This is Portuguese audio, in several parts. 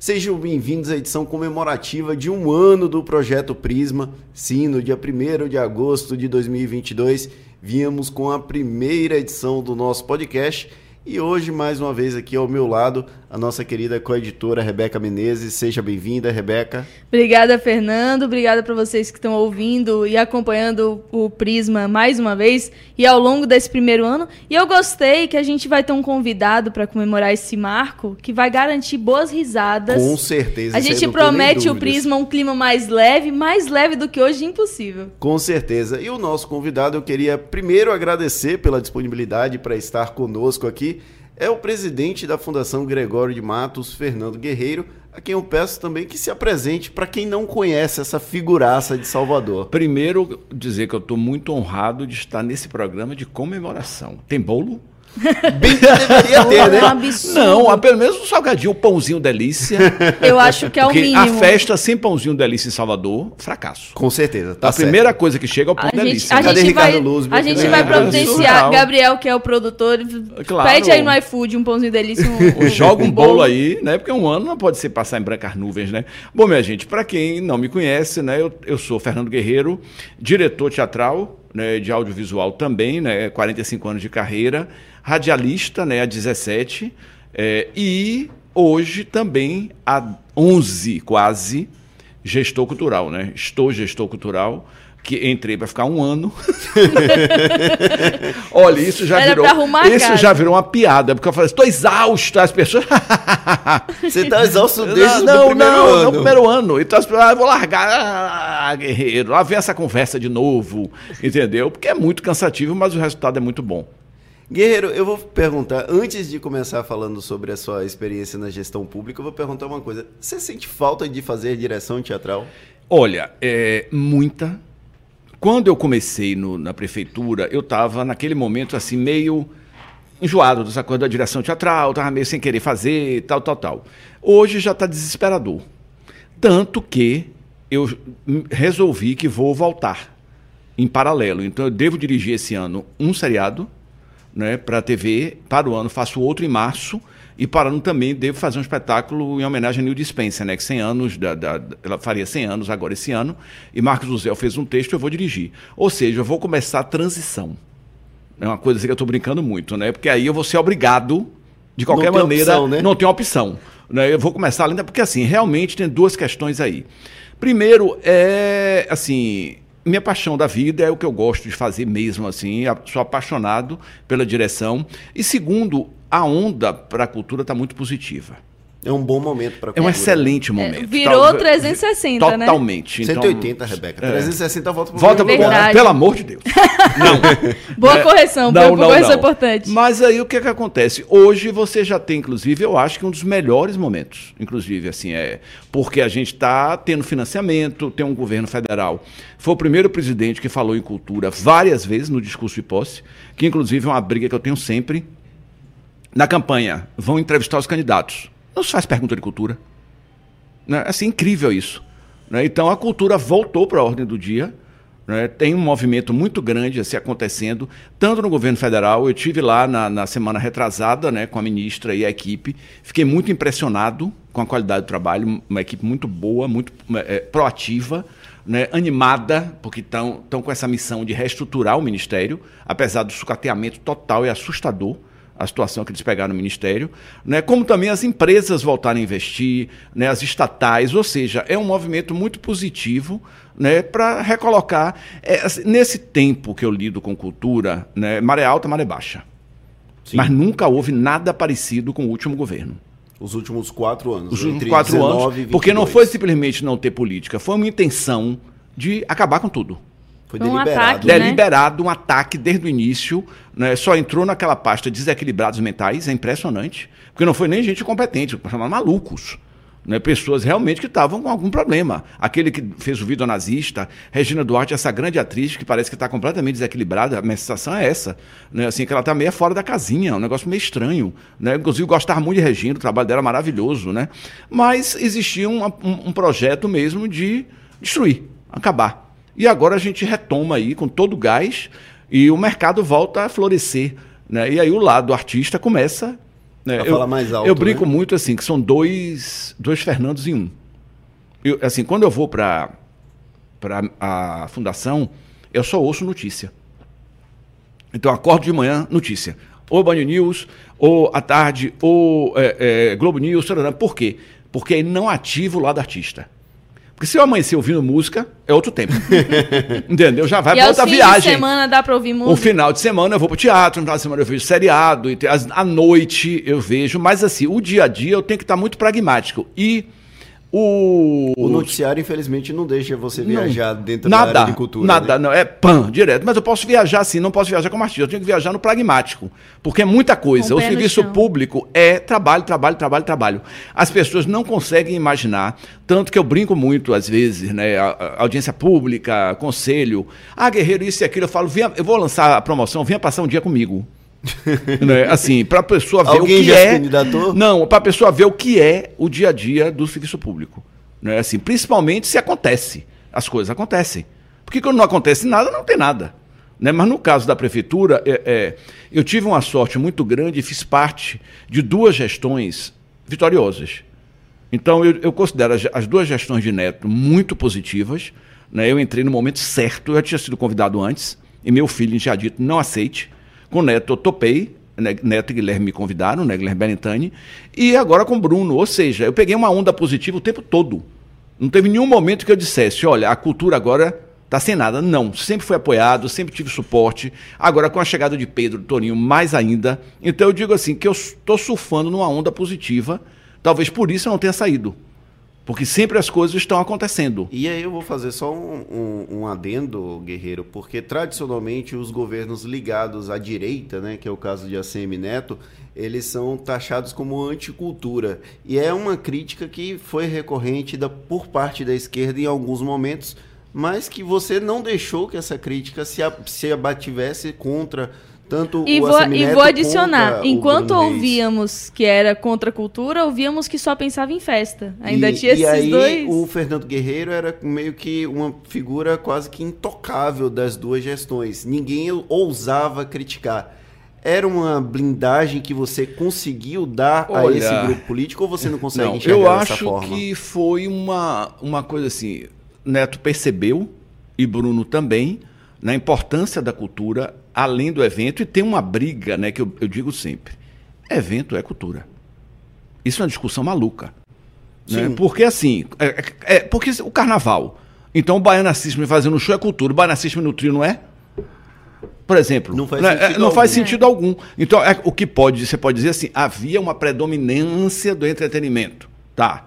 Sejam bem-vindos à edição comemorativa de um ano do Projeto Prisma. Sim, no dia 1 de agosto de 2022, viemos com a primeira edição do nosso podcast e hoje, mais uma vez, aqui ao meu lado, a nossa querida coeditora Rebeca Menezes. Seja bem-vinda, Rebeca. Obrigada, Fernando. Obrigada para vocês que estão ouvindo e acompanhando o Prisma mais uma vez e ao longo desse primeiro ano. E eu gostei que a gente vai ter um convidado para comemorar esse marco que vai garantir boas risadas. Com certeza. A gente promete o Prisma um clima mais leve, mais leve do que hoje, impossível. Com certeza. E o nosso convidado, eu queria primeiro agradecer pela disponibilidade para estar conosco aqui é o presidente da Fundação Gregório de Matos, Fernando Guerreiro, a quem eu peço também que se apresente para quem não conhece essa figuraça de Salvador. Primeiro, dizer que eu estou muito honrado de estar nesse programa de comemoração. Tem bolo? Bem que deveria ter, né? É um absurdo. Não, pelo menos um salgadinho, um pãozinho delícia. Eu acho que é o Porque mínimo. a festa sem pãozinho delícia em Salvador, fracasso. Com certeza, tá A certo. primeira coisa que chega é o pão a delícia. Gente, a Cadê gente Ricardo vai, Luz? A gente vai providenciar, Gabriel, que é o produtor, claro. pede aí no iFood um pãozinho delícia. Um, um, Joga um, bolo aí, né? Porque um ano não pode ser passar em brancas nuvens, né? Bom, minha gente, para quem não me conhece, né? Eu, eu sou Fernando Guerreiro, diretor teatral, né, de audiovisual também, né, 45 anos de carreira, radialista né, há 17, é, e hoje também há 11 quase gestor cultural. Né? Estou gestor cultural que entrei para ficar um ano. Olha, isso já Era virou. Isso já virou uma piada, porque eu falei, estou exausto, as pessoas. Você está exausto desde não, o primeiro não, ano. Não, no primeiro ano. Então as pessoas, ah, vou largar, ah, guerreiro, lá vem essa conversa de novo, entendeu? Porque é muito cansativo, mas o resultado é muito bom. Guerreiro, eu vou perguntar, antes de começar falando sobre a sua experiência na gestão pública, eu vou perguntar uma coisa. Você sente falta de fazer direção teatral? Olha, é muita, quando eu comecei no, na prefeitura, eu estava naquele momento assim meio enjoado dessa coisa da direção teatral, estava meio sem querer fazer, tal, tal, tal. Hoje já está desesperador. Tanto que eu resolvi que vou voltar em paralelo. Então eu devo dirigir esse ano um seriado né, para a TV, para o ano faço outro em março e parando também, devo fazer um espetáculo em homenagem a Neil Dispenser, né? Que 100 anos, da, da, ela faria 100 anos agora esse ano. E Marcos José fez um texto, eu vou dirigir. Ou seja, eu vou começar a transição. É uma coisa assim que eu estou brincando muito, né? Porque aí eu vou ser obrigado, de qualquer não maneira, opção, né? não tem opção. Né? Eu vou começar ainda, porque assim, realmente tem duas questões aí. Primeiro, é assim, minha paixão da vida é o que eu gosto de fazer mesmo assim, sou apaixonado pela direção. E segundo, a onda para a cultura está muito positiva. É um bom momento para É um excelente momento. É, virou Tal, 360, totalmente, né? Totalmente. Então, 180, Rebeca. É. 360 volta pro Volta pro pelo amor de Deus. Não. boa é, correção, não, boa não, correção não. importante. Mas aí o que, é que acontece? Hoje você já tem, inclusive, eu acho que um dos melhores momentos, inclusive, assim, é porque a gente está tendo financiamento, tem um governo federal. Foi o primeiro presidente que falou em cultura várias vezes no discurso de posse, que inclusive é uma briga que eu tenho sempre na campanha, vão entrevistar os candidatos. Não se faz pergunta de cultura. Né? É assim, incrível isso. Né? Então a cultura voltou para a ordem do dia. Né? Tem um movimento muito grande assim, acontecendo, tanto no governo federal. Eu tive lá na, na semana retrasada né, com a ministra e a equipe. Fiquei muito impressionado com a qualidade do trabalho. Uma equipe muito boa, muito é, proativa. Né, animada, porque estão com essa missão de reestruturar o Ministério, apesar do sucateamento total e assustador a situação que eles pegaram no Ministério, né, como também as empresas voltarem a investir, né, as estatais, ou seja, é um movimento muito positivo né, para recolocar. É, assim, nesse tempo que eu lido com cultura, né, maré alta, maré baixa. Sim. Mas nunca houve nada parecido com o último governo. Os últimos quatro anos. Os últimos quatro anos. Porque não foi simplesmente não ter política, foi uma intenção de acabar com tudo. Foi deliberado. Um ataque, né? Deliberado, um ataque desde o início. Né? Só entrou naquela pasta desequilibrados mentais, é impressionante. Porque não foi nem gente competente, chamaram malucos. Né? Pessoas realmente que estavam com algum problema. Aquele que fez o vídeo nazista, Regina Duarte, essa grande atriz que parece que está completamente desequilibrada, a minha sensação é essa. Né? Assim, que ela está meio fora da casinha, um negócio meio estranho. Né? Inclusive, gostava muito de Regina, o trabalho dela é maravilhoso. Né? Mas existia um, um, um projeto mesmo de destruir, acabar. E agora a gente retoma aí com todo o gás e o mercado volta a florescer. Né? E aí o lado artista começa Né? Eu, mais alto, eu brinco né? muito assim, que são dois, dois Fernandos em um. Eu, assim, quando eu vou para a fundação, eu só ouço notícia. Então, acordo de manhã, notícia. Ou Band News, ou à tarde, ou é, é, Globo News, por quê? Porque não ativo o lado artista. Porque se eu amanhecer ouvindo música, é outro tempo. Entendeu? Já vai para outra viagem. Um final de semana dá para ouvir música. Um final de semana eu vou para o teatro, no final de semana eu vejo seriado, à noite eu vejo. Mas assim, o dia a dia eu tenho que estar muito pragmático. E o... o noticiário, infelizmente, não deixa você viajar não, dentro nada, da área de cultura. Nada, né? não. É pan, direto. Mas eu posso viajar assim, não posso viajar como artista. Eu tenho que viajar no pragmático. Porque é muita coisa. o serviço público é trabalho, trabalho, trabalho, trabalho. As pessoas não conseguem imaginar, tanto que eu brinco muito, às vezes, né? A, a audiência pública, conselho. Ah, guerreiro, isso e aquilo. Eu falo, eu vou lançar a promoção, venha passar um dia comigo. né? Assim, para a pessoa ver Alguém o que é. Não, para a pessoa ver o que é o dia a dia do serviço público. Né? Assim, principalmente se acontece. As coisas acontecem. Porque quando não acontece nada, não tem nada. Né? Mas no caso da prefeitura, é, é, eu tive uma sorte muito grande e fiz parte de duas gestões vitoriosas. Então eu, eu considero as, as, duas gestões de Neto muito positivas. Né? Eu entrei no momento certo, eu já tinha sido convidado antes, e meu filho tinha dito não aceite. Com o Neto eu topei, né, Neto e Guilherme me convidaram, né, Guilherme Benintani, e agora com Bruno. Ou seja, eu peguei uma onda positiva o tempo todo. Não teve nenhum momento que eu dissesse, olha, a cultura agora está sem nada. Não, sempre fui apoiado, sempre tive suporte. Agora com a chegada de Pedro, Toninho, mais ainda. Então eu digo assim, que eu estou surfando numa onda positiva. Talvez por isso eu não tenha saído. Porque sempre as coisas estão acontecendo. E aí eu vou fazer só um, um, um, adendo, Guerreiro, porque tradicionalmente os governos ligados à direita, né, que é o caso de ACM Neto, eles são taxados como anticultura. E é uma crítica que foi recorrente da, por parte da esquerda em alguns momentos, mas que você não deixou que essa crítica se, se abativesse contra tanto e vou, e vou adicionar, enquanto ouvíamos que era contra a cultura, ouvíamos que só pensava em festa. Ainda e, tinha e esses aí, dois. O Fernando Guerreiro era meio que uma figura quase que intocável das duas gestões. Ninguém ousava criticar. Era uma blindagem que você conseguiu dar Olha, a esse grupo político ou você não consegue não, enxergar eu dessa forma? Eu acho que foi uma, uma coisa assim. Neto percebeu, e Bruno também, na importância da cultura além do evento, e tem uma briga, né, que eu, eu digo sempre: evento é cultura. Isso é uma discussão maluca. Né? Porque assim, é, é, é, porque o carnaval. Então o baiano assiste fazendo show é cultura, o baiano assiste no trio não é? Por exemplo, não faz, né? sentido, não algum. faz sentido algum. Então, é, o que pode, você pode dizer assim, havia uma predominância do entretenimento. Tá.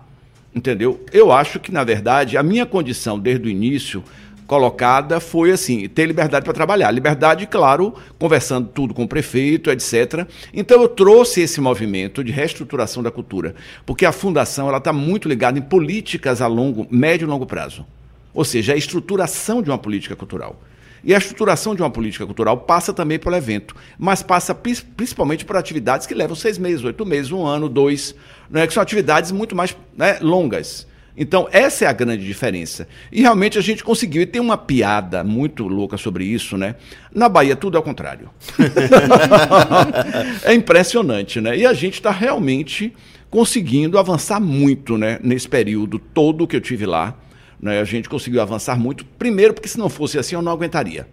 Entendeu? Eu acho que, na verdade, a minha condição desde o início colocada foi assim, ter liberdade para trabalhar. Liberdade, claro, conversando tudo com o prefeito, etc. Então eu trouxe esse movimento de reestruturação da cultura, porque a fundação ela está muito ligada em políticas a longo, médio e longo prazo. Ou seja, a estruturação de uma política cultural. E a estruturação de uma política cultural passa também pelo evento, mas passa principalmente por atividades que levam seis meses, oito meses, um ano, dois, né, que são atividades muito mais né, longas. Então, essa é a grande diferença. E realmente a gente conseguiu. E tem uma piada muito louca sobre isso, né? Na Bahia, tudo ao contrário. é impressionante, né? E a gente está realmente conseguindo avançar muito, né? Nesse período todo que eu tive lá. Né? A gente conseguiu avançar muito. Primeiro, porque se não fosse assim, eu não aguentaria.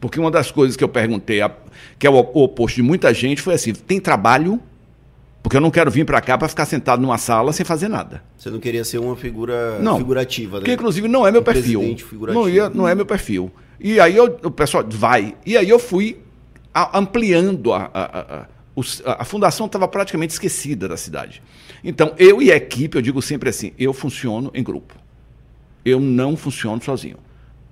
Porque uma das coisas que eu perguntei, que é o oposto de muita gente, foi assim: tem trabalho? Porque eu não quero vir para cá para ficar sentado numa sala sem fazer nada. Você não queria ser uma figura não, figurativa, né? Que inclusive não é meu um perfil. Não, ia, não é meu perfil. E aí eu, o pessoal vai. E aí eu fui ampliando a, a, a, a fundação estava praticamente esquecida da cidade. Então, eu e a equipe, eu digo sempre assim, eu funciono em grupo. Eu não funciono sozinho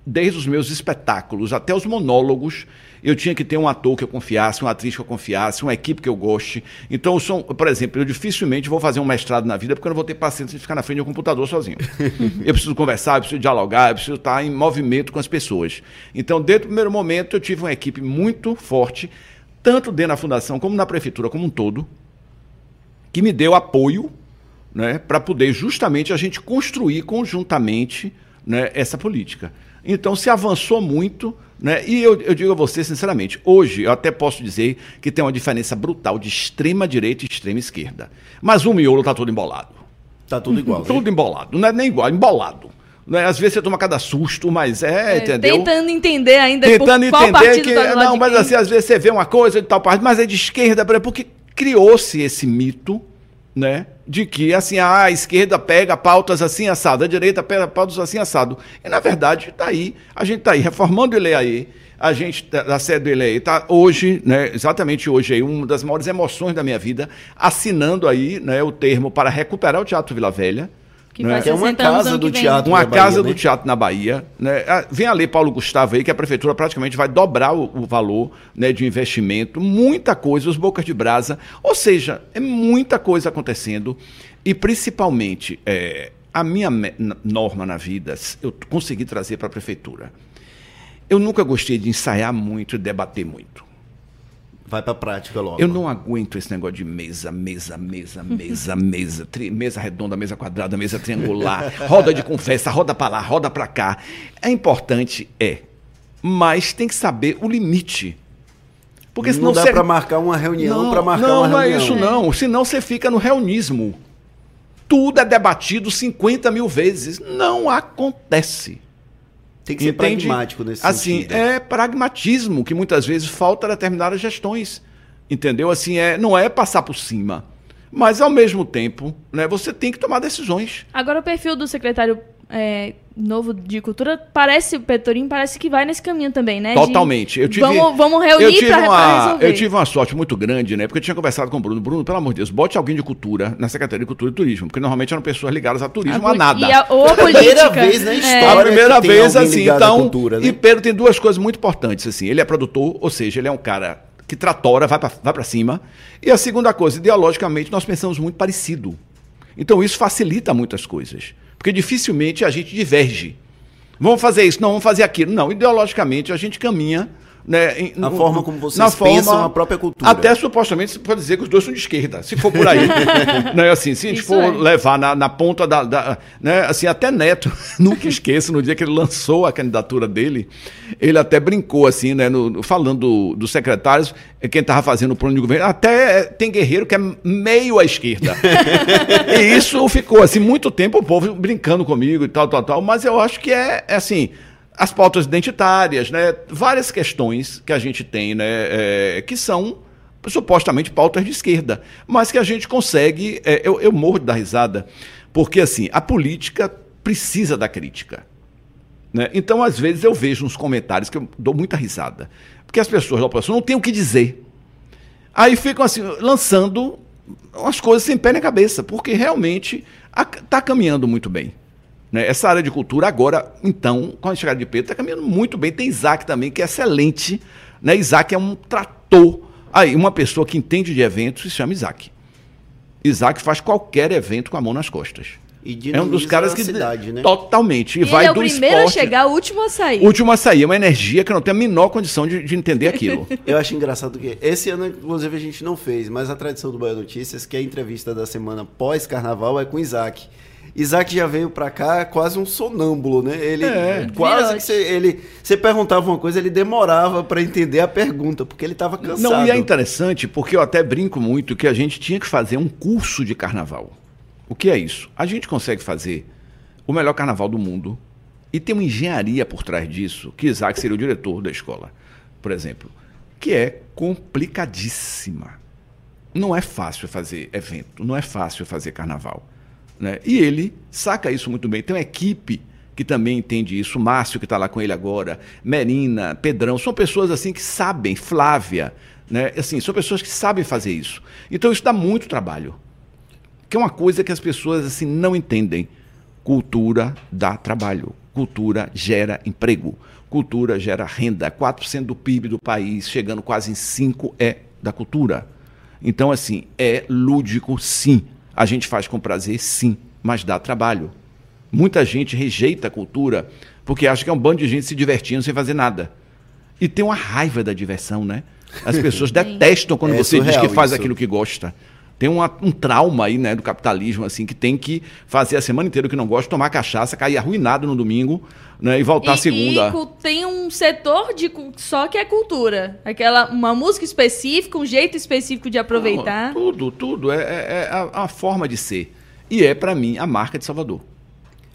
desde os meus espetáculos até os monólogos, eu tinha que ter um ator que eu confiasse, uma atriz que eu confiasse, uma equipe que eu goste. Então, eu sou, por exemplo, eu dificilmente vou fazer um mestrado na vida porque eu não vou ter paciência de ficar na frente de um computador sozinho. eu preciso conversar, eu preciso dialogar, eu preciso estar em movimento com as pessoas. Então, desde o primeiro momento, eu tive uma equipe muito forte, tanto dentro da fundação como na prefeitura como um todo, que me deu apoio né, para poder justamente a gente construir conjuntamente né, essa política. Então se avançou muito, né? E eu, eu digo a você, sinceramente, hoje eu até posso dizer que tem uma diferença brutal de extrema direita e extrema esquerda. Mas o miolo está todo embolado. Tá tudo igual. tudo embolado. Não é nem igual, embolado. Né? Às vezes você toma cada susto, mas é, é entendeu? Tentando entender ainda Tentando por entender que. Tá não, mas assim, às vezes você vê uma coisa de tal parte, mas é de esquerda, porque criou-se esse mito, né? De que assim, ah, a esquerda pega pautas assim assado, a direita pega pautas assim assado. E na verdade está aí, a gente está aí reformando ele aí. A gente, tá, da sede do ele está hoje, né, exatamente hoje, aí, uma das maiores emoções da minha vida, assinando aí né, o termo para recuperar o Teatro Vila Velha. Que, né? que é uma casa do teatro Uma casa Bahia, do né? teatro na Bahia. Né? Ah, vem a lei Paulo Gustavo aí, que a prefeitura praticamente vai dobrar o, o valor né, de investimento. Muita coisa, os bocas de brasa. Ou seja, é muita coisa acontecendo. E principalmente, é, a minha norma na vida, eu consegui trazer para a prefeitura. Eu nunca gostei de ensaiar muito e debater muito. Vai para a prática logo. Eu não aguento esse negócio de mesa, mesa, mesa, mesa, mesa, tri, mesa redonda, mesa quadrada, mesa triangular, roda de conversa, roda para lá, roda para cá. É importante, é, mas tem que saber o limite. Porque senão não dá você... para marcar uma reunião para marcar não, uma reunião. Não, é isso não. Senão você fica no reunismo. Tudo é debatido 50 mil vezes. Não acontece. Tem que ser Entende? pragmático nesse assim, sentido. é pragmatismo que muitas vezes falta a determinadas gestões. Entendeu? Assim, é, não é passar por cima. Mas, ao mesmo tempo, né, você tem que tomar decisões. Agora, o perfil do secretário é, novo de cultura, parece, o Petorim parece que vai nesse caminho também, né? Totalmente. eu tive, vamos, vamos reunir para resolver. Eu tive uma sorte muito grande, né? Porque eu tinha conversado com o Bruno. Bruno, pelo amor de Deus, bote alguém de cultura na Secretaria de Cultura e Turismo, porque normalmente eram pessoas ligadas a turismo, a, a nada. E a, ou a política. primeira vez na história. É. A primeira vez, assim, então. Cultura, né? E Pedro tem duas coisas muito importantes, assim. Ele é produtor, ou seja, ele é um cara que tratora, vai para vai cima. E a segunda coisa, ideologicamente, nós pensamos muito parecido. Então isso facilita muitas coisas. Porque dificilmente a gente diverge. Vamos fazer isso, não, vamos fazer aquilo. Não, ideologicamente a gente caminha né, em, a forma como vocês na pensam forma, a própria cultura. Até supostamente você pode dizer que os dois são de esquerda, se for por aí. né, assim, se a gente Isso for é. levar na, na ponta da, da, né, assim, até Neto, nunca esqueço, no dia que ele lançou a candidatura dele, ele até brincou assim, né, no, falando dos secretários, é quem estava fazendo o plano de governo, até tem guerreiro que é meio à esquerda. e isso ficou assim muito tempo o povo brincando comigo e tal, tal, tal, mas eu acho que é, é assim, as pautas identitárias, né? várias questões que a gente tem, né? É, que são supostamente pautas de esquerda, mas que a gente consegue. É, eu, eu morro dar risada, porque assim, a política precisa da crítica. Né? Então, às vezes, eu vejo uns comentários que eu dou muita risada, porque as pessoas da oposição não têm o que dizer. Aí ficam assim, lançando umas coisas sem pé na cabeça, porque realmente está caminhando muito bem. Né? Essa área de cultura agora, então, com a chegada de Pedro, está caminhando muito bem. Tem Isaac também, que é excelente. Né? Isaac é um trator. Aí, uma pessoa que entende de eventos se chama Isaac. Isaac faz qualquer evento com a mão nas costas. é um dos caras que cidade, né? totalmente e, e vai é o do primeiro esporte, a chegar, o último a sair. O último a sair, é uma energia que não tem a menor condição de, de entender aquilo. Eu acho engraçado que esse ano inclusive a gente não fez, mas a tradição do Bahia Notícias, que é a entrevista da semana pós carnaval é com Isaac. Isaac já veio para cá quase um sonâmbulo, né? Ele é, quase que você, ele você perguntava uma coisa, ele demorava para entender a pergunta, porque ele estava cansado. Não, e é interessante, porque eu até brinco muito que a gente tinha que fazer um curso de carnaval. O que é isso? A gente consegue fazer o melhor carnaval do mundo e tem uma engenharia por trás disso, que Isaac seria o diretor da escola, por exemplo, que é complicadíssima. Não é fácil fazer evento, não é fácil fazer carnaval. Né? E ele saca isso muito bem. Tem uma equipe que também entende isso, Márcio, que está lá com ele agora, Merina, Pedrão, são pessoas assim que sabem, Flávia, né? assim, são pessoas que sabem fazer isso. Então isso dá muito trabalho. Que é uma coisa que as pessoas assim não entendem. Cultura dá trabalho. Cultura gera emprego. Cultura gera renda. 4% do PIB do país, chegando quase em 5% é da cultura. Então, assim, é lúdico, sim. A gente faz com prazer, sim, mas dá trabalho. Muita gente rejeita a cultura porque acha que é um bando de gente se divertindo sem fazer nada. E tem uma raiva da diversão, né? As pessoas detestam quando é você diz que faz isso. aquilo que gosta. Tem uma, um trauma aí, né, do capitalismo, assim, que tem que fazer a semana inteira que não gosta, tomar cachaça, cair arruinado no domingo, né, e voltar e, segunda. E tem um setor de só que é cultura. Aquela, uma música específica, um jeito específico de aproveitar. Não, tudo, tudo. É, é, é a, a, forma de ser. E é, para mim, a marca de Salvador.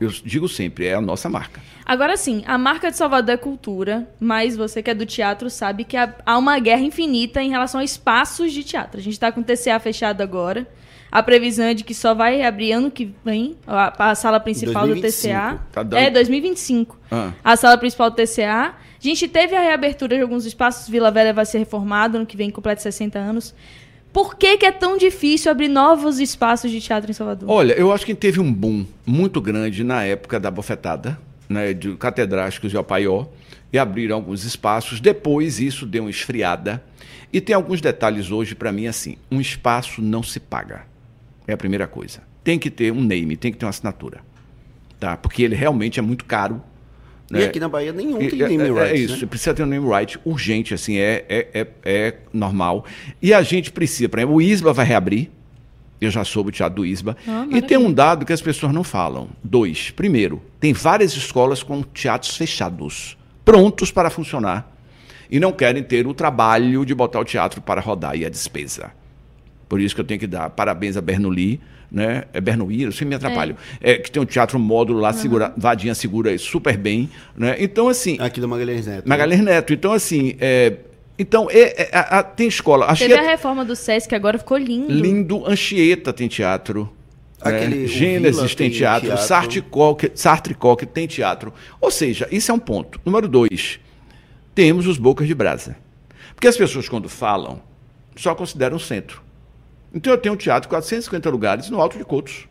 Eu digo sempre, é a nossa marca. Agora sim, a marca de Salvador é cultura, mas você que é do teatro sabe que há uma guerra infinita em relação a espaços de teatro. A gente está com o TCA fechado agora. A previsão é de que só vai abrir ano que vem a, a sala principal 2025. do TCA. Tá dando... É, 2025. Ah. A sala principal do TCA. A gente teve a reabertura de alguns espaços. Vila Velha vai ser reformado ano que vem, completa 60 anos. Por que, que, é tão difícil abrir novos espaços de teatro em Salvador? Olha, eu acho que teve um boom muito grande na época da bofetada, né, de catedráticos de Opaió, e abriram alguns espaços. Depois isso deu uma esfriada. E tem alguns detalhes hoje para mim assim: um espaço não se paga. É a primeira coisa. Tem que ter um name, tem que ter uma assinatura. Tá? Porque ele realmente é muito caro e né? aqui na Bahia nenhum tem é, name é, right. É isso, né? precisa ter um name right urgente, assim, é, é, é, é, normal. E a gente precisa, por exemplo, o ISBA vai reabrir. Eu já soube o teatro do ISBA. Ah, e tem um dado que as pessoas não falam. Dois. Primeiro, tem várias escolas com teatros fechados, prontos para funcionar. E não querem ter o trabalho de botar o teatro para rodar e a despesa. Por isso que eu tenho que dar parabéns a Bernoulli, né? É Bernoulli, eu sempre me atrapalho. É. é. que tem um teatro módulo lá, uhum. segura, Vadinha segura super bem, né? Então, assim... Aqui do Magalhães Neto. Magalhães né? Neto. Então, assim, é, então, é, é, a, a, tem escola. Teve a reforma do Sesc, agora ficou lindo. Lindo. Anchieta tem teatro. Né? Gênesis tem, tem teatro. teatro. Sartre, Coque, Sartre Coque tem teatro. Ou seja, isso é um ponto. Número dois, temos os bocas de brasa. Porque as pessoas, quando falam, só consideram o centro. Então eu tenho um teatro de 450 lugares no Alto de Cotos.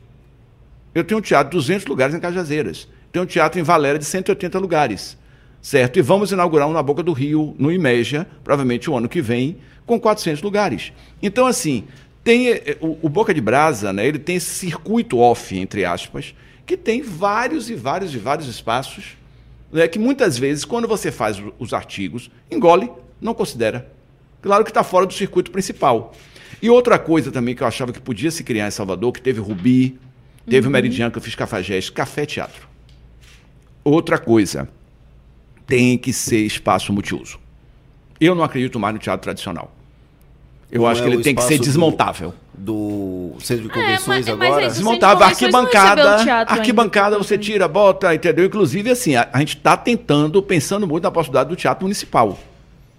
Eu tenho um teatro de 200 lugares em Cajazeiras. Tenho um teatro em Valéria de 180 lugares. Certo? E vamos inaugurar um na Boca do Rio, no Imeja, provavelmente o ano que vem, com 400 lugares. Então, assim, tem eh, o, o Boca de Brasa, né, ele tem esse circuito off, entre aspas, que tem vários e vários e vários espaços, né, que muitas vezes, quando você faz os artigos, engole, não considera. Claro que está fora do circuito principal. E outra coisa também que eu achava que podia se criar em Salvador, que teve Rubi, teve uhum. o Meridiano, que eu fiz Cafajeste, Café Teatro. Outra coisa, tem que ser espaço multiuso. Eu não acredito mais no teatro tradicional. Eu não acho é que ele tem que ser desmontável. Do, do centro de convenções é, mas, agora? Mas desmontável. Arquibancada. Arquibancada ainda. você tira, bota, entendeu? Inclusive, assim, a, a gente está tentando, pensando muito na possibilidade do teatro municipal.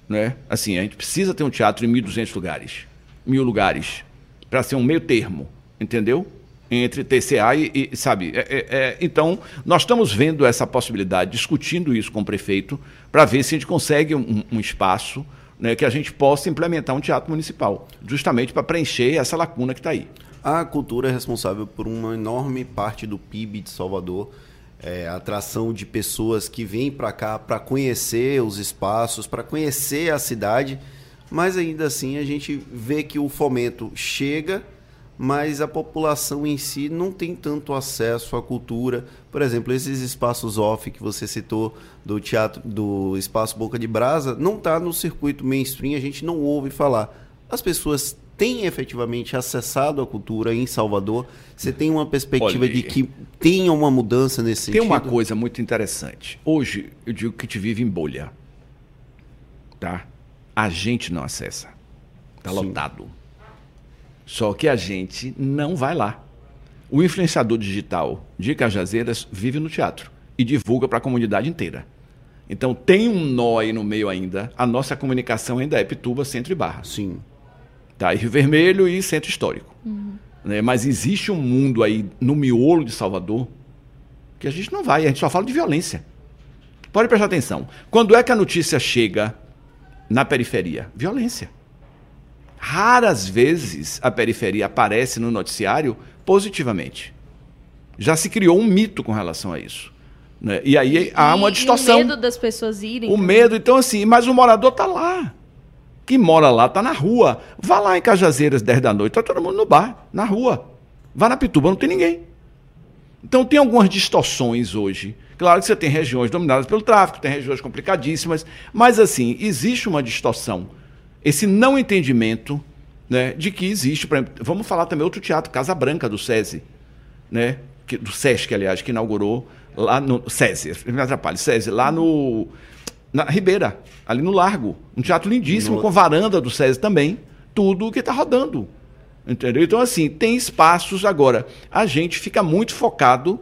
Né? Assim, a gente precisa ter um teatro em 1.200 lugares mil lugares, para ser um meio termo, entendeu? Entre TCA e, e sabe? É, é, é, então, nós estamos vendo essa possibilidade, discutindo isso com o prefeito, para ver se a gente consegue um, um espaço né, que a gente possa implementar um teatro municipal, justamente para preencher essa lacuna que está aí. A cultura é responsável por uma enorme parte do PIB de Salvador. É, atração de pessoas que vêm para cá para conhecer os espaços, para conhecer a cidade mas ainda assim a gente vê que o fomento chega, mas a população em si não tem tanto acesso à cultura. Por exemplo, esses espaços off que você citou do teatro, do espaço Boca de Brasa, não está no circuito mainstream, a gente não ouve falar. As pessoas têm efetivamente acessado a cultura em Salvador? Você tem uma perspectiva Olha, de que tenha uma mudança nesse tem sentido? Tem uma coisa muito interessante. Hoje, eu digo que te vive em bolha. Tá? A gente não acessa. Está lotado. Só que a gente não vai lá. O influenciador digital de Cajazeiras vive no teatro e divulga para a comunidade inteira. Então tem um nó aí no meio ainda. A nossa comunicação ainda é Pituba, Centro e Barra. Sim. Tá, e Rio Vermelho e Centro Histórico. Uhum. Né? Mas existe um mundo aí no miolo de Salvador que a gente não vai, a gente só fala de violência. Pode prestar atenção. Quando é que a notícia chega na periferia? Violência. Raras vezes a periferia aparece no noticiário positivamente. Já se criou um mito com relação a isso. Né? E aí e, há uma distorção. o medo das pessoas irem. O medo, então, assim, mas o morador está lá. Que mora lá, está na rua. Vá lá em Cajazeiras, 10 da noite, está todo mundo no bar, na rua. Vá na Pituba, não tem ninguém. Então tem algumas distorções hoje Claro que você tem regiões dominadas pelo tráfico, tem regiões complicadíssimas, mas assim, existe uma distorção. Esse não entendimento né, de que existe, exemplo, vamos falar também outro teatro, Casa Branca do SESI, né, que, do SESC, aliás, que inaugurou lá no SESI, me atrapalhe, SESI, lá no na Ribeira, ali no Largo, um teatro lindíssimo No- com varanda do SESI também, tudo que está rodando. Entendeu? Então assim, tem espaços agora. A gente fica muito focado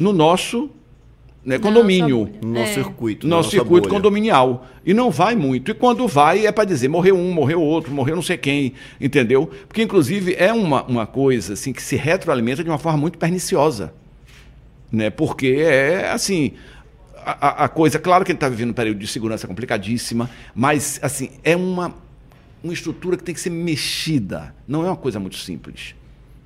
no nosso né, condomínio. No nosso É. circuito. na Nosso circuito bolha. condominial. E não vai muito. E quando vai, é para dizer, morreu um, morreu outro, morreu não sei quem, entendeu? Porque, inclusive, é uma, uma coisa assim que se retroalimenta de uma forma muito perniciosa. Né? Porque é assim. A, a- a coisa, claro que ele está vivendo um período de segurança complicadíssima, mas assim, é uma, uma estrutura que tem que ser mexida. Não é uma coisa muito simples.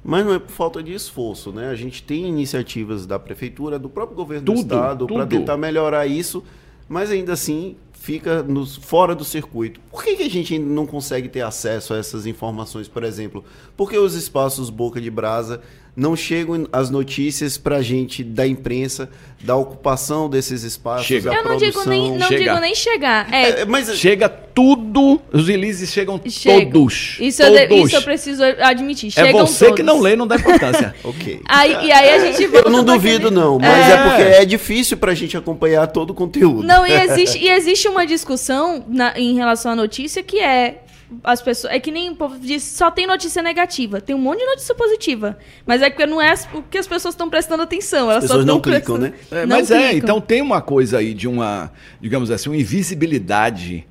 Mas não é por falta de esforço, né? A gente tem iniciativas da prefeitura, do próprio governo do Tudo, estado, para tentar melhorar isso, mas ainda assim fica nos, fora do circuito. Por que, que a gente ainda não consegue ter acesso a essas informações, por exemplo? Porque os espaços Boca de Brasa não chegam as notícias para a gente da imprensa da ocupação desses espaços, Chega. da Eu não digo nem, não Chega. digo nem chegar. É, É, mas Chega tudo, os releases chegam chegam. todos. Isso, eu de- todos. isso eu preciso admitir. É Chegam você que todos. não lê não dá importância. ok. Aí, e aí a gente volta Eu não duvido, aquele- não, mas é. É. porque é difícil para a gente acompanhar todo o conteúdo. Não, e existe, e existe uma discussão na- em relação à notícia que é. As pessoas, é que nem o povo diz, só tem notícia negativa. Tem um monte de notícia positiva. Mas é porque não é o que as pessoas estão prestando atenção. Elas As só pessoas não clicam, né? É, Não mas é, clicam. então tem uma coisa aí de uma, digamos assim, uma invisibilidade,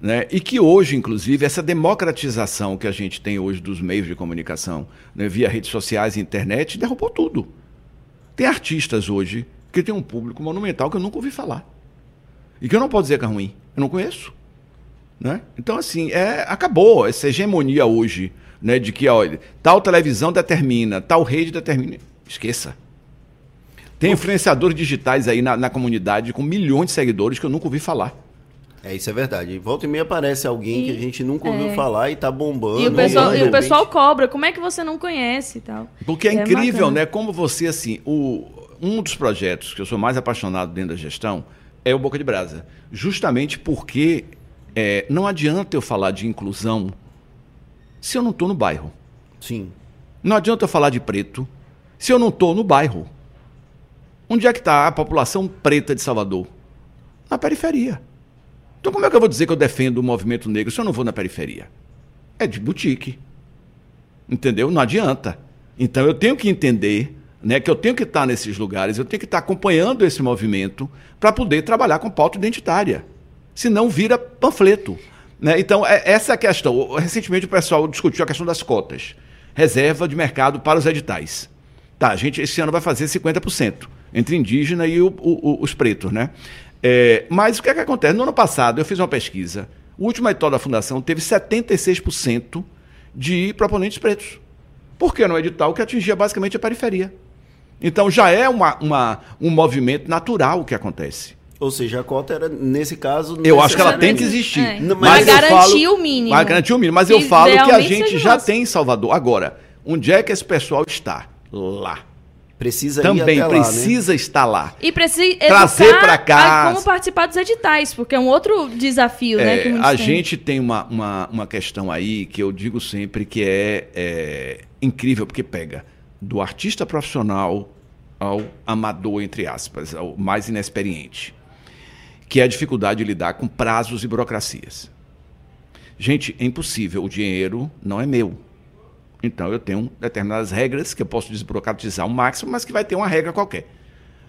né? E que hoje, inclusive, essa democratização que a gente tem hoje dos meios de comunicação, né, via redes sociais e internet, derrubou tudo. Tem artistas hoje que tem um público monumental que eu nunca ouvi falar. E que eu não posso dizer que é ruim. Eu não conheço. Né? Então, assim, é, acabou essa hegemonia hoje, né? De que, olha, tal televisão determina, tal rede determina. Esqueça. Tem influenciadores digitais aí na, na comunidade com milhões de seguidores que eu nunca ouvi falar. É, isso é verdade. Volta e meia aparece alguém que a E- gente nunca ouviu é. falar e tá bombando. E o, pessoal, e o pessoal cobra. Como é que você não conhece e tal? Porque é, É incrível, bacana. né? Como você, assim, o, um dos projetos que eu sou mais apaixonado dentro da gestão é o Boca de Brasa. Justamente porque é, não adianta eu falar de inclusão se eu não estou no bairro. Sim. Não adianta eu falar de preto se eu não estou no bairro. Onde é que está a população preta de Salvador? Na periferia. Então como é que eu vou dizer que eu defendo o movimento negro se eu não vou na periferia? É de boutique. Entendeu? Não adianta. Então eu tenho que entender né, que eu tenho que estar nesses lugares, eu tenho que estar acompanhando esse movimento para poder trabalhar com pauta identitária. Senão vira panfleto. Né? Então, é, essa é a questão. Recentemente o pessoal discutiu a questão das cotas. Reserva de mercado para os editais. Tá, a gente esse ano vai fazer 50%, entre indígena e o- o- os pretos, né? É, mas o que é que acontece? No ano passado eu fiz uma pesquisa. O último edital da Fundação teve 76% de proponentes pretos. Porque era um edital que atingia basicamente a periferia. Então já é uma, uma- um movimento natural que acontece. Ou seja, a cota era, nesse caso. Eu acho que ela tem que existir. É. Mas mas garantir falo- o mínimo. Vai garantir o mínimo. Mas eu Que falo que a gente já nosso. tem em Salvador. Agora, onde é que esse pessoal está? Lá. Precisa ir Também lá, né? precisa estar lá. E precisa Trazer pra cá. como participar dos editais, porque é um outro desafio, né? É, Que muitos a têm. gente tem uma, uma, uma questão aí que eu digo sempre que é, é incrível, porque pega do artista profissional ao amador, entre aspas, ao mais inexperiente, que é a dificuldade de lidar com prazos e burocracias. Gente, é impossível, o dinheiro não é meu. Então eu tenho determinadas regras que eu posso desburocratizar ao máximo, mas que vai ter uma regra qualquer.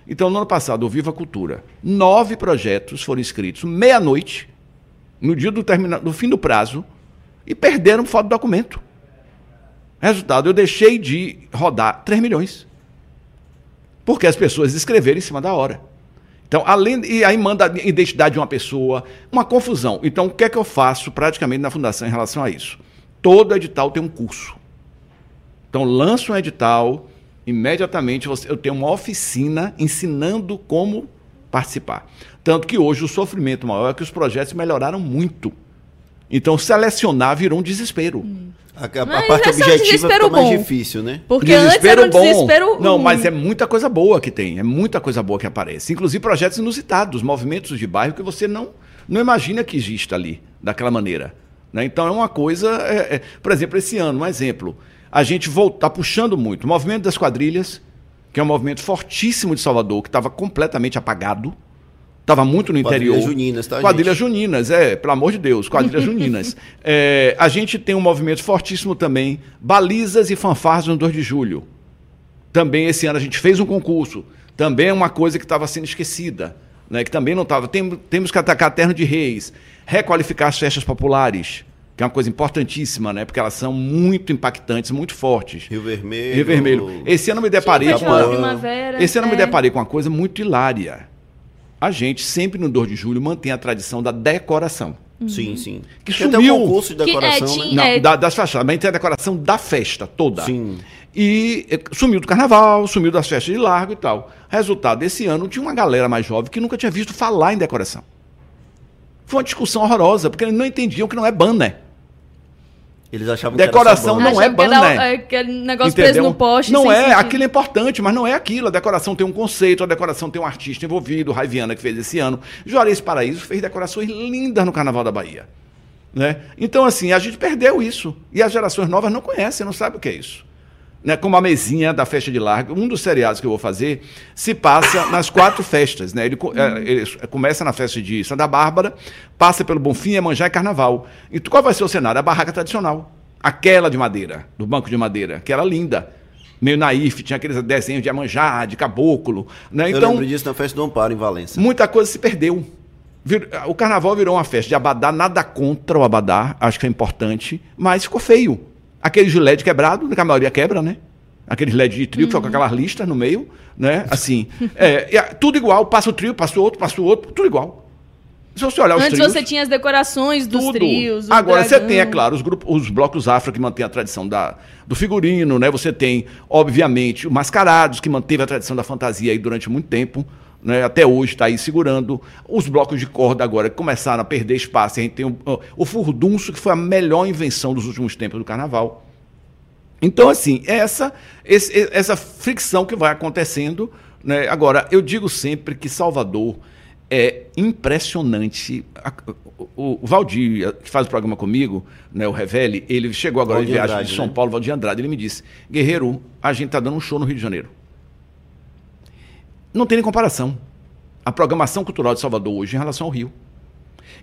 Então, no ano passado, o Viva Cultura, nove projetos foram inscritos meia-noite, no dia do, termina... do fim do prazo, e perderam foto do documento. Resultado, eu deixei de rodar 3 milhões. Porque as pessoas escreveram em cima da hora. Então, além. E aí manda a identidade de uma pessoa, uma confusão. Então, o que é que eu faço praticamente na fundação em relação a isso? Todo edital tem um curso. Então, lanço um edital, imediatamente eu tenho uma oficina ensinando como participar. Tanto que hoje o sofrimento maior é que os projetos melhoraram muito. Então, selecionar virou um desespero. A, a- a parte é um objetiva desespero fica mais bom. difícil, né? Porque antes era um desespero. Não, ruim. mas é muita coisa boa que tem. É muita coisa boa que aparece. Inclusive projetos inusitados, movimentos de bairro que você não, não imagina que exista ali, daquela maneira. Né? Então é uma coisa. é- é- por exemplo, esse ano, um exemplo. A gente está puxando muito. O movimento das quadrilhas, que é um movimento fortíssimo de Salvador, que estava completamente apagado. Estava muito no Quadrilhas interior. juninas, tá, Quadrilhas gente? juninas, é, pelo amor de Deus, quadrilhas juninas. É, a gente tem um movimento fortíssimo também, balizas e fanfarras no 2 de julho. Também esse ano a gente fez um concurso. Também é uma coisa que estava sendo esquecida. Né, que também não estava. Tem, temos que atacar terno de reis, requalificar as festas populares, que é uma coisa importantíssima, né? Porque elas são muito impactantes, muito fortes. Rio Vermelho. Rio Vermelho. Esse ano eu me deparei com uma, esse ano eu me é. deparei com uma coisa muito hilária. A gente sempre no 2 de julho mantém a tradição da decoração. Sim, sim. Que Tem até sumiu. um concurso de Que, é, decoração, tinha- né? Não, É. da- das fachadas, mas tem a decoração da festa toda. Sim. E eh, sumiu do carnaval, sumiu das festas de largo e tal. Resultado, esse ano tinha uma galera mais jovem que nunca tinha visto falar em decoração. Foi uma discussão horrorosa, porque eles não entendiam que não é banner. Eles achavam Decoração que não banda. é banner. o- aquele negócio Entendeu? preso no poste. Não é, sentido. aquilo é importante, mas não é aquilo. A decoração tem um conceito, a decoração tem um artista envolvido, o Raiviana que fez esse ano. Juarez Paraíso fez decorações lindas no Carnaval da Bahia. Né? Então, assim, a gente perdeu isso. E as gerações novas não conhecem, não sabem o que é isso. Né? Como a mesinha da festa de largo, um dos seriados que eu vou fazer se passa nas quatro festas. Né? Ele, é, ele começa na festa de Santa Bárbara, passa pelo Bonfim, Iemanjá e Carnaval. E qual vai ser o cenário? A barraca tradicional. Aquela de madeira, do banco de madeira, que era linda. Meio naif, tinha aqueles desenhos de Iemanjá, de caboclo. Né? Eu Então, lembro disso na festa do Amparo, em Valença. muita coisa se perdeu. O carnaval virou uma festa de abadá, nada contra o abadá, acho que é importante, mas ficou feio. Aquele gilete quebrado, que a maioria quebra, né? Aquele LED de trio, que só com aquelas listas no meio, né? Assim, é, tudo igual, passa o trio, passa o outro, passa o outro, tudo igual. Se você olhar os Antes trios, você tinha as decorações dos tudo. trios. Agora você dragão. tem, é claro, os, grupos, os blocos afro que mantêm a tradição da, do figurino, né? Você tem, obviamente, o Mascarados, que manteve a tradição da fantasia aí durante muito tempo. Né? Até hoje está aí segurando. Os blocos de corda agora que começaram a perder espaço. A gente tem o, o furdunço, que foi a melhor invenção dos últimos tempos do carnaval. Então, assim, é essa, esse- essa fricção que vai acontecendo. Né? Agora, eu digo sempre que Salvador é impressionante. O, o Valdir, que faz o programa comigo, né, o Revele, ele chegou agora Valdir de viagem Andrade, de São né? Paulo, Valdir Andrade, ele me disse: Guerreiro, a gente está dando um show no Rio de Janeiro. Não tem nem comparação. A programação cultural de Salvador hoje em relação ao Rio.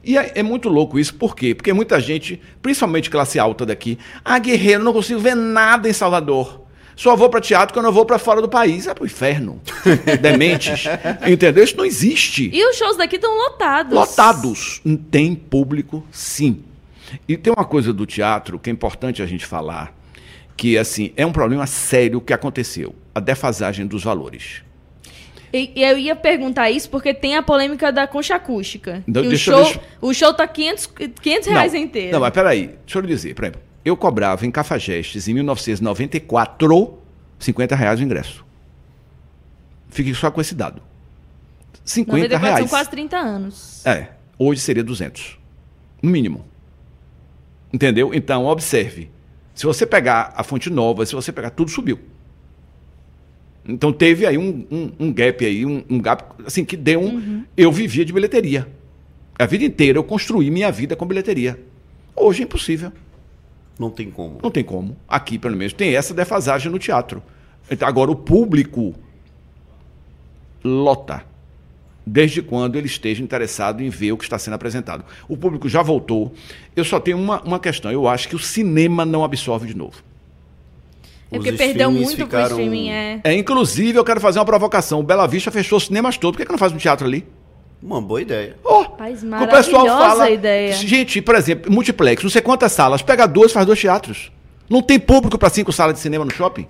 E é, é muito louco isso, por quê? Porque muita gente, principalmente classe alta daqui, ah, guerreiro, não consigo ver nada em Salvador. Só vou para teatro quando eu vou para fora do país. É pro inferno. Dementes. Entendeu? Isso não existe. E os shows daqui estão lotados. Lotados. Tem público, sim. E tem uma coisa do teatro que é importante a gente falar, que assim, é um problema sério que aconteceu. A defasagem dos valores. E, e eu ia perguntar isso porque tem a polêmica da concha acústica. Que o, show, deixa- o show tá 500, 500 reais não, inteiro. Não, mas peraí, deixa eu lhe dizer, por exemplo, eu cobrava em Cafajestes, em 1994, 50 reais o ingresso. Fique só com esse dado. 50 94 reais. são quase 30 anos. É, hoje seria 200. No mínimo. Entendeu? Então, observe. Se você pegar a fonte nova, se você pegar, tudo subiu. Então teve aí um, um, um gap aí, um, um gap, assim, que deu um. Eu vivia de bilheteria. A vida inteira eu construí minha vida com bilheteria. Hoje é impossível. Não tem como. Não tem como. Aqui, pelo menos, tem essa defasagem no teatro. Então, agora, o público lota. Desde quando ele esteja interessado em ver o que está sendo apresentado. O público já voltou. Eu só tenho uma, uma questão. Eu acho que o cinema não absorve de novo. É porque perdeu muito ficaram- pro streaming, é. É, inclusive, eu quero fazer uma provocação. O Bela Vista fechou os cinemas todos. Por que, que não faz um teatro ali? Uma boa ideia. Oh, Rapaz, o pessoal fala. ideia. Gente, por exemplo, multiplex, não sei quantas salas. Pega duas, faz dois teatros. Não tem público para cinco salas de cinema no shopping?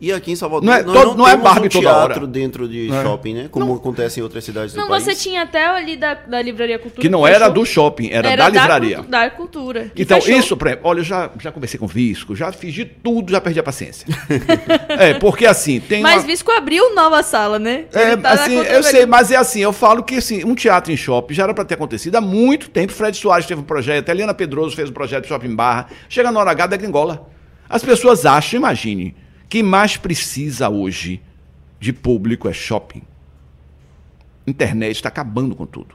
E aqui em Salvador, Não é- nós todo- não é temos Barbie um toda hora. teatro dentro de Não é. shopping, né? Como acontece em outras cidades Não, do país. você tinha até ali da, da Livraria Cultura. Que não era do shopping, era, da livraria. cultu- Da cultura. Então, fechou. isso, por exemplo, olha, eu já, já conversei com o Visco, já fiz de tudo, já perdi a paciência. é, porque assim, tem Mas uma... Visco abriu nova sala, né? É, tá assim, eu sei, ali. mas é assim, eu falo que assim, um teatro em shopping já era para ter acontecido há muito tempo. Fred Soares teve um projeto, a Eliana Pedroso fez um projeto de shopping barra. Chega na hora H da gringola. As pessoas acham, imagine, que mais precisa hoje de público é shopping. Internet está acabando com tudo.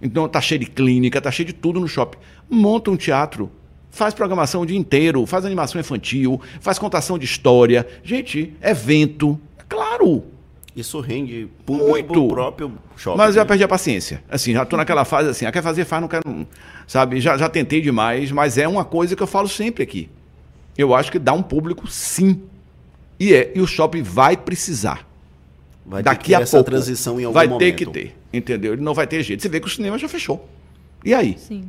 Então tá cheio de clínica, tá cheio de tudo no shopping. Monta um teatro, faz programação o dia inteiro, faz animação infantil, faz contação de história. Gente, evento. É claro. Isso rende público Muito. próprio shopping. Mas eu já né? perdi a paciência. Assim, já tô naquela fase assim, ah, quer fazer, faz, não quero. não. Sabe, já, já tentei demais, mas é uma coisa que eu falo sempre aqui. Eu acho que dá um público sim. E é, e o shopping vai precisar. Vai ter Daqui que ter a essa pouco. transição em algum vai momento. ter que ter, entendeu? Ele não vai ter jeito. Você vê que o cinema já fechou. E aí? Sim.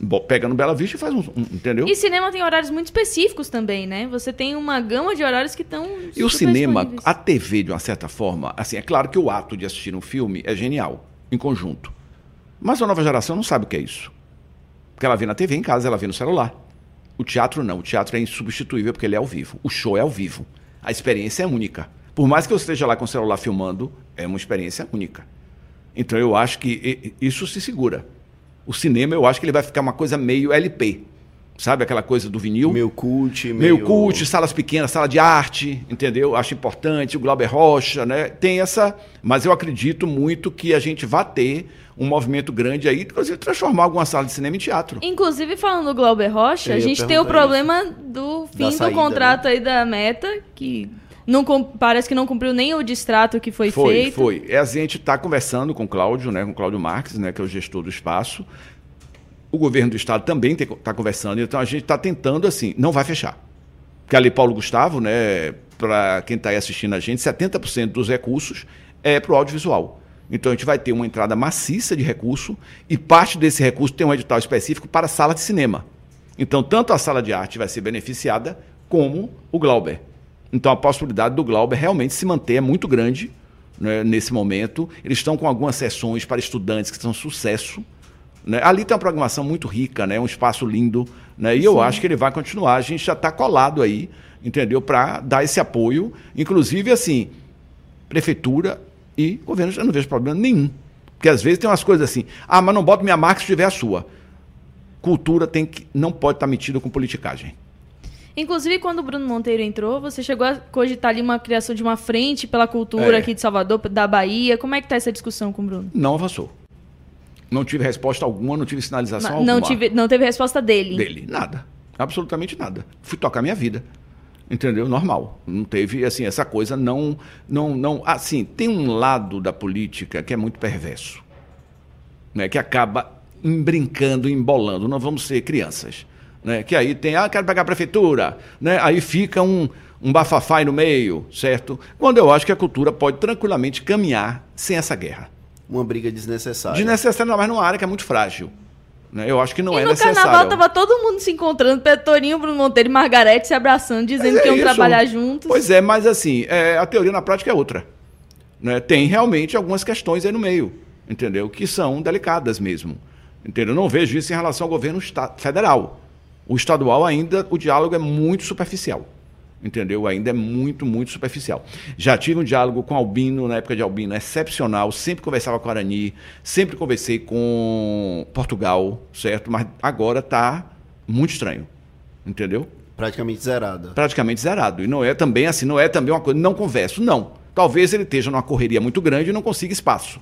Bom, pega no Bela Vista e faz um, um- entendeu? E cinema tem horários muito específicos também, né? Você tem uma gama de horários que estão. E o cinema, disponíveis. a TV, de uma certa forma, assim, é claro que o ato de assistir um filme é genial, em conjunto. Mas a nova geração não sabe o que é isso. Porque ela vê na TV em casa, ela vê no celular. O teatro não, o teatro é insubstituível porque ele é ao vivo. O show é ao vivo. A experiência é única. Por mais que eu esteja lá com o celular filmando, é uma experiência única. Então eu acho que isso se segura. O cinema, eu acho que ele vai ficar uma coisa meio LP. Sabe aquela coisa do vinil? Meio cult, meio meio... cult, salas pequenas, sala de arte, entendeu? Acho importante, o Glauber Rocha, né? Tem essa, mas eu acredito muito que a gente vai ter um movimento grande aí, inclusive transformar alguma sala de cinema em teatro. Inclusive, falando do Glauber Rocha, a gente tem o problema do fim Da do saída, contrato aí da Meta, que não parece que não cumpriu nem o distrato que foi, Foi, feito. foi. É, a gente está conversando com o Cláudio, né, com o Cláudio Marques, né, que é o gestor do espaço. O governo do estado também está conversando, então a gente está tentando assim, não vai fechar. Porque ali Paulo Gustavo, né, para quem está aí assistindo a gente, 70% dos recursos é para o audiovisual. Então a gente vai ter uma entrada maciça de recurso e parte desse recurso tem um edital específico para a sala de cinema. Então tanto a sala de arte vai ser beneficiada como o Glauber. Então a possibilidade do Glauber realmente se manter é muito grande né, nesse momento. Eles estão com algumas sessões para estudantes que são sucesso. né? Ali tem uma programação muito rica, né? um espaço lindo. Né? E eu acho que ele vai continuar. A gente já está colado aí, entendeu? Para dar esse apoio. Inclusive, assim, prefeitura e governo, eu não vejo problema nenhum. Porque às vezes tem umas coisas assim, ah, mas não bota minha marca se tiver a sua. Cultura tem que, não pode estar metida com politicagem. Inclusive, quando o Bruno Monteiro entrou, você chegou a cogitar ali uma criação de uma frente pela cultura É. aqui de Salvador, da Bahia. Como é que tá essa discussão com o Bruno? Não avançou. Não tive resposta alguma, não tive sinalização Ma- alguma. não, tive, não teve resposta dele. dele. Nada. Absolutamente nada. Fui tocar minha vida. Entendeu? Normal. Não teve, assim, essa coisa não. não, não Assim, tem um lado da política que é muito perverso. Né? Que acaba brincando, embolando. Não vamos ser crianças. Né? Que aí tem, ah, quero pegar a prefeitura. Né? Aí fica um, um bafafá aí no meio, certo? Quando eu acho que a cultura pode tranquilamente caminhar sem essa guerra. Uma briga desnecessária. Desnecessário, mas numa área que é muito frágil. Né? Eu acho que não e é no necessário. carnaval tava todo mundo se encontrando, Petorinho, Bruno Monteiro e Margarete se abraçando, dizendo Mas que é iam isso. trabalhar juntos. Pois é, mas assim, é, a teoria na prática é outra. né? Tem realmente algumas questões aí no meio, entendeu? Que são delicadas mesmo. Entendeu? Eu não vejo isso em relação ao governo federal. O estadual ainda, o diálogo é muito superficial. Entendeu? Ainda é muito, muito superficial. Já tive um diálogo com Albino, na época de Albino, excepcional. Sempre conversava com Arani, sempre conversei com Portugal, certo? Mas agora está muito estranho. Entendeu? Praticamente zerada. praticamente zerado. E não é também assim, não é também uma coisa, não converso, não. Talvez ele esteja numa correria muito grande e não consiga espaço.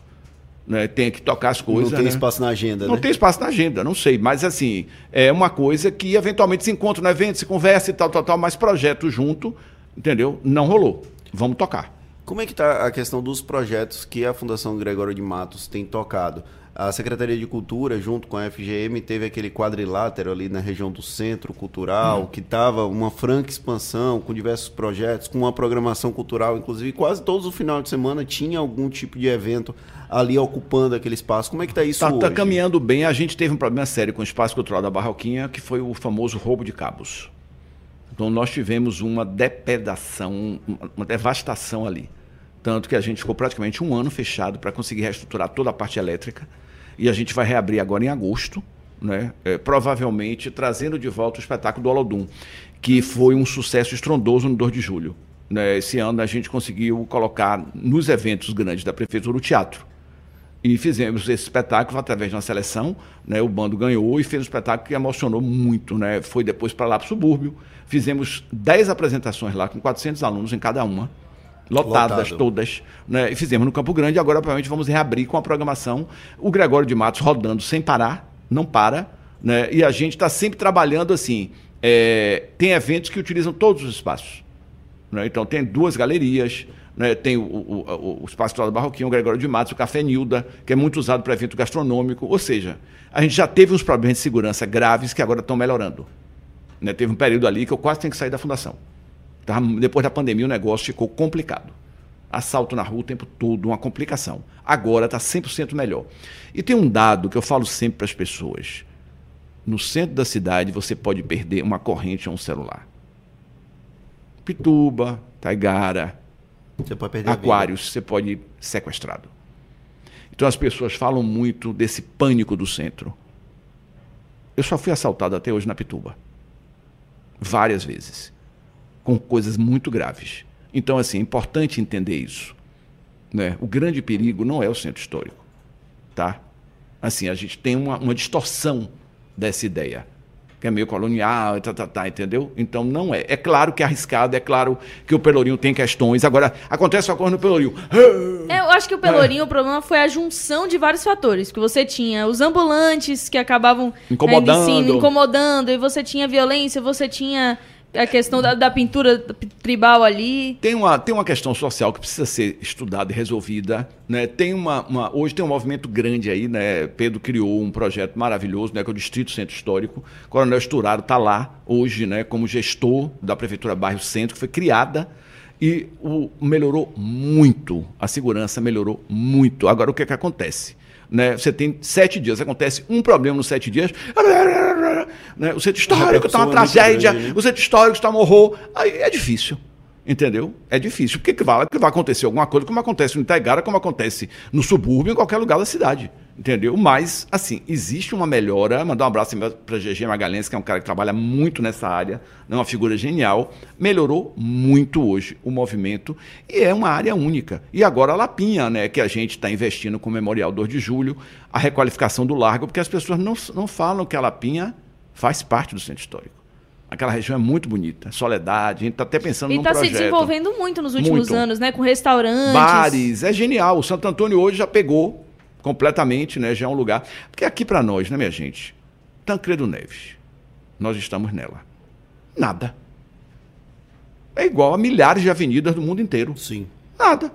Né? Tenha que tocar as coisas. não tem né? espaço na agenda, Não né? tem espaço na agenda, não sei. Mas assim, é uma coisa que eventualmente se encontra no evento, se conversa e tal, tal, tal, mas projeto junto, entendeu? Não rolou. Vamos tocar. Como é que está a questão dos projetos que a Fundação Gregório de Matos tem tocado? A Secretaria de Cultura, junto com a FGM, teve aquele quadrilátero ali na região do Centro Cultural, Hum. que estava uma franca expansão, com diversos projetos, com uma programação cultural, inclusive quase todos os final de semana tinha algum tipo de evento ali ocupando aquele espaço. Como é que está isso Está hoje? caminhando bem. A gente teve um problema sério com o espaço cultural da Barroquinha, que foi o famoso roubo de cabos. Então nós tivemos uma depredação, uma- uma devastação ali. Tanto que a gente ficou praticamente um ano fechado para conseguir reestruturar toda a parte elétrica. E a gente vai reabrir agora em agosto, né? É, provavelmente trazendo de volta o espetáculo do Olodum, que foi um sucesso estrondoso no 2 de julho. né? Esse ano a gente conseguiu colocar nos eventos grandes da prefeitura o teatro. E fizemos esse espetáculo através de uma seleção, né? O bando ganhou e fez um espetáculo que emocionou muito, né? Foi depois para lá para o subúrbio. Fizemos 10 apresentações lá com 400 alunos em cada uma, lotadas Lotado. todas, né? E fizemos no Campo Grande, agora provavelmente vamos reabrir com a programação. O Gregório de Matos rodando sem parar, não para, né? E a gente está sempre trabalhando assim. é, tem eventos que utilizam todos os espaços. né? Então tem duas galerias, né? tem o, o, o- o Espaço Cultural o Gregório de Matos, o Café Nilda, que é muito usado para evento gastronômico. Ou seja, a gente já teve uns problemas de segurança graves que agora estão melhorando. né? Teve um período ali que eu quase tenho que sair da fundação. Tava- depois da pandemia o negócio ficou complicado. Assalto na rua o tempo todo, uma complicação. Agora está 100% melhor. E tem um dado que eu falo sempre para as pessoas. No centro da cidade você pode perder uma corrente ou um celular. Pituba, Taigara, Você pode perder. Aquários, você pode ir sequestrado. Então as pessoas falam muito desse pânico do centro. Eu só fui assaltado até hoje na Pituba. Várias vezes. Com coisas muito graves. Então, assim, é importante entender isso. Né? O grande perigo não é o centro histórico. Tá? Assim, a gente tem uma, uma distorção dessa ideia. Que é meio colonial, tá, tá, tá, entendeu? Então não é. É claro que é arriscado, é claro que o Pelourinho tem questões. Agora, acontece uma coisa no Pelourinho. É, eu acho que o Pelourinho, o problema foi a junção de vários fatores. Que você tinha os ambulantes que acabavam Incomodando. em cima, incomodando, e você tinha violência, você tinha a questão da, da pintura tribal ali. Tem uma, tem uma questão social que precisa ser estudada e resolvida. Né? Tem uma, uma- hoje tem um movimento grande aí, né? Pedro criou um projeto maravilhoso, né? que é o Distrito Centro Histórico. O Coronel Esturaro está lá hoje né? como gestor da Prefeitura Bairro Centro, que foi criada e o, melhorou muito. A segurança melhorou muito. Agora, o que, é que acontece? Né? Você tem sete dias, acontece um problema nos sete dias. Né? O centro histórico está uma é tragédia, grande, né? o centro histórico está um horror. Aí é difícil. Entendeu? É difícil. Porque que vai, que vai acontecer alguma coisa, como acontece no Itaigara, como acontece no subúrbio, em qualquer lugar da cidade. Entendeu? Mas, assim, existe uma melhora. Mandar um abraço para GG Magalhães, que é um cara que trabalha muito nessa área, é uma figura genial. Melhorou muito hoje o movimento e é uma área única. E agora a Lapinha, né, que a gente está investindo com o Memorial 2 de Julho, a requalificação do Largo, porque as pessoas não, não falam que a Lapinha faz parte do centro histórico. Aquela região é muito bonita, Soledade, a gente está até pensando E num está se projeto. desenvolvendo muito nos últimos Muito. anos, né? Com restaurantes. Bares, é genial. O Santo Antônio hoje já pegou completamente, né? Já é um lugar. Porque aqui para nós, né, minha gente? Tancredo Neves. Nós estamos nela. Nada. É igual a milhares de avenidas do mundo inteiro. Sim. Nada.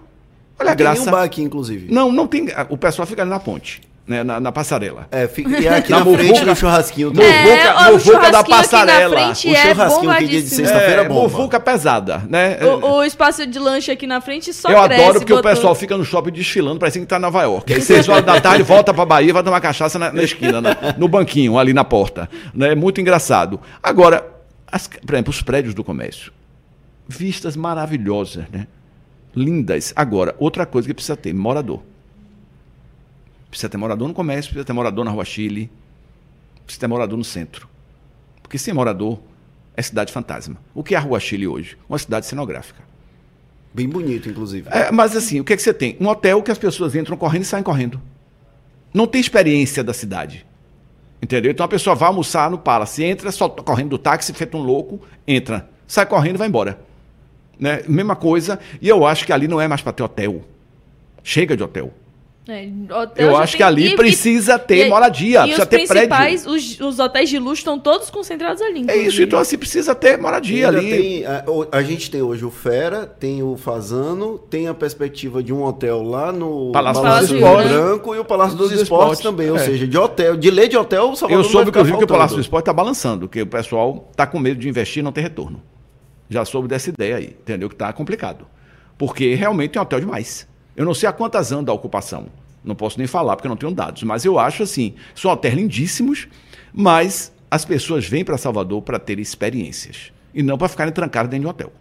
Olha a Tem graça. nenhum bar aqui, inclusive. Não, não tem. O pessoal fica ali na ponte, né? Na, na passarela. É, fica, e aqui Na na, frente Muvuca- do churrasquinho. É, Muvuca- ó, o Muvuca da passarela. O é churrasquinho que dia de sexta-feira é bom, muvuca pesada, né? O, o espaço de lanche aqui na frente só eu cresce. adoro porque o botou- pessoal fica no shopping desfilando, parece que tá em Nova York. Aí seis horas da tarde volta pra Bahia, vai tomar cachaça na, na esquina, na- no banquinho, ali na porta. Né? Muito engraçado. Agora, as- por exemplo, os prédios do comércio. Vistas maravilhosas, né? Lindas. Agora, outra coisa que precisa ter, morador. Precisa ter morador no comércio, precisa ter morador na Rua Chile, precisa ter morador no centro. Porque sem morador, é cidade fantasma. O que é a Rua Chile hoje? Uma cidade cenográfica. Bem bonito, inclusive. É, mas assim, o que, é que você tem? Um hotel que as pessoas entram correndo e saem correndo. Não tem experiência da cidade. Entendeu? Então a pessoa vai almoçar no Palace, entra, só tá correndo do táxi, feito um louco, entra, sai correndo e vai embora. Né? Mesma coisa, e eu acho que ali não é mais para ter hotel. Chega de hotel. É, hotel Eu acho tem- que ali e- precisa ter e- moradia, e precisa os ter prédio. principais, os, os hotéis de luxo estão todos concentrados ali. É inclusive. isso, então assim, precisa ter moradia ali. tem, a, a gente tem hoje o Fera, tem o Fazano, tem a perspectiva de um hotel lá no Palácio dos Rio Esportes. Branco e o Palácio dos, Dos Esportes, Esportes, também. Ou é. seja, de hotel, de lei de hotel, o Salvador Eu soube, inclusive, que o. Palácio do Esporte está balançando, que o pessoal está com medo de investir e não ter retorno. Já soube dessa ideia aí, entendeu? Que está complicado. Porque realmente é um hotel demais. Eu não sei a quantas anos da ocupação. Não posso nem falar, porque eu não tenho dados. Mas eu acho assim, são hotéis lindíssimos, mas as pessoas vêm para Salvador para ter experiências. E não para ficarem trancadas dentro de um hotel.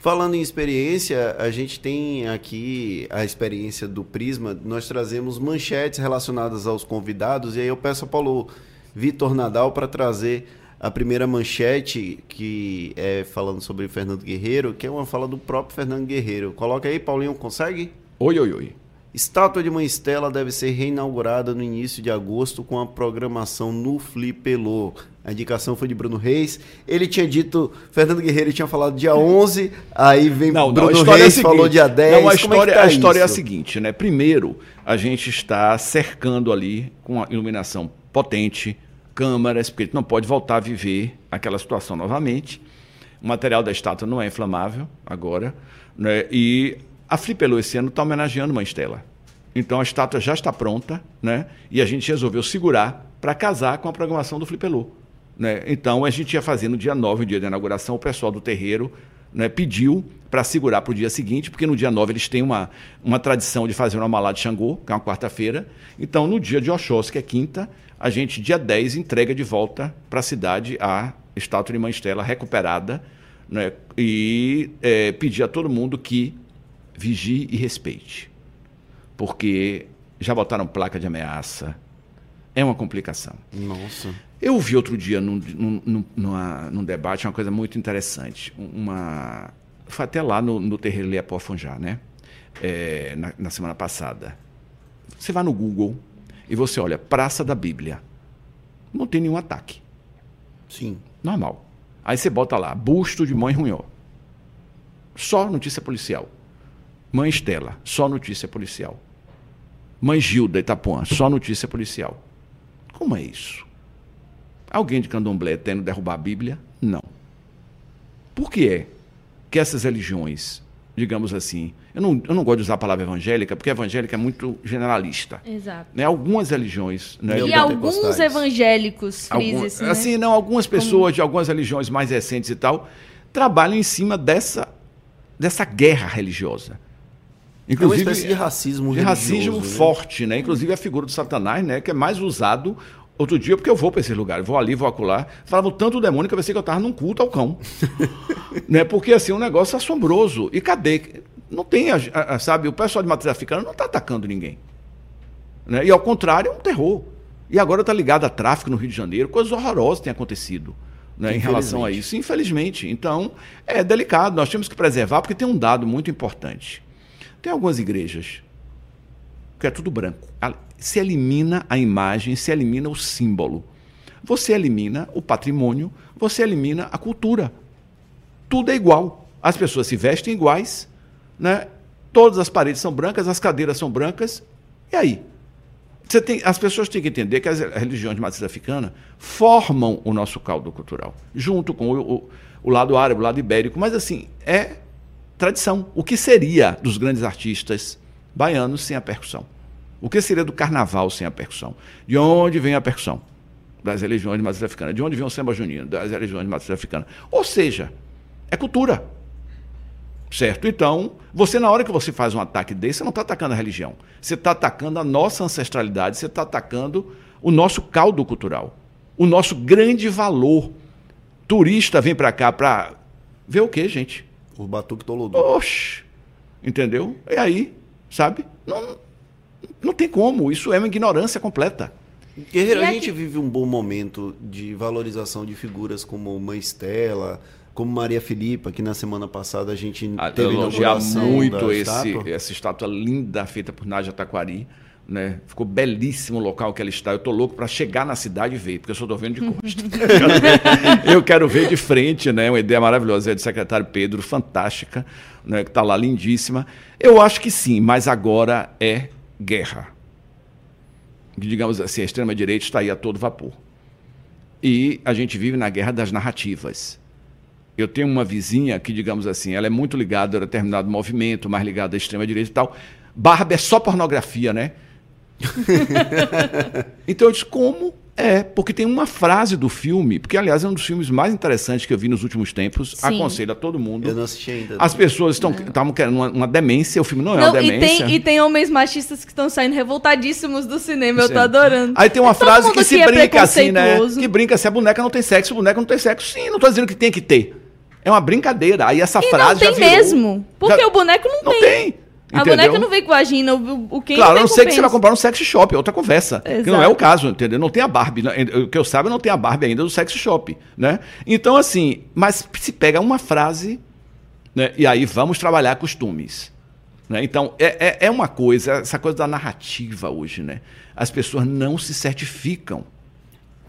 Falando em experiência, a gente tem aqui a experiência do Prisma. Nós trazemos manchetes relacionadas aos convidados. E aí eu peço ao Paulo Vitor Nadal para trazer a primeira manchete, que é falando sobre Fernando Guerreiro, que é uma fala do próprio Fernando Guerreiro. Coloca aí, Paulinho, consegue? Oi, oi, oi. Estátua de Mãe Estela deve ser reinaugurada no início de agosto com a programação no Flipelô. A indicação foi de Bruno Reis. Ele tinha dito, Fernando Guerreiro tinha falado dia 11, aí vem Não, não, a Bruno história é a Reis seguinte. falou dia 10. Não, a Como é história, tá a história é a seguinte, né? Primeiro, a gente está cercando ali com a iluminação potente, câmaras, porque não pode voltar a viver aquela situação novamente. O material da estátua não é inflamável agora, né? E a Flipelô esse ano está homenageando Mãe Estela. Então a estátua já está pronta, né? E a gente resolveu segurar para casar com a programação do Flipelô. Né? Então a gente ia fazer no dia 9, o dia da inauguração, o pessoal do terreiro né, pediu para segurar para o dia seguinte, porque no dia 9 eles têm uma, uma tradição de fazer uma malá de Xangô, que é uma quarta-feira. Então, no dia de Oxóssi, que é quinta, a gente, dia 10, entrega de volta para a cidade a estátua de Mãe Estela recuperada né, e é, pedir a todo mundo que vigie e respeite. Porque já botaram placa de ameaça. É uma complicação. Nossa. Eu vi outro dia num, num, num, numa- num debate uma coisa muito interessante. Uma, foi até lá no, no terreiro Leapofunjá, né? É, na, na semana passada. Você vai no Google e você olha Praça da Bíblia. Não tem nenhum ataque. Sim. Normal. Aí você bota lá, busto de mãe Runhó. Só notícia policial. Mãe Estela, só notícia policial. Mãe Gilda Itapuã, só notícia policial. Como é isso? Alguém de candomblé tendo derrubar a Bíblia? Não. Por que é que essas religiões, digamos assim, eu não, eu não gosto de usar a palavra evangélica, porque evangélica é muito generalista. Exato. Né? Algumas religiões. Né, E alguns evangélicos, Algum- frise né? assim, não, algumas pessoas de algumas religiões mais recentes e tal trabalham em cima dessa, dessa guerra religiosa. É uma espécie de racismo de racismo né? forte, né? Inclusive a figura do Satanás, né? Que é mais usado outro dia, porque eu vou para esse lugar, vou ali, vou acolá. Falavam tanto demônio que eu pensei que eu estava num culto ao cão. né? Porque assim, um negócio assombroso. E cadê? Não tem, a- a- sabe, o pessoal de matriz africana não está atacando ninguém. Né? E ao contrário, é um terror. E agora está ligado a tráfico no Rio de Janeiro, coisas horrorosas têm acontecido né, em relação a isso, infelizmente. Então, é delicado, nós temos que preservar, porque tem um dado muito importante. Tem algumas igrejas que é tudo branco. Se elimina a imagem, se elimina o símbolo. Você elimina o patrimônio, você elimina a cultura. Tudo é igual. As pessoas se vestem iguais, né? todas as paredes são brancas, as cadeiras são brancas. E aí? Você tem, as pessoas têm que entender que as religiões de matriz africana formam o nosso caldo cultural, junto com o, o- o lado árabe, o lado ibérico. Mas, assim, é tradição. O que seria dos grandes artistas baianos sem a percussão? O que seria do carnaval sem a percussão? De onde vem a percussão? Das religiões de matriz africana. De onde vem o samba junino? Das religiões de matriz africana. Ou seja, é cultura. Certo? Então, você, na hora que você faz um ataque desse, você não está atacando a religião. Você está atacando a nossa ancestralidade, você está atacando o nosso caldo cultural, o nosso grande valor. Turista vem para cá para ver o quê, gente? O Batuque Tolodô. Oxi! Entendeu? E aí, sabe? Não, não tem como. Isso é uma ignorância completa. Guerreiro, E a aqui- gente vive um bom momento de valorização de figuras como Mãe Estela, como Maria Filipa, que na semana passada a gente a- teve a elogiar muito da esse, estátua. essa estátua linda feita por Nádia Taquari. Né? Ficou belíssimo o local que ela está. Eu tô louco para chegar na cidade e ver, porque eu só estou vendo de costa. eu, quero ver, de frente, né? Uma ideia maravilhosa é do secretário Pedro, fantástica, né? que está lá lindíssima. Eu acho que sim, mas agora é guerra. Digamos assim, a extrema-direita está aí a todo vapor. E a gente vive na guerra das narrativas. Eu tenho uma vizinha que, digamos assim, ela é muito ligada a determinado movimento, mais ligada à extrema-direita e tal. Barba é só pornografia, né? então eu disse, como é? Porque tem uma frase do filme, porque aliás é um dos filmes mais interessantes que eu vi nos últimos tempos. Sim. Aconselho a todo mundo. Eu não assisti ainda. As pessoas estão estavam querendo uma, uma demência, o filme não é Não, uma e, demência. tem, e tem homens machistas que estão saindo revoltadíssimos do cinema, eu Sim. tô adorando. Aí tem uma Todo frase que se é brinca assim, né? Que brinca se a boneca não tem sexo, a boneca não tem sexo. Sim, não tô dizendo que tem que ter. É uma brincadeira. Aí essa E frase não tem já virou- mesmo. Porque já- o boneco não, Não tem. tem. A entendeu? boneca não vem com vagina, o, o quem Claro, a não ser que você vai comprar no sex shop, é outra conversa. Que não é Exato. o caso, entendeu? Não tem a Barbie. né? O que eu saiba, não tem a Barbie ainda do sex shop, né? Então, assim, mas se pega uma frase, né? E aí vamos trabalhar costumes. Né? Então, é, é, é uma coisa, essa coisa da narrativa hoje, né? As pessoas não se certificam.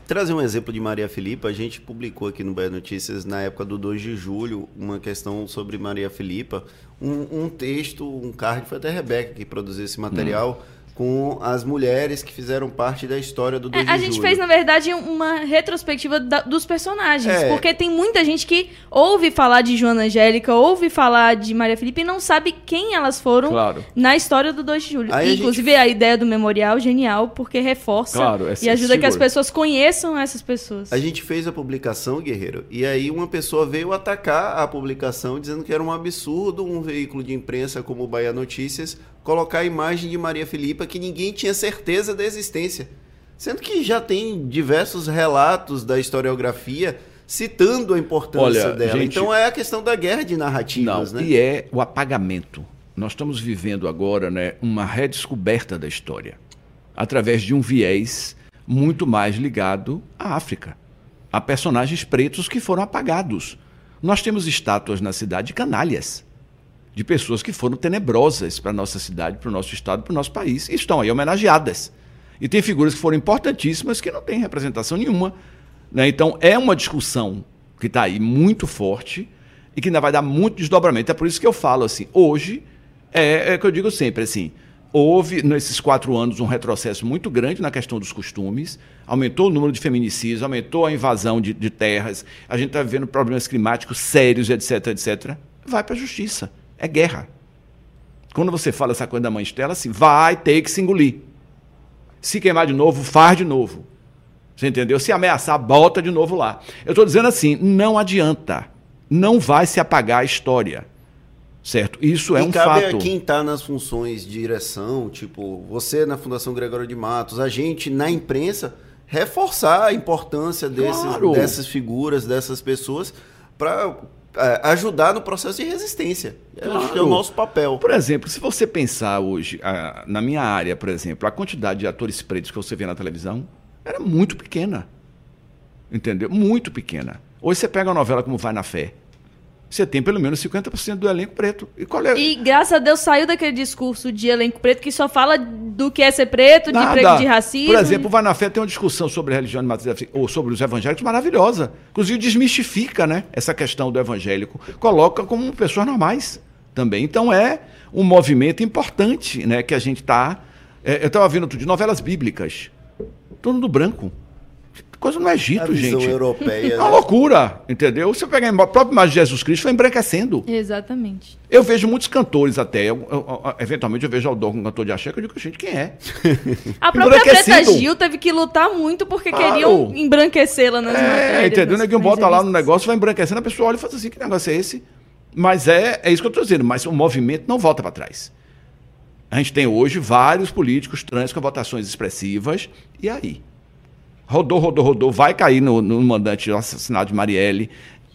Trazer um exemplo de Maria Filipa, a gente publicou aqui no Bahia Notícias, na época do 2 de julho, uma questão sobre Maria Filipa, um, um texto, um card, foi até a Rebeca que produziu esse material. Hum com as mulheres que fizeram parte da história do 2 é, A gente fez, na verdade, uma retrospectiva da, dos personagens. É. Porque tem muita gente que ouve falar de Joana Angélica, ouve falar de Maria Felipe e não sabe quem elas foram claro. na história do 2 de julho. E, inclusive, a, gente... a, ideia do memorial genial, porque reforça claro, e ajuda que as pessoas conheçam essas pessoas. A gente fez a publicação, Guerreiro, e aí uma pessoa veio atacar a publicação dizendo que era um absurdo um veículo de imprensa como o Bahia Notícias colocar a imagem de Maria Filipa que ninguém tinha certeza da existência. Sendo que já tem diversos relatos da historiografia citando a importância Olha, dela. Gente, então é a questão da guerra de narrativas, não, né? E é o apagamento. Nós estamos vivendo agora né, uma redescoberta da história através de um viés muito mais ligado à África, a personagens pretos que foram apagados. Nós temos estátuas na cidade de canalhas de pessoas que foram tenebrosas para a nossa cidade, para o nosso estado, para o nosso país, e estão aí homenageadas. E tem figuras que foram importantíssimas que não têm representação nenhuma. Né? Então, é uma discussão que está aí muito forte e que ainda vai dar muito desdobramento. É por isso que eu falo assim, hoje, é, é que eu digo sempre assim, houve nesses quatro anos um retrocesso muito grande na questão dos costumes, aumentou o número de feminicídios, aumentou a invasão de, de terras, a gente está vivendo problemas climáticos sérios, etc, etc. Vai para a justiça. É guerra. Quando você fala essa coisa da mãe Estela, assim, vai ter que se engolir. Se queimar de novo, faz de novo. Você entendeu? Se ameaçar, volta de novo lá. Eu estou dizendo assim, não adianta. Não vai se apagar a história. Certo? Isso é e um cabe fato. A quem está nas funções de direção, tipo, você na Fundação Gregório de Matos, a gente na imprensa, reforçar a importância desses, claro. dessas figuras, dessas pessoas, para ajudar no processo de resistência. Claro. Acho que é o nosso papel. Por exemplo, se você pensar hoje, na minha área, por exemplo, a quantidade de atores pretos que você vê na televisão era muito pequena. Entendeu? Muito pequena. Hoje você pega uma novela como Vai na Fé você tem pelo menos 50% do elenco preto. E, qual é? e graças a Deus saiu daquele discurso de elenco preto que só fala do que é ser preto, de, de racismo. Por exemplo, o Vai na Fé tem uma discussão sobre a religião de matriz ou sobre os evangélicos maravilhosa. Inclusive desmistifica né, essa questão do evangélico. Coloca como pessoas normais também. Então é um movimento importante né, que a gente está. É, eu estava vendo outro de novelas bíblicas. Todo mundo branco. Coisa no Egito, a visão gente. europeia. É uma né? loucura, entendeu? Você pegar a própria imagem de Jesus Cristo, foi embranquecendo. Exatamente. Eu vejo muitos cantores até. Eu, eu, eu, eventualmente eu vejo Aldor com um cantor de axé, que eu digo, gente, quem é? a própria Preta Gil teve que lutar muito porque claro. queriam embranquecê-la nas é, matérias. entendeu? O neguinho bota lá no negócio, vai embranquecendo, a pessoa olha e fala assim, que negócio é esse? Mas é, é isso que eu estou dizendo, mas o movimento não volta para trás. A gente tem hoje vários políticos trans com votações expressivas, e aí? Rodou, rodou, rodou, vai cair no, no mandante do assassinato de Marielle.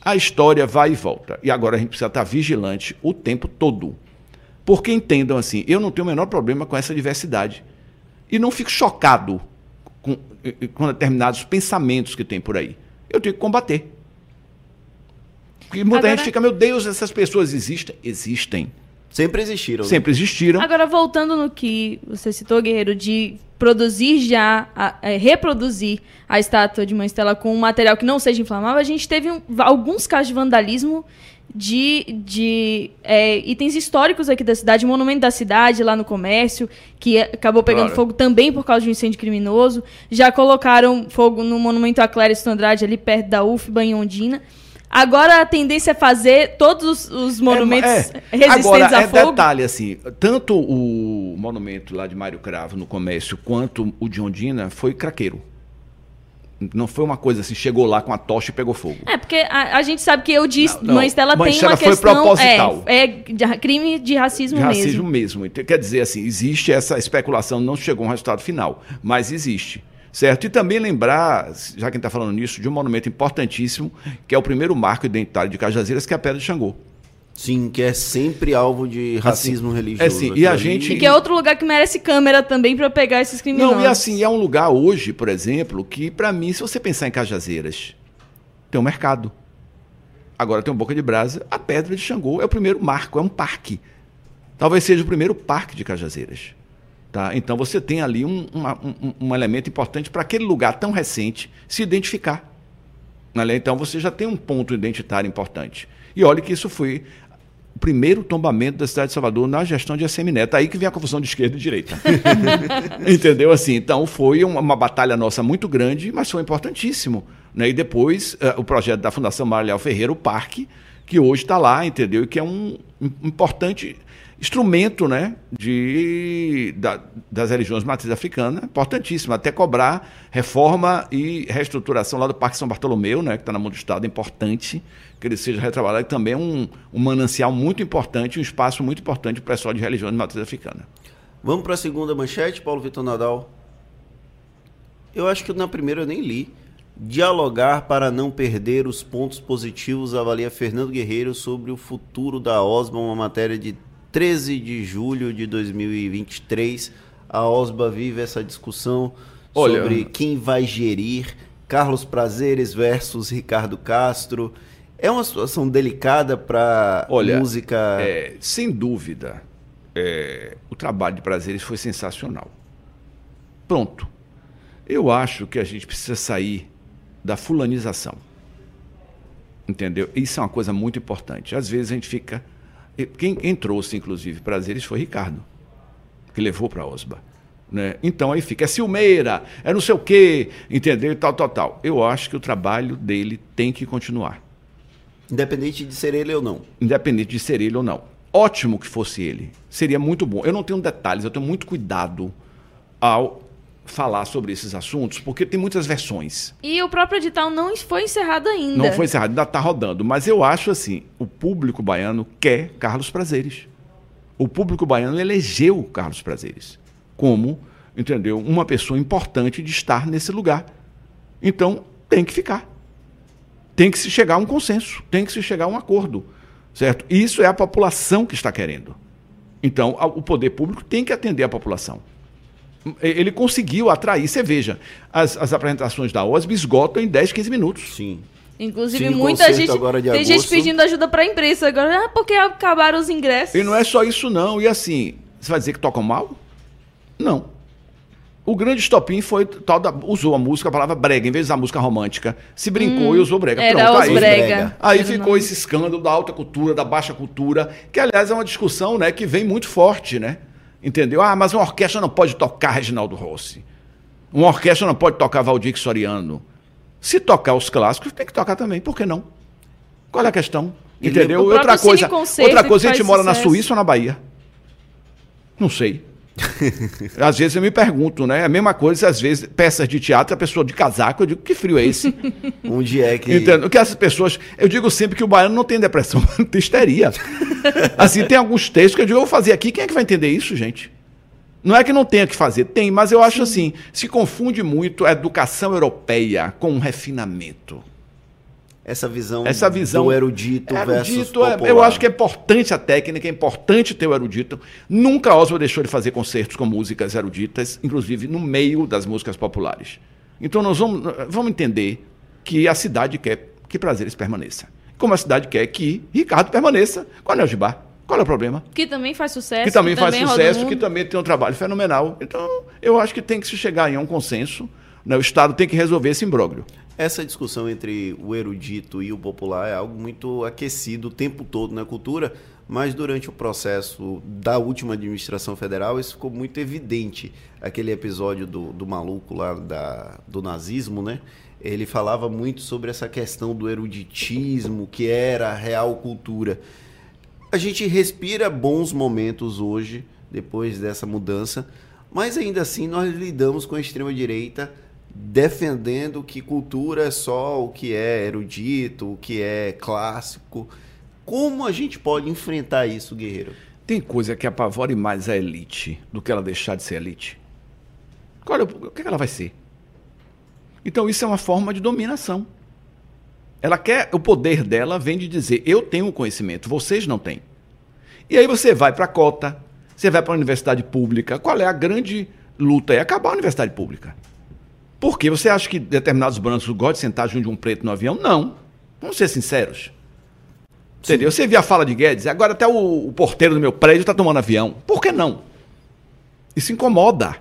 A história vai e volta. E agora a gente precisa estar vigilante o tempo todo. Porque entendam assim, eu não tenho o menor problema com essa diversidade. E não fico chocado com, com determinados pensamentos que tem por aí. Eu tenho que combater. Porque muita agora... gente fica, meu Deus, essas pessoas existem? Existem. Sempre existiram. Né? Sempre existiram. Agora, voltando no que você citou, Guerreiro, de produzir já, a, é, reproduzir a estátua de Mãe Estela com um material que não seja inflamável, a gente teve um, alguns casos de vandalismo de, de é, itens históricos aqui da cidade, monumento da cidade lá no comércio, que acabou pegando claro. fogo também por causa de um incêndio criminoso. Já colocaram fogo no monumento a Clériston Andrade, ali perto da UFBA, em Ondina. Agora a tendência é fazer todos os monumentos é, é. resistentes Agora, a é fogo. detalhe assim, tanto o monumento lá de Mário Cravo no comércio quanto o de Ondina foi craqueiro. Não foi uma coisa assim, chegou lá com a tocha e pegou fogo. É, porque a, a gente sabe que eu disse, não, não, Mãe Estela tem Estela uma foi questão... Proposital. É, é de, crime de racismo, de racismo mesmo. mesmo. Quer dizer assim, existe essa especulação, não chegou a um resultado final, mas existe. Certo? E também lembrar, já quem está falando nisso, de um monumento importantíssimo, que é o primeiro marco identitário de Cajazeiras, que é a Pedra de Xangô. Sim, que é sempre alvo de assim, racismo assim, religioso. É sim, e a gente... E que é outro lugar que merece câmera também para pegar esses criminosos. Não, e assim, é um lugar hoje, por exemplo, que para mim, se você pensar em Cajazeiras, tem um mercado. Agora tem um Boca de Brasa, a Pedra de Xangô é o primeiro marco, é um parque. Talvez seja o primeiro parque de Cajazeiras. Tá? Então você tem ali um, uma, um, um elemento importante para aquele lugar tão recente se identificar. Né? Então você já tem um ponto identitário importante. E olha que isso foi o primeiro tombamento da cidade de Salvador na gestão de ACM Neto. Aí que vem a confusão de esquerda e direita. Entendeu? Assim, então foi uma, uma, batalha nossa muito grande, mas foi importantíssimo. Né? E depois uh, o projeto da Fundação Marilhau Ferreira, o parque, que hoje está lá, entendeu? E que é um, um importante instrumento né, de, da, das religiões matriz africana, importantíssimo, até cobrar reforma e reestruturação lá do Parque São Bartolomeu, né, que está na mão do Estado, é importante que ele seja retrabalhado, e também é um, um manancial muito importante, um espaço muito importante para o pessoal de religiões matriz africana. Vamos para a segunda manchete, Paulo Vitor Nadal. Eu acho que na primeira eu nem li. Dialogar para não perder os pontos positivos, avalia Fernando Guerreiro sobre o futuro da OSMA, uma matéria de 13 de julho de 2023. A OSBA vive essa discussão Olha, sobre quem vai gerir Carlos Prazeres versus Ricardo Castro. É uma situação delicada para música. É, sem dúvida, é, o trabalho de Prazeres foi sensacional. Pronto. Eu acho que a gente precisa sair da fulanização. Entendeu? Isso é uma coisa muito importante. Às vezes a gente fica quem, quem trouxe, inclusive, prazeres foi Ricardo, que levou para Osba. Né? Então aí fica, é Silmeira, é não sei o quê, entendeu? Tal, tal, tal. Eu acho que o trabalho dele tem que continuar. Independente de ser ele ou não. Independente de ser ele ou não. Ótimo que fosse ele. Seria muito bom. Eu não tenho detalhes, eu tenho muito cuidado ao falar sobre esses assuntos, porque tem muitas versões. E o próprio edital não foi encerrado ainda. Não foi encerrado, ainda está rodando. Mas eu acho assim, o público baiano quer Carlos Prazeres. O público baiano elegeu Carlos Prazeres como, entendeu, uma pessoa importante de estar nesse lugar. Então, tem que ficar. Tem que se chegar a um consenso, tem que se chegar a um acordo, certo? Isso é a população que está querendo. Então, o poder público tem que atender a população ele conseguiu atrair. Você veja, as, as apresentações da OSB esgotam em 10, 15 minutos. Sim. Inclusive, Sim, muita gente. Tem agosto. gente pedindo ajuda para a imprensa agora, ah, porque acabaram os ingressos. E não é só isso, não. E assim, você vai dizer que tocam mal? Não. O grande estopim foi tal da, usou a música, a palavra brega, em vez usar música romântica, se brincou hum, e usou brega. Era Pronto, aí, brega. aí ficou esse escândalo da alta cultura, da baixa cultura, que aliás é uma discussão, né, que vem muito forte, né? Entendeu? Ah, mas uma orquestra não pode tocar Reginaldo Rossi. Uma orquestra não pode tocar Valdir Soriano. Se tocar os clássicos, tem que tocar também. Por que não? Qual é a questão? Entendeu? Outra coisa, outra coisa, a gente mora sucesso. na Suíça ou na Bahia? Não sei. às vezes eu me pergunto, né? A mesma coisa, às vezes, peças de teatro, a pessoa de casaco, eu digo, que frio é esse? Onde é que. Entendo. Que essas pessoas. Eu digo sempre que o baiano não tem depressão, tem histeria. assim, tem alguns textos que eu digo, eu vou fazer aqui, quem é que vai entender isso, gente? Não é que não tenha que fazer, tem, mas eu acho Sim. assim, se confunde muito a educação europeia com um refinamento essa visão, essa visão do erudito, erudito versus popular. É, eu acho que é importante a técnica, é importante ter o erudito. Nunca Oswald deixou de fazer concertos com músicas eruditas, inclusive no meio das músicas populares. Então nós vamos, vamos entender que a cidade quer que Prazeres permaneça. Como a cidade quer que Ricardo permaneça com Anel Bar. Qual é o problema? Que também faz sucesso. Que também que faz também sucesso, que também tem um trabalho fenomenal. Então, eu acho que tem que se chegar em um consenso. Né? O Estado tem que resolver esse imbróglio. Essa discussão entre o erudito e o popular é algo muito aquecido o tempo todo na cultura, mas durante o processo da última administração federal isso ficou muito evidente. Aquele episódio do, do maluco lá da, do nazismo, né? Ele falava muito sobre essa questão do eruditismo, que era a real cultura. A gente respira bons momentos hoje, depois dessa mudança, mas ainda assim nós lidamos com a extrema-direita defendendo que cultura é só o que é erudito, o que é clássico. Como a gente pode enfrentar isso, guerreiro? Tem coisa que apavore mais a elite do que ela deixar de ser elite. Olha, o que ela vai ser? Então isso é uma forma de dominação. Ela quer, o poder dela vem de dizer: eu tenho o conhecimento, vocês não têm. E aí você vai para a cota, você vai para a universidade pública. Qual é a grande luta? É acabar a universidade pública. Por quê? Você acha que determinados brancos gostam de sentar junto de um preto no avião? Não. Vamos ser sinceros. Entendeu? Você via a fala de Guedes, agora até o, o porteiro do meu prédio está tomando avião. Por que não? Isso incomoda.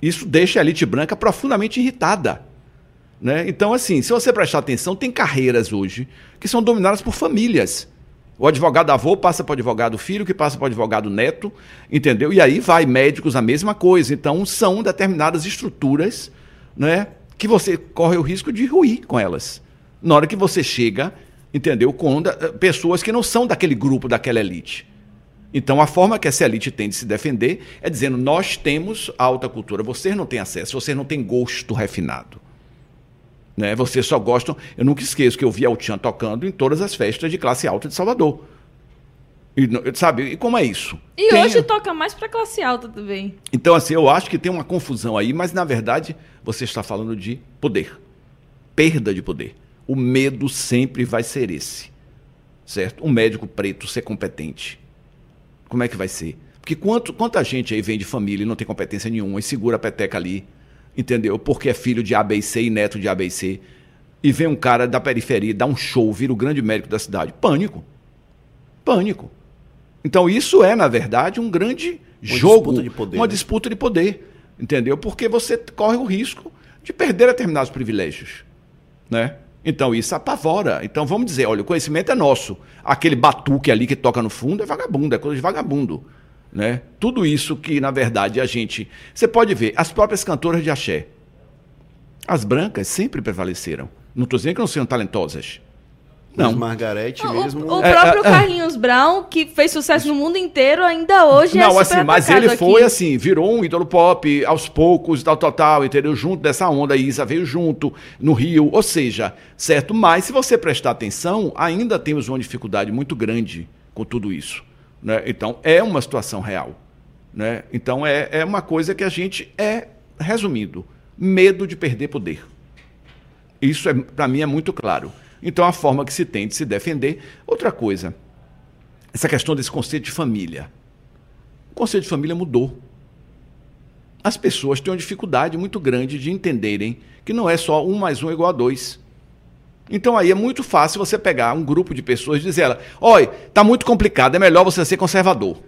Isso deixa a elite branca profundamente irritada. Né? Então, assim, se você prestar atenção, tem carreiras hoje que são dominadas por famílias. O advogado avô passa para o advogado filho, que passa para o advogado neto, entendeu? E aí vai médicos a mesma coisa. Então, são determinadas estruturas né, que você corre o risco de ruir com elas. Na hora que você chega, entendeu? Com pessoas que não são daquele grupo, daquela elite. Então, a forma que essa elite tem de se defender é dizendo: nós temos alta cultura, vocês não têm acesso, vocês não têm gosto refinado. Né? Vocês só gostam. Eu nunca esqueço que eu vi Altian tocando em todas as festas de classe alta de Salvador. E, sabe? E como é isso? E tem... hoje toca mais para classe alta também. Então, assim, eu acho que tem uma confusão aí, mas na verdade você está falando de poder. Perda de poder. O medo sempre vai ser esse. Certo? Um médico preto ser competente como é que vai ser? Porque quanto, quanta gente aí vem de família e não tem competência nenhuma e segura a peteca ali, entendeu? Porque é filho de ABC e neto de ABC. E vem um cara da periferia, dá um show, vira o grande médico da cidade. Pânico. Pânico. Então isso é, na verdade, um grande uma jogo, disputa de poder, uma né? disputa de poder, entendeu? Porque você corre o risco de perder determinados privilégios, né? Então isso apavora. Então vamos dizer, olha, o conhecimento é nosso. Aquele batuque ali que toca no fundo é vagabundo, é coisa de vagabundo. Né? Tudo isso que, na verdade, a gente. Você pode ver, as próprias cantoras de axé. As brancas sempre prevaleceram. Não estou dizendo que não sejam talentosas. Não. Margarete mesmo. O, o é, próprio é, é, Carlinhos Brown, que fez sucesso no mundo inteiro, ainda hoje não, é Não, assim, mas ele aqui. foi assim, virou um ídolo pop aos poucos, tal, tal, tal, entendeu? Junto dessa onda, a Isa veio junto no Rio, ou seja, certo? Mas se você prestar atenção, ainda temos uma dificuldade muito grande com tudo isso. Né? Então, é uma situação real. Né? Então, é, é uma coisa que a gente é, resumindo, medo de perder poder. Isso, é, para mim, é muito claro. Então, a forma que se tem de se defender. Outra coisa, essa questão desse conceito de família. O conceito de família mudou. As pessoas têm uma dificuldade muito grande de entenderem que não é só um mais um igual a dois. Então aí é muito fácil você pegar um grupo de pessoas e dizer olha, tá muito complicado, é melhor você ser conservador.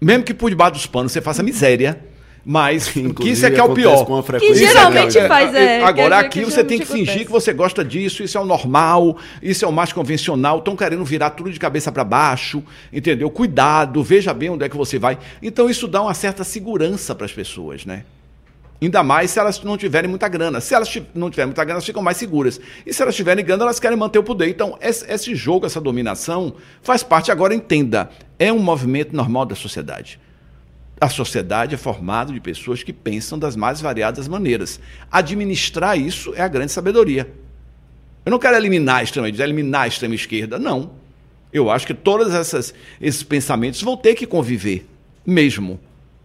Mesmo que por debaixo dos panos você faça miséria, mas que isso é que é o pior. Que geralmente é, faz é. Agora aqui você tem que fingir que você gosta disso, isso é o normal, isso é o mais convencional. Estão querendo virar tudo de cabeça para baixo, entendeu? Cuidado, veja bem onde é que você vai. Então isso dá uma certa segurança para as pessoas, né? Ainda mais se elas não tiverem muita grana. Se elas não tiverem muita grana, elas ficam mais seguras. E se elas tiverem grana, elas querem manter o poder. Então, esse jogo, essa dominação, faz parte. Agora, entenda, é um movimento normal da sociedade. A sociedade é formada de pessoas que pensam das mais variadas maneiras. Administrar isso é a grande sabedoria. Eu não quero eliminar a extrema direita, eliminar a extrema esquerda, não. Eu acho que todos essas, esses pensamentos vão ter que conviver, mesmo.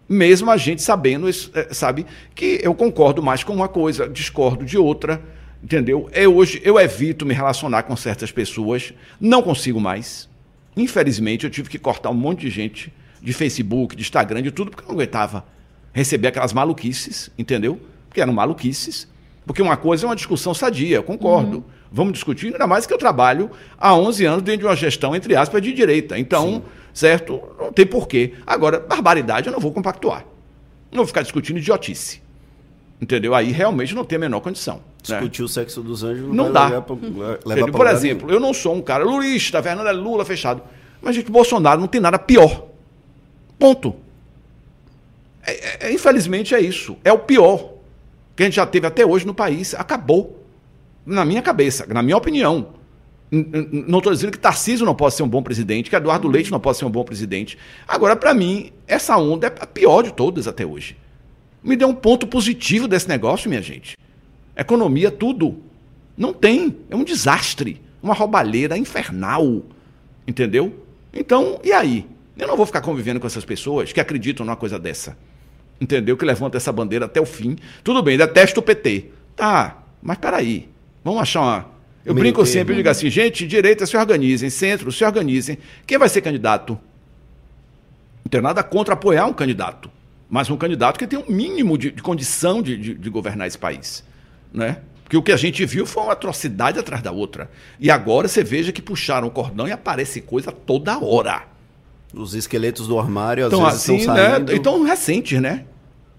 Mesmo a gente sabendo, é, sabe, que eu concordo mais com uma coisa, discordo de outra, entendeu? Eu hoje eu evito me relacionar com certas pessoas, não consigo mais. Infelizmente, eu tive que cortar um monte de gente de Facebook, de Instagram, de tudo, porque eu não aguentava receber aquelas maluquices, entendeu? Porque eram maluquices. Porque uma coisa é uma discussão sadia, eu concordo. Uhum. Vamos discutir, ainda mais que eu trabalho há 11 anos dentro de uma gestão, entre aspas, de direita. Então, Sim. certo? Não tem porquê. Agora, barbaridade eu não vou compactuar. Não vou ficar discutindo idiotice. Entendeu? Aí realmente não tem a menor condição. Né? Discutir né? o sexo dos anjos não, não dá. Pra, levar Por exemplo, nenhum. eu não sou um cara lulista, Fernando é Lula fechado. Mas, gente, Bolsonaro não tem nada pior Ponto. É, é, é, infelizmente é isso. É o pior que a gente já teve até hoje no país. Acabou. Na minha cabeça, na minha opinião. Não estou dizendo que Tarcísio não pode ser um bom presidente, que Eduardo Leite não pode ser um bom presidente. Agora, para mim, essa onda é a pior de todas até hoje. Me dê um ponto positivo desse negócio, minha gente. Economia, tudo. Não tem. É um desastre. Uma roubalheira infernal. Entendeu? Então, e aí? Eu não vou ficar convivendo com essas pessoas que acreditam numa coisa dessa. Entendeu? Que levantam essa bandeira até o fim. Tudo bem, detesto o PT. Tá, mas peraí. Vamos achar uma. Eu Meio brinco sempre, eu digo assim, gente, direita se organizem, centro se organizem. Quem vai ser candidato? Não tenho nada contra apoiar um candidato, mas um candidato que tem um mínimo de, de condição de, de, de, governar esse país. Né? Porque o que a gente viu foi uma atrocidade atrás da outra. E agora você veja que puxaram o cordão e aparece coisa toda hora. Os esqueletos do armário, às então, vezes, assim, estão né? saindo... Então, recentes, né?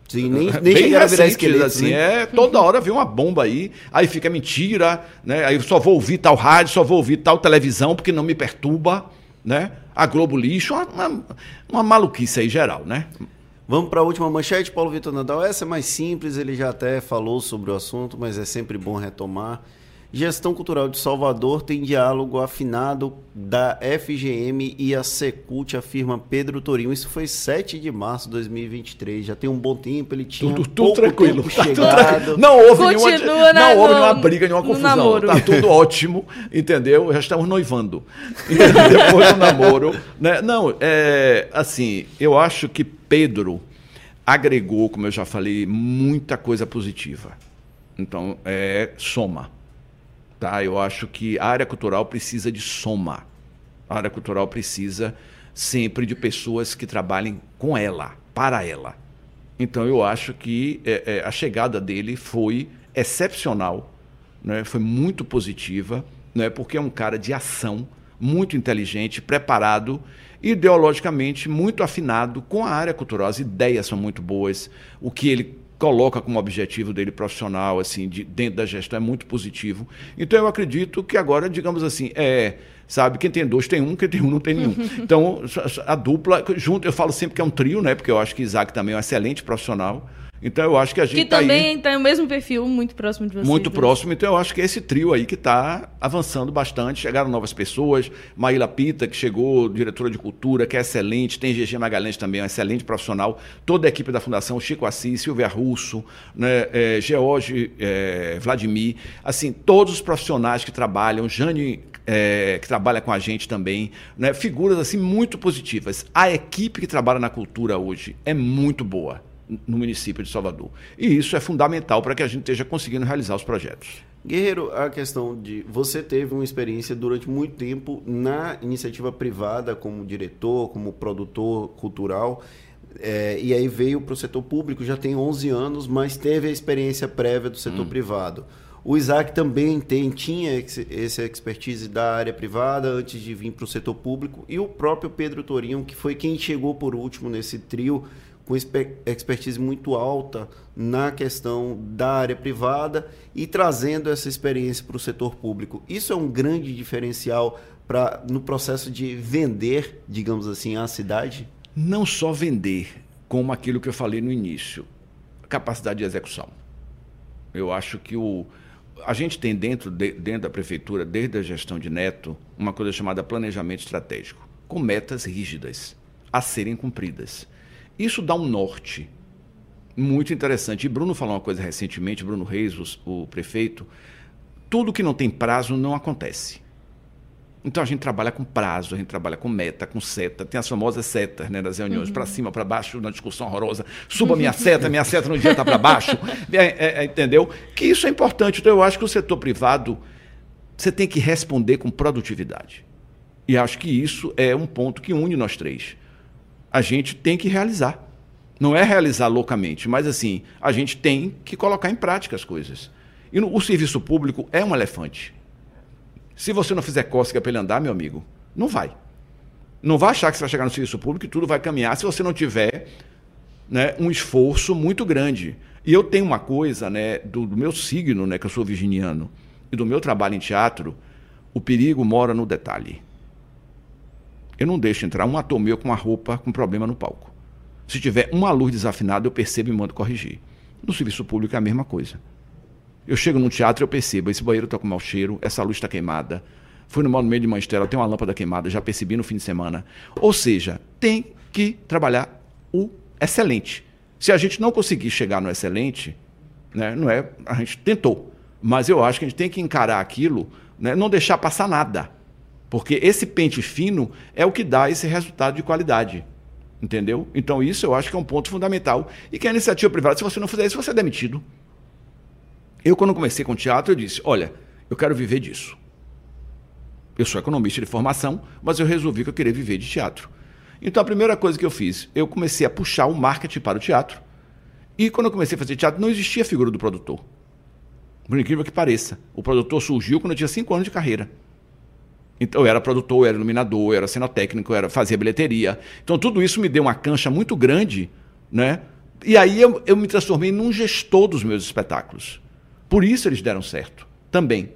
Sim, nem, nem Bem chegaram a virar assim, né? é, toda hora vem uma bomba aí, aí fica mentira, né? Aí só vou ouvir tal rádio, só vou ouvir tal televisão, porque não me perturba, né? A Globo lixo, uma, uma, uma maluquice aí geral, né? Vamos para a última manchete, Paulo Vitor Nadal. Essa é mais simples, ele já até falou sobre o assunto, mas é sempre bom retomar. Gestão Cultural de Salvador tem diálogo afinado da FGM e a Secult, afirma Pedro Torinho. Isso foi 7 de março de 2023. Já tem um bom tempo, ele tinha Tudo, tudo pouco tranquilo. tempo Tá tudo tranquilo. Não houve nenhuma, Continua, né, não houve no- nenhuma briga, nenhuma confusão. Tá tudo ótimo, entendeu? Já estamos noivando. Depois do namoro. Né? Não, é assim, eu acho que Pedro agregou, como eu já falei, muita coisa positiva. Então, é soma. Tá? Eu acho que a área cultural precisa de soma. A área cultural precisa sempre de pessoas que trabalhem com ela, para ela. Então eu acho que é, é, a chegada dele foi excepcional, né? foi muito positiva, né? porque é um cara de ação, muito inteligente, preparado, ideologicamente muito afinado com a área cultural. As ideias são muito boas, o que ele coloca como objetivo dele profissional, assim, de, dentro da gestão, é muito positivo. Então eu acredito que agora, digamos assim, é, sabe, quem tem dois tem um, quem tem um não tem nenhum. Então a dupla, junto, eu falo sempre que é um trio, né? Porque eu acho que Isaac também é um excelente profissional. Então eu acho que a gente Que tá também tem o mesmo perfil, muito próximo de vocês. muito né? próximo. Então eu acho que é esse trio aí que está avançando bastante. Chegaram novas pessoas. Maíla Pita, que chegou, diretora de cultura, que é excelente. Tem GG Magalhães também, um excelente profissional. Toda a equipe da Fundação, Chico Assis, Silvia Russo, né, é, George é, Vladimir. Assim, todos os profissionais que trabalham, Jane é, que trabalha com a gente também, né? figuras assim muito positivas. A equipe que trabalha na cultura hoje é muito boa no município de Salvador. E isso é fundamental para que a gente esteja conseguindo realizar os projetos. Guerreiro, a questão de você teve uma experiência durante muito tempo na iniciativa privada como diretor, como produtor cultural, é, e aí veio para o setor público, já tem 11 anos, mas teve a experiência prévia do setor privado. O Isaac também tem, tinha esse- essa expertise da área privada antes de vir para o setor público, e o próprio Pedro Torinho, que foi quem chegou por último nesse trio, com expertise muito alta na questão da área privada e trazendo essa experiência para o setor público. Isso é um grande diferencial pra, no processo de vender, digamos assim, a cidade? Não só vender, como aquilo que eu falei no início, capacidade de execução. Eu acho que o, a gente tem dentro, de- dentro da prefeitura, desde a gestão de Neto, uma coisa chamada planejamento estratégico, com metas rígidas a serem cumpridas. Isso dá um norte muito interessante. E Bruno falou uma coisa recentemente, Bruno Reis, o, o prefeito, tudo que não tem prazo não acontece. Então a gente trabalha com prazo, a gente trabalha com meta, com seta. Tem as famosas setas né, das reuniões, para cima, para baixo, na discussão horrorosa. Suba minha seta, minha seta no dia está para baixo. É, é, é, entendeu? Que isso é importante. Então eu acho que o setor privado você tem que responder com produtividade. E acho que isso é um ponto que une nós três. A gente tem que realizar. Não é realizar loucamente, mas assim, a gente tem que colocar em prática as coisas. E no- o serviço público é um elefante. Se você não fizer cócega para ele andar, meu amigo, não vai. Não vai achar que você vai chegar no serviço público e tudo vai caminhar se você não tiver né, um esforço muito grande. E eu tenho uma coisa né, do, do meu signo, né, que eu sou virginiano, e do meu trabalho em teatro, o perigo mora no detalhe. Eu não deixo entrar um ator meu com uma roupa com problema no palco. Se tiver uma luz desafinada, eu percebo e mando corrigir. No serviço público é a mesma coisa. Eu chego num teatro e eu percebo, esse banheiro está com mau cheiro, essa luz está queimada. Fui no monumento de Manstela, tem uma lâmpada queimada, já percebi no fim de semana. Ou seja, tem que trabalhar o excelente. Se a gente não conseguir chegar no excelente, né, não é, a gente tentou. Mas eu acho que a gente tem que encarar aquilo, né, não deixar passar nada. Porque esse pente fino é o que dá esse resultado de qualidade. Entendeu? Então, isso eu acho que é um ponto fundamental. E que a iniciativa privada, se você não fizer isso, você é demitido. Eu, quando comecei com teatro, eu disse: olha, eu quero viver disso. Eu sou economista de formação, mas eu resolvi que eu queria viver de teatro. Então, a primeira coisa que eu fiz, eu comecei a puxar o marketing para o teatro. E quando eu comecei a fazer teatro, não existia a figura do produtor. Por incrível que pareça. O produtor surgiu quando eu tinha cinco anos de carreira. Então, eu era produtor, eu era iluminador, eu era cenotécnico, eu era, fazia bilheteria. Então, tudo isso me deu uma cancha muito grande, né? E aí eu, eu me transformei num gestor dos meus espetáculos. Por isso eles deram certo, também.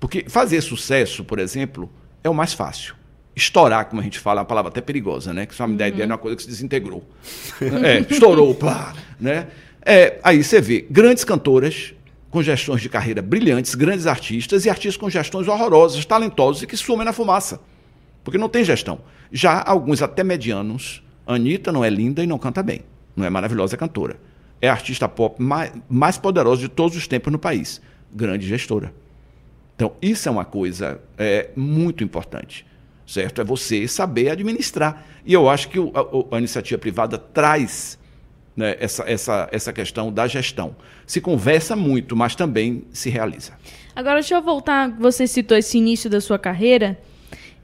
Porque fazer sucesso, por exemplo, é o mais fácil. Estourar, como a gente fala, é uma palavra até perigosa, né? Que só me dá uhum. ideia de uma coisa que se desintegrou. é, estourou, pá, né? É, aí você vê grandes cantoras com gestões de carreira brilhantes, grandes artistas e artistas com gestões horrorosas, talentosos e que sumem na fumaça. Porque não tem gestão. Já alguns até medianos, Anitta não é linda e não canta bem. Não é maravilhosa cantora. É a artista pop mais, mais poderosa de todos os tempos no país. Grande gestora. Então, isso é uma coisa é, muito importante. Certo? É você saber administrar. E eu acho que o, a, a iniciativa privada traz né, essa, essa, essa questão da gestão. Se conversa muito, mas também se realiza. Agora, deixa eu voltar. Você citou esse início da sua carreira.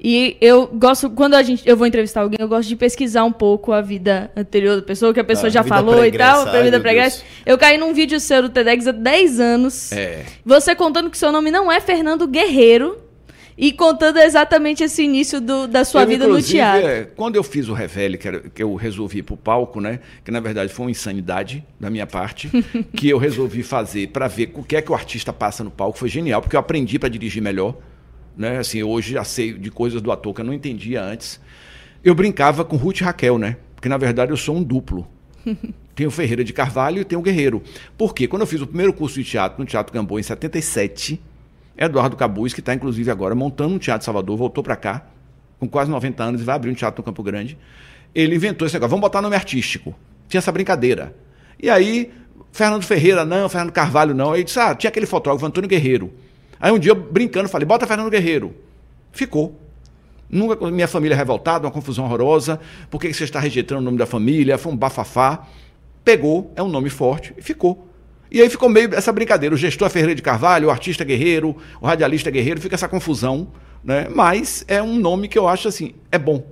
E eu gosto, quando a gente, eu vou entrevistar alguém, eu gosto de pesquisar um pouco a vida anterior da pessoa, que a pessoa ah, já falou e tal, a vida pregressa. Eu caí num vídeo seu do TEDx há 10 anos. É. Você contando que seu nome não é Fernando Guerreiro, e contando exatamente esse início do, da sua eu, vida no teatro. É, quando eu fiz o Revele, que, era, que eu resolvi ir para o palco, né, que na verdade foi uma insanidade da minha parte, que eu resolvi fazer para ver o que é que o artista passa no palco, foi genial, porque eu aprendi para dirigir melhor. Né? Assim, hoje já sei de coisas do ator que eu não entendia antes. Eu brincava com Ruth e Raquel, né? Porque na verdade eu sou um duplo. Tenho Ferreira de Carvalho e tenho Guerreiro. Por quê? Quando eu fiz o primeiro curso de teatro no Teatro Gamboa em 77, Eduardo Cabuz, que está inclusive agora montando um teatro em Salvador, voltou para cá, com quase 90 anos, e vai abrir um teatro no Campo Grande. Ele inventou esse negócio, vamos botar nome artístico. Tinha essa brincadeira. E aí, Fernando Ferreira não, Fernando Carvalho não. Aí disse, ah, tinha aquele fotógrafo, Antônio Guerreiro. Aí um dia, brincando, falei, bota Fernando Guerreiro. Ficou. Nunca, minha família revoltada, uma confusão horrorosa. Por que você está rejeitando o nome da família? Foi um bafafá. Pegou, é um nome forte e ficou. E aí ficou meio essa brincadeira. O gestor é Ferreira de Carvalho, o artista guerreiro, o radialista guerreiro, fica essa confusão. Né? Mas é um nome que eu acho assim, é bom.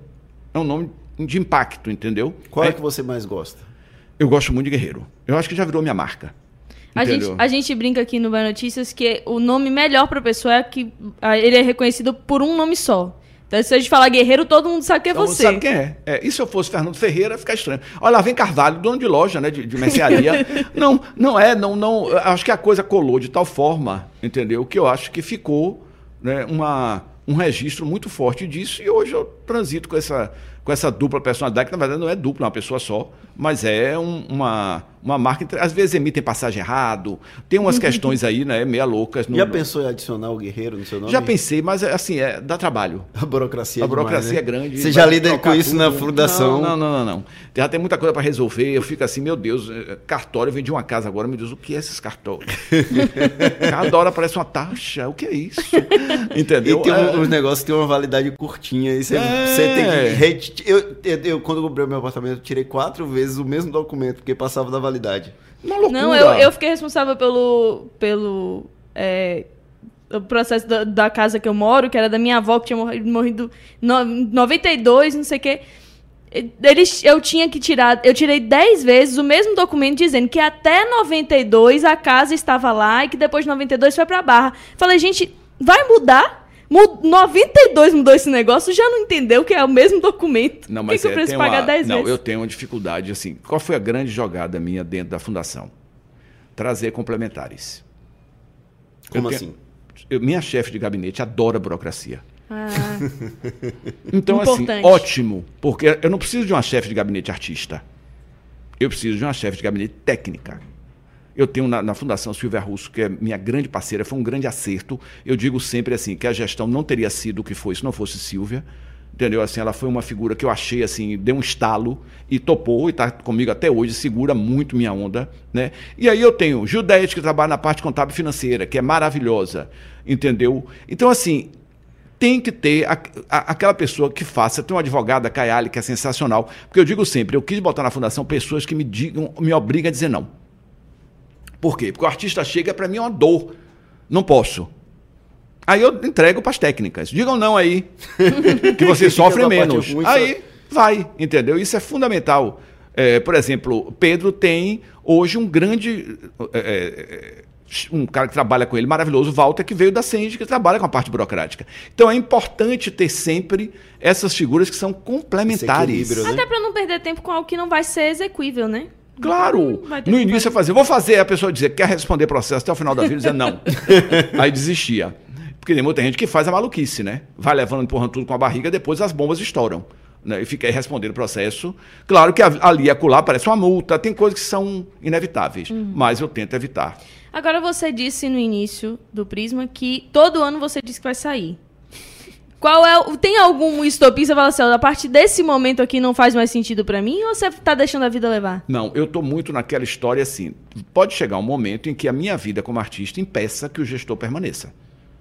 É um nome de impacto, entendeu? Qual é, é que você mais gosta? Eu gosto muito de guerreiro. Eu acho que já virou minha marca. A gente, a gente brinca aqui no Vai Notícias que o nome melhor para a pessoa é que ele é reconhecido por um nome só. Então, se a gente falar guerreiro, todo mundo sabe quem é todo você. Mundo sabe quem é. é. E se eu fosse Fernando Ferreira, fica estranho. Olha lá, vem Carvalho, dono de loja, né? De, de mercearia. não, não é, não, não. Acho que a coisa colou de tal forma, entendeu? Que eu acho que ficou né, uma, um registro muito forte disso. E hoje eu transito com essa, com essa dupla personalidade, que na verdade não é dupla, é uma pessoa só, mas é um, uma uma marca, às vezes emitem passagem errado, tem umas questões aí, né, meia loucas. No, Já pensou em adicionar o Guerreiro no seu nome? Já pensei, mas assim, é, dá trabalho. A burocracia A burocracia demais, né? é grande. Você já lida com isso tudo. na fundação? Não, não, não, não, Já tem muita coisa para resolver, eu fico assim, meu Deus, é, cartório, eu vendi uma casa agora, me diz, o que é esses cartórios? Cada hora parece uma taxa, o que é isso? Entendeu? E tem um, os negócios que tem uma validade curtinha, e você, é... você tem que... Eu, eu, eu, quando comprei o meu apartamento, eu tirei quatro vezes o mesmo documento, porque passava da validade validade. Uma loucura. Não, eu, eu fiquei responsável pelo, pelo é, o processo da, da, casa que eu moro, que era da minha avó, que tinha morrido, morrido no, 92, não sei o quê. Eles, eu tinha que tirar, eu tirei 10 vezes o mesmo documento dizendo que até 92 a casa estava lá e que depois de 92 foi para Barra. Falei, gente, vai mudar? 92 mudou esse negócio, já não entendeu que é o mesmo documento. Não, mas Por que, é, que eu preciso pagar uma, 10 não, vezes? Não, eu tenho uma dificuldade, assim. Qual foi a grande jogada minha dentro da fundação? Trazer complementares. Como eu assim? eu, minha chefe de gabinete adora burocracia. Ah, então, assim, importante. assim, ótimo. Porque eu não preciso de uma chefe de gabinete artista. Eu preciso de uma chefe de gabinete técnica eu tenho na, na, Fundação Silvia Russo, que é minha grande parceira, foi um grande acerto. Eu digo sempre assim, que a gestão não teria sido o que foi se não fosse Silvia. Entendeu? Assim, ela foi uma figura que eu achei assim, deu um estalo e topou e está comigo até hoje, segura muito minha onda, né? E aí eu tenho Judete que trabalha na parte contábil financeira, que é maravilhosa, entendeu? Então assim, tem que ter a, a, aquela pessoa que faça. Tem uma advogada, Caiali, que é sensacional. Porque eu digo sempre, eu quis botar na fundação pessoas que me digam, me obrigam a dizer não. Por quê? Porque o artista chega, para mim é uma dor. Não posso. Aí eu entrego para as técnicas. Digam não aí, que você sofre menos. Aí vai, entendeu? Isso é fundamental. É, por exemplo, Pedro tem hoje um grande. É, é um cara que trabalha com ele maravilhoso, Walter, que veio da CEND, que trabalha com a parte burocrática. Então é importante ter sempre essas figuras que são complementares. Né? Até para não perder tempo com algo que não vai ser execuível, né? Claro. No início eu fazia, vou fazer, a pessoa dizia, quer responder processo até o final da vida? Dizia, não. Aí desistia. Porque tem muita gente que faz a maluquice, né? Vai levando, empurrando tudo com a barriga, depois as bombas estouram. Né? E fica aí respondendo o processo. Claro que ali e acolá parece uma multa, tem coisas que são inevitáveis, uhum. mas eu tento evitar. Agora você disse no início do Prisma que todo ano você disse que vai sair. Qual é tem algum estopim você fala assim, a partir desse momento aqui não faz mais sentido para mim ou você tá deixando a vida levar? Não, eu tô muito naquela história assim. Pode chegar um momento em que a minha vida como artista impeça que o gestor permaneça.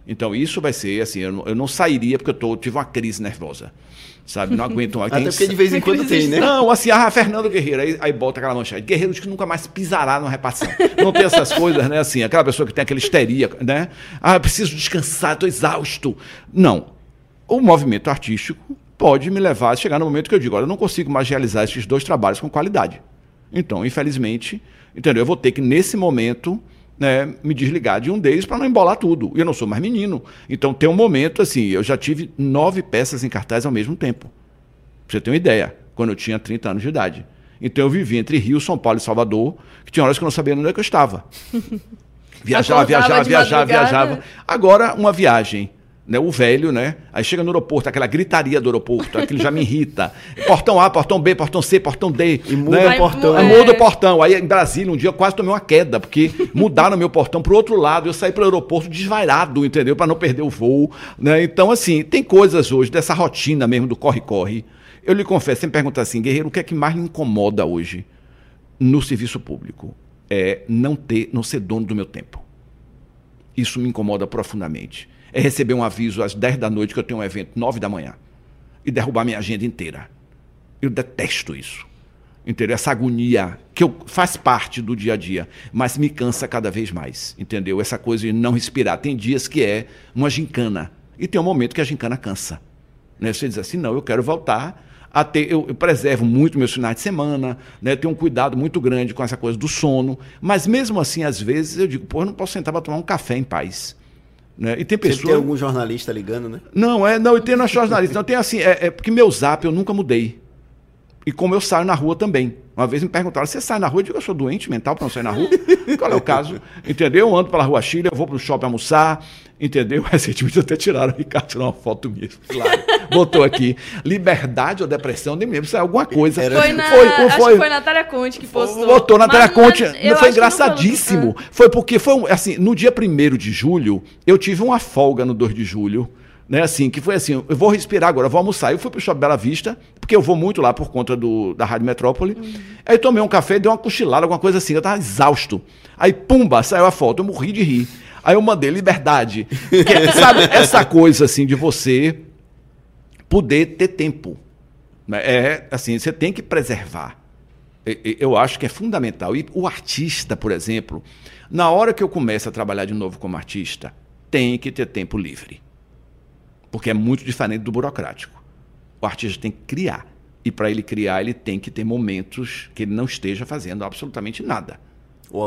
Então isso vai ser assim, eu não, eu não sairia porque eu tô, tive uma crise nervosa. Sabe? Não aguento mais. Até porque de vez em quando tem, né? Não, assim, ah, Fernando Guerreiro, aí, aí bota aquela manchete. Guerreiro que nunca mais pisará numa repassão. Não tem essas coisas, né? Assim, aquela pessoa que tem aquela histeria, né? Ah, preciso descansar, tô exausto. Não. O movimento artístico pode me levar a chegar no momento que eu digo, olha, eu não consigo mais realizar esses dois trabalhos com qualidade. Então, infelizmente, entendeu? Eu vou ter que, nesse momento, né, me desligar de um deles para não embolar tudo. E eu não sou mais menino. Então tem um momento assim, eu já tive nove peças em cartaz ao mesmo tempo. Pra você ter uma ideia, quando eu tinha 30 anos de idade. Então eu vivi entre Rio, São Paulo e Salvador, que tinha horas que eu não sabia onde é que eu estava. Viajava, viajava, viajava, viajava. Agora, uma viagem né, o velho, né? Aí chega no aeroporto, aquela gritaria do aeroporto, aquilo já me irrita. Portão A, portão B, portão C, portão D. E muda né? o portão. É. Muda o portão. Aí em Brasília, um dia eu quase tomei uma queda, porque mudaram meu portão para o outro lado. Eu saí para o aeroporto desvairado, entendeu? Para não perder o voo. Né? Então, assim, tem coisas hoje dessa rotina mesmo do corre-corre. Eu lhe confesso, sempre pergunta assim, Guerreiro, o que é que mais me incomoda hoje no serviço público? É não ter, não ser dono do meu tempo. Isso me incomoda profundamente é receber um aviso às 10 da noite que eu tenho um evento 9 da manhã e derrubar minha agenda inteira. Eu detesto isso. Entendeu? Essa agonia que eu, faz parte do dia a dia, mas me cansa cada vez mais. Entendeu? Essa coisa de não respirar. Tem dias que é uma gincana e tem um momento que a gincana cansa. Né? Você diz assim: não, eu quero voltar a ter. Eu, eu preservo muito meus finais de semana, né? tenho um cuidado muito grande com essa coisa do sono, mas mesmo assim, às vezes, eu digo: pô, eu não posso sentar para tomar um café em paz. Né? E tem pessoas. Tem algum jornalista ligando, né? Não, é, não, e tem na jornalista. Não, tem assim, é, é, porque meu zap eu nunca mudei. E como eu saio na rua também. Uma vez me perguntaram: você sai na rua? Eu digo, eu sou doente mental para não sair na rua. Qual é o caso? Entendeu? Eu ando pela rua Chile, eu vou para o shopping almoçar. Entendeu? Recentemente até tiraram o Ricardo, tirou uma foto minha. Claro. Botou aqui. Liberdade ou depressão, nem lembro se é alguma coisa. Era... Foi na, foi, foi, foi, foi Natália Conte que postou. Botou Natália Conte. Não, foi engraçadíssimo. Não foi porque foi assim, no dia 1 de julho, eu tive uma folga no 2 de julho né, assim, que foi assim, eu vou respirar agora, vou almoçar. Eu fui pro Shopping Bela Vista, porque eu vou muito lá por conta do, da Rádio Metrópole. Uhum. Aí tomei um café, dei uma cochilada, alguma coisa assim, eu tava exausto. Aí, pumba, saiu a foto, eu morri de rir. Aí eu mandei liberdade. Que, sabe, essa coisa assim de você poder ter tempo. Né? É assim, você tem que preservar. Eu acho que é fundamental. E o artista, por exemplo, na hora que eu começo a trabalhar de novo como artista, tem que ter tempo livre. Porque é muito diferente do burocrático. O artista tem que criar. E para ele criar, ele tem que ter momentos que ele não esteja fazendo absolutamente nada.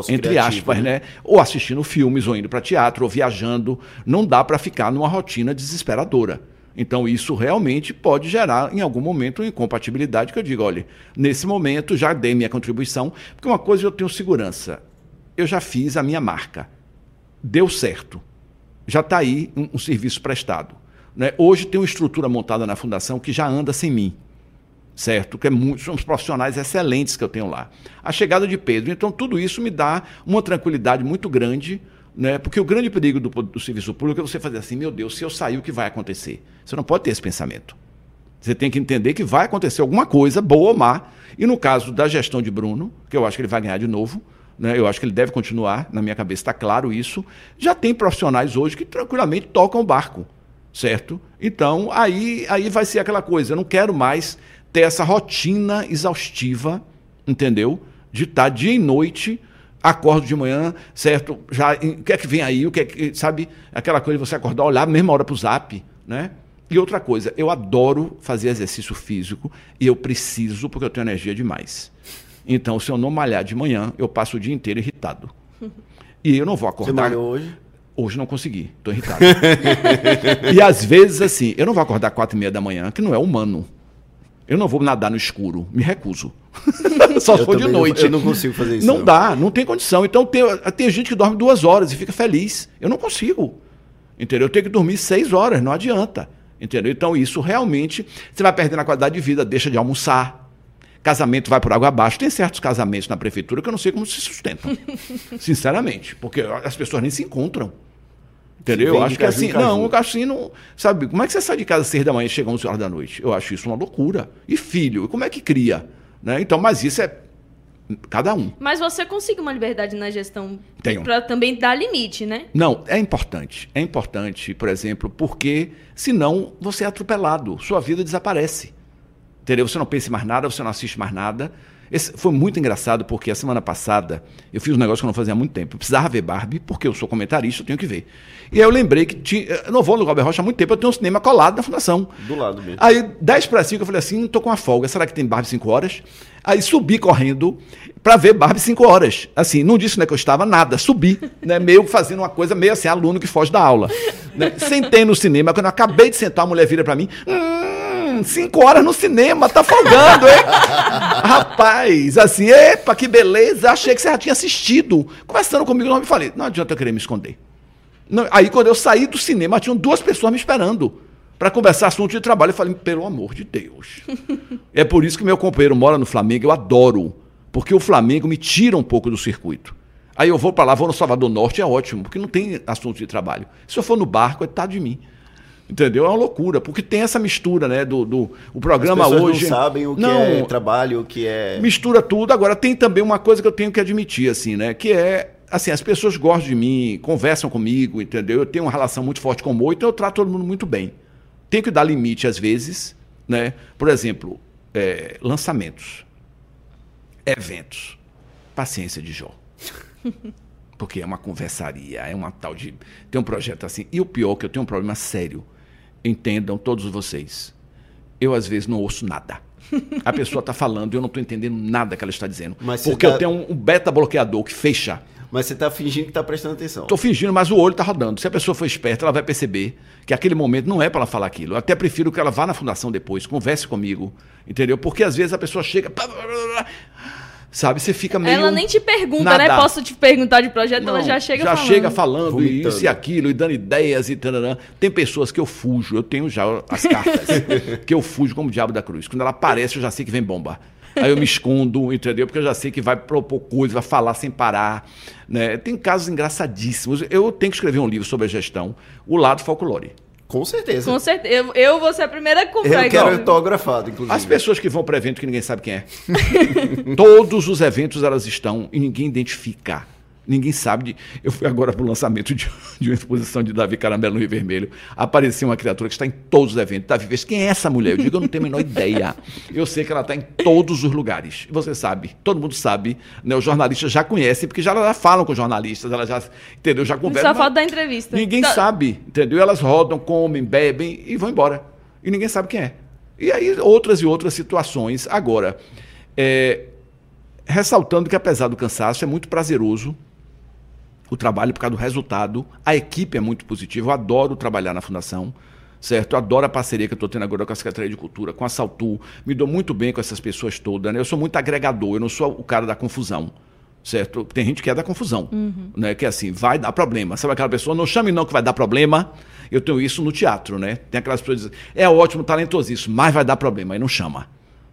Entre aspas, né? né? Ou assistindo filmes, ou indo para teatro, ou viajando. Não dá para ficar numa rotina desesperadora. Então, isso realmente pode gerar, em algum momento, uma incompatibilidade que eu digo, olha, nesse momento já dei minha contribuição, porque uma coisa eu tenho segurança. Eu já fiz a minha marca. Deu certo. Já está aí um, um serviço prestado. Né? Hoje tem uma estrutura montada na fundação que já anda sem mim, certo? Que é muito, são profissionais excelentes que eu tenho lá. A chegada de Pedro, então tudo isso me dá uma tranquilidade muito grande, né? Porque o grande perigo do, do serviço público é você fazer assim, meu Deus, se eu sair, o que vai acontecer? Você não pode ter esse pensamento. Você tem que entender que vai acontecer alguma coisa, boa ou má. E no caso da gestão de Bruno, que eu acho que ele vai ganhar de novo, né? eu acho que ele deve continuar, na minha cabeça está claro isso. Já tem profissionais hoje que tranquilamente tocam o barco certo? Então, aí, aí vai ser aquela coisa, eu não quero mais ter essa rotina exaustiva, entendeu? De estar dia e noite, acordo de manhã, certo? Já, o que é que vem aí? O que é que, sabe? Aquela coisa de você acordar, olhar a mesma hora para o zap, né? E outra coisa, eu adoro fazer exercício físico e eu preciso porque eu tenho energia demais. Então, se eu não malhar de manhã, eu passo o dia inteiro irritado. E eu não vou Você acordar. malhou hoje? Hoje não consegui, tô irritado. e às vezes, assim, eu não vou acordar quatro e meia da manhã, que não é humano. Eu não vou nadar no escuro, me recuso. Só se for de também não- noite. eu não consigo fazer isso, Não não. dá, não tem condição. Então tem, tem gente que dorme duas horas e fica feliz. Eu não consigo. Entendeu? Eu tenho que dormir seis horas, não adianta. Entendeu? Então isso realmente, você vai perdendo a qualidade de vida, deixa de almoçar. Casamento vai por água abaixo. Tem certos casamentos na prefeitura que eu não sei como se sustentam. Sinceramente. Porque as pessoas nem se encontram. Entendeu? Eu acho que assim, não, eu acho assim, não, sabe, como é que você sai de casa às seis da manhã e chega às 11 horas da noite? Eu acho isso uma loucura. E filho, como é que cria? Né? Então, mas isso é cada um. Mas você consegue uma liberdade na gestão pra também dar limite, né? Não, é importante. É importante, por exemplo, porque senão você é atropelado, sua vida desaparece. Entendeu? Você não pensa em mais nada, você não assiste mais nada. Esse foi muito engraçado porque a semana passada eu fiz um negócio que eu não fazia há muito tempo. Eu precisava ver Barbie, porque eu sou comentarista, eu tenho que ver. E aí eu lembrei que tinha, eu não vou no Galber Rocha há muito tempo, eu tenho um cinema colado na fundação. Do lado mesmo. Aí, 10 para 5, eu falei assim, tô com uma folga, será que tem Barbie 5 horas? Aí subi correndo para ver Barbie 5 horas. Assim, não disse né, que eu estava nada, subi, né, meio fazendo uma coisa meio assim, aluno que foge da aula. Né? Sentei no cinema, quando eu acabei de sentar, a mulher vira para mim, hum, 5 horas no cinema, tá folgando, hein? Rapaz, assim, epa, que beleza, achei que você já tinha assistido. Conversando comigo, não me falei, não adianta eu querer me esconder. Não, aí, quando eu saí do cinema, tinham duas pessoas me esperando para conversar assunto de trabalho. Eu falei, pelo amor de Deus. é por isso que meu companheiro mora no Flamengo, eu adoro. Porque o Flamengo me tira um pouco do circuito. Aí eu vou para lá, vou no Salvador Norte, é ótimo, porque não tem assunto de trabalho. Se eu for no barco, é coitado de mim. Entendeu? É uma loucura, porque tem essa mistura, né? Do, do o programa As hoje. não sabem o que Não, é trabalho, o que é... mistura tudo. Agora tem também uma coisa que eu tenho que admitir, assim, né? Que é assim, as pessoas gostam de mim, conversam comigo, entendeu? Eu tenho uma relação muito forte com o Mo, então eu trato todo mundo muito bem. Tenho que dar limite às vezes, né? Por exemplo, é, lançamentos, eventos, paciência de Jó. Porque é uma conversaria, é uma tal de. Tem um projeto assim. E o pior, que eu tenho um problema sério. Entendam todos vocês. Eu, às vezes, não ouço nada. A pessoa está falando e eu não estou entendendo nada que ela está dizendo. Mas porque tá- eu tenho um, beta bloqueador que fecha. Mas você tá fingindo que tá prestando atenção. Estou fingindo, mas o olho está rodando. Se a pessoa for esperta, ela vai perceber que aquele momento não é para ela falar aquilo. Eu até prefiro que ela vá na fundação depois, converse comigo, entendeu? Porque às vezes a pessoa chega. Sabe, você fica meio. Ela nem te pergunta, né? Posso te perguntar de projeto, ela Não, já chega já falando. chega falando Vomitando. isso e aquilo, e dando ideias e. Tem pessoas que eu fujo, eu tenho já as cartas, que eu fujo como o diabo da cruz. Quando ela aparece, eu já sei que vem bomba. Aí eu me escondo, entendeu? Porque eu já sei que vai propor coisa, vai falar sem parar. Né? Tem casos engraçadíssimos. Eu tenho que escrever um livro sobre a gestão, o lado folclore. Com certeza. Com certeza. Eu, eu vou ser a primeira a Eu comprar quero igual. autografado, inclusive. As pessoas que vão para evento que ninguém sabe quem é. Todos os eventos elas estão e ninguém identifica. Ninguém sabe. De... Eu fui agora para o lançamento de, de uma exposição de Davi Caramelo no Rio Vermelho. Apareceu uma criatura que está em todos os eventos. Davi quem é essa mulher? Eu digo, eu não tenho a menor ideia. Eu sei que ela está em todos os lugares. Você sabe, todo mundo sabe. Né? Os jornalistas já conhecem, porque já, já falam com os jornalistas, elas já, entendeu? Já conversam. Só falta da entrevista. Ninguém sabe, entendeu? Elas rodam, comem, bebem e vão embora. E ninguém sabe quem é. E aí outras e outras situações. Agora, é, ressaltando que apesar do cansaço, é muito prazeroso o trabalho por causa do resultado. A equipe é muito positiva. Eu adoro trabalhar na fundação. Certo? Eu adoro a parceria que eu estou tendo agora com a Secretaria de Cultura, com a Saltu. Me dou muito bem com essas pessoas todas. Né? Eu sou muito agregador, eu não sou o cara da confusão. Certo? Tem gente que é da confusão. Né? Que é assim, vai dar problema. Sabe aquela pessoa, não chame não que vai dar problema. Eu tenho isso no teatro, né? Tem aquelas pessoas que dizem, é ótimo, talentosíssimo, mas vai dar problema. Aí não chama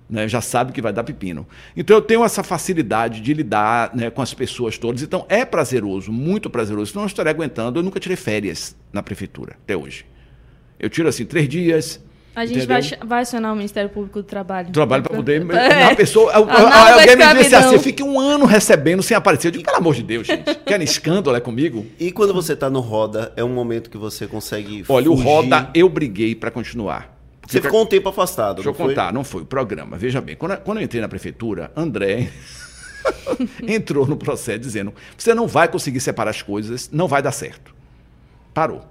né, já sabe que vai dar pepino. Então eu tenho essa facilidade de lidar né, com as pessoas todas. Então é prazeroso, muito prazeroso. Senão eu estaria aguentando. Eu nunca tirei férias na prefeitura, até hoje. Eu tiro assim três dias. A gente vai, vai acionar o Ministério Público do Trabalho. Trabalho para poder. É. A pessoa, a- a- Análogo à alguém me disse assim: eu fiquei um ano recebendo sem aparecer. Eu digo, pelo amor de Deus, gente. Querem escândalo é comigo? E quando você tá no Roda, é um momento que você consegue Olha, o fugir. Roda, eu briguei para continuar. Você ficou um tempo afastado, Deixa eu foi? contar, não foi o programa. Veja bem, quando, quando eu entrei na prefeitura, André entrou no processo dizendo: você não vai conseguir separar as coisas, não vai dar certo. Parou.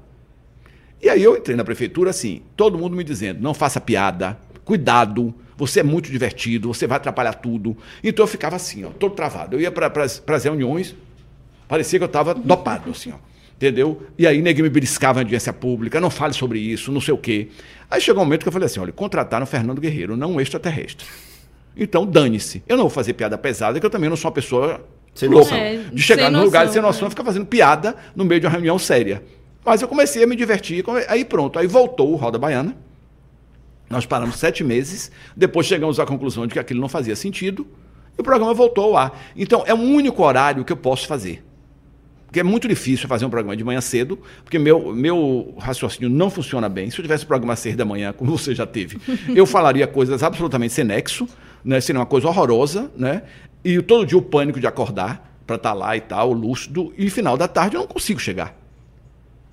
E aí eu entrei na prefeitura assim, todo mundo me dizendo: não faça piada, cuidado, você é muito divertido, você vai atrapalhar tudo. Então eu ficava assim, ó, todo travado. Eu ia para as reuniões, Parecia que eu estava dopado, assim, ó. Entendeu? E aí ninguém me beliscava na audiência pública, não fale sobre isso, não sei o quê. Aí chegou um momento que eu falei assim: olha, contrataram Fernando Guerreiro, não um extraterrestre. Então dane-se. Eu não vou fazer piada pesada, que eu também não sou uma pessoa Sem louca. noção. É, de chegar sem num lugar e sem noção é. e ficar fazendo piada no meio de uma reunião séria. Mas eu comecei a me divertir, aí pronto, aí voltou o Roda Baiana. Nós paramos sete meses, depois chegamos à conclusão de que aquilo não fazia sentido, e o programa voltou ao ar. Então, é o único horário que eu posso fazer. Porque é muito difícil fazer um programa de manhã cedo, porque meu, meu raciocínio não funciona bem. Se eu tivesse um programa às seis da manhã, como você já teve, eu falaria coisas absolutamente sem nexo, né? seria uma coisa horrorosa, né? E todo dia o pânico de acordar para estar lá e tal, lúcido, e final da tarde eu não consigo chegar.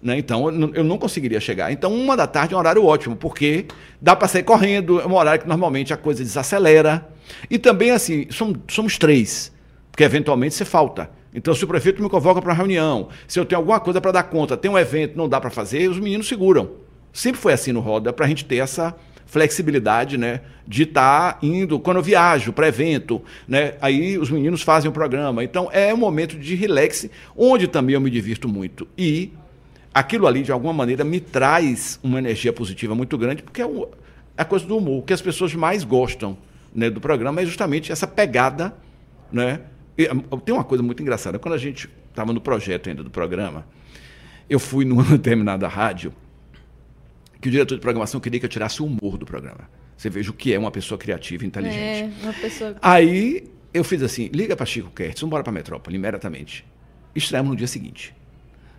Né? Então, eu não- eu não conseguiria chegar. Então, uma da tarde é um horário ótimo, porque dá para sair correndo, é um horário que normalmente a coisa desacelera. E também, assim, somos, somos três, porque eventualmente você falta. Então, se o prefeito me convoca para uma reunião, se eu tenho alguma coisa para dar conta, tem um evento, não dá para fazer, os meninos seguram. Sempre foi assim no Roda, para a gente ter essa flexibilidade, né, de estar indo quando eu viajo para evento, né, aí os meninos fazem o programa. Então é um momento de relax, onde também eu me divirto muito. E aquilo ali, de alguma maneira, me traz uma energia positiva muito grande, porque é é a coisa do humor. O que as pessoas mais gostam né, do programa é justamente essa pegada. Né? Ah, tem uma coisa muito engraçada. Quando a gente estava no projeto ainda do programa, eu fui numa determinada rádio que o diretor de programação queria que eu tirasse o humor do programa. Você veja o que é uma pessoa criativa e inteligente. É, uma pessoa. Aí eu fiz assim: liga para Chico Kertz, vamos embora para Metrópole, imediatamente. Estreamos no dia seguinte.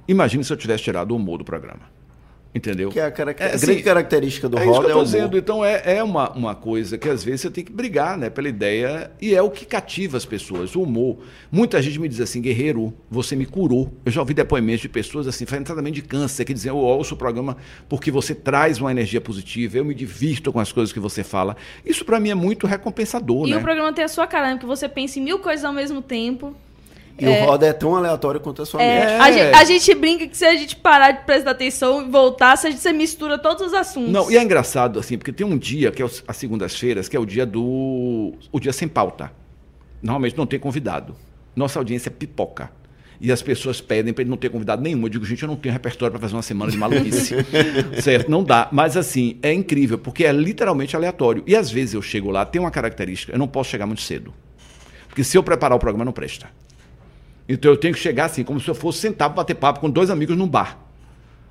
Imagine se eu tivesse tirado o humor do programa. Entendeu? Que é a, carac- É, a assim, grande característica do é isso que eu é tô o dizendo. Então é, é uma, uma coisa que às vezes você tem que brigar né, pela ideia e é o que cativa as pessoas, o humor. Muita gente me diz assim, guerreiro, você me curou. Eu já ouvi depoimentos de pessoas assim, fazendo tratamento de câncer, que dizem, eu ouço o programa porque você traz uma energia positiva, eu me divirto com as coisas que você fala. Isso para mim é muito recompensador, E né? o programa tem a sua cara, né? Porque você pensa em mil coisas ao mesmo tempo. E o roda é tão aleatório quanto a sua É, mente. A, gente, a gente brinca que se a gente parar de prestar atenção e voltar, se a gente você mistura todos os assuntos. Não, e é engraçado, assim, porque tem um dia, que é as segundas-feiras, que é o dia do. o dia sem pauta. Normalmente não tem convidado. Nossa audiência é pipoca. E as pessoas pedem para ele não ter convidado nenhum. Eu digo, gente, eu não tenho repertório para fazer uma semana de maluquice. certo? Não dá. Mas, assim, é incrível, porque é literalmente aleatório. E às vezes eu chego lá, tem uma característica, eu não posso chegar muito cedo. Porque se eu preparar o programa, não presta. Então eu tenho que chegar assim, como se eu fosse sentar para bater papo com dois amigos num bar.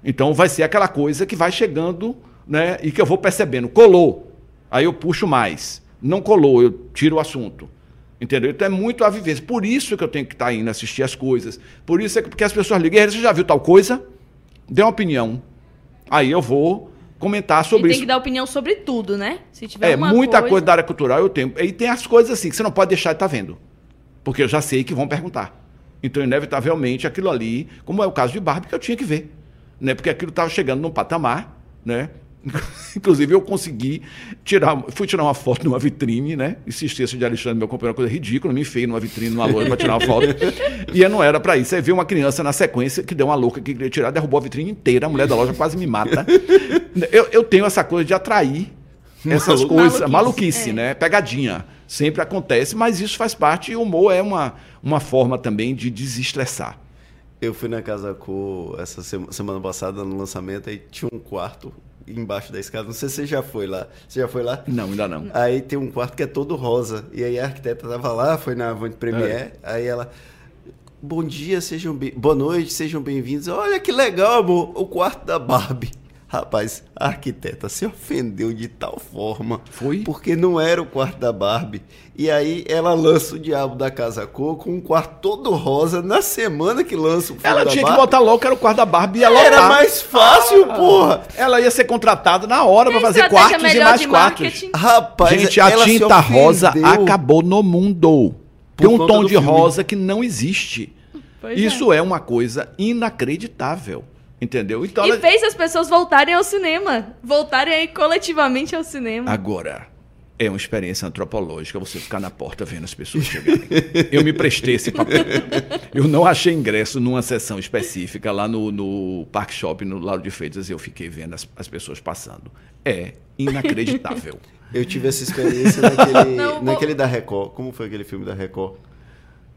Então vai ser aquela coisa que vai chegando, né? E que eu vou percebendo. Colou. Aí eu puxo mais. Não colou, eu tiro o assunto. Entendeu? Então é muito a vivência. Por isso que eu tenho que estar indo assistir as coisas. Por isso é que porque as pessoas ligam, você já viu tal coisa? Dê uma opinião. Aí eu vou comentar e sobre tem isso. que dar opinião sobre tudo, né? Se tiver É, muita coisa... da área cultural eu tenho. E tem as coisas assim que você não pode deixar de estar vendo. Porque eu já sei que vão perguntar. Então, inevitavelmente, aquilo ali, como é o caso de Barbie, que eu tinha que ver. Né? Porque aquilo estava chegando num patamar, né? Inclusive, eu consegui tirar. Fui tirar uma foto numa vitrine, né? Insistência de Alexandre, meu companheiro, uma coisa ridícula. Me enfiei numa vitrine, numa loja para tirar uma foto. e não era para isso. Aí veio uma criança na sequência que deu uma louca que queria tirar, derrubou a vitrine inteira. A mulher da loja quase me mata. Eu, eu tenho essa coisa de atrair essas coisas, Maluquice, maluquice, é. né? Pegadinha. Sempre acontece, mas isso faz parte e o humor é uma, uma forma também de desestressar. Eu fui na Casa Co essa sema- semana passada no lançamento e tinha um quarto embaixo da escada. Não sei se você já foi lá. Você já foi lá? Não, ainda não. Aí tem um quarto que é todo rosa. E aí a arquiteta tava lá, foi na Avant Premiere. Aí ela. Bom dia, sejam bem. Boa noite, sejam bem-vindos. Olha que legal, amor. O quarto da Barbie. Rapaz, a arquiteta se ofendeu de tal forma. Foi? Porque não era o quarto da Barbie. E aí ela lança o Diabo da Casa Co com um quarto todo rosa na semana que lança o filme Ela da tinha que Barbie. botar logo que era o quarto da Barbie e ia Era lotar. mais fácil, porra. Ela ia ser contratada na hora para fazer quartos e mais quartos. Rapaz, Gente, a ela se tinta rosa acabou no mundo. Por Tem um tom de filme. rosa que não existe. Pois Isso é. uma coisa inacreditável. Entendeu? Então E ela- fez as pessoas voltarem ao cinema. Voltarem aí coletivamente ao cinema. Agora, é uma experiência antropológica você ficar na porta vendo as pessoas chegarem. Eu me prestei esse papel. Eu não achei ingresso numa sessão específica lá no, no Park Shop, no Lauro de Freitas, e eu fiquei vendo as, as pessoas passando. É inacreditável. Eu tive essa experiência naquele, Não, naquele da Record. Como foi aquele filme da Record?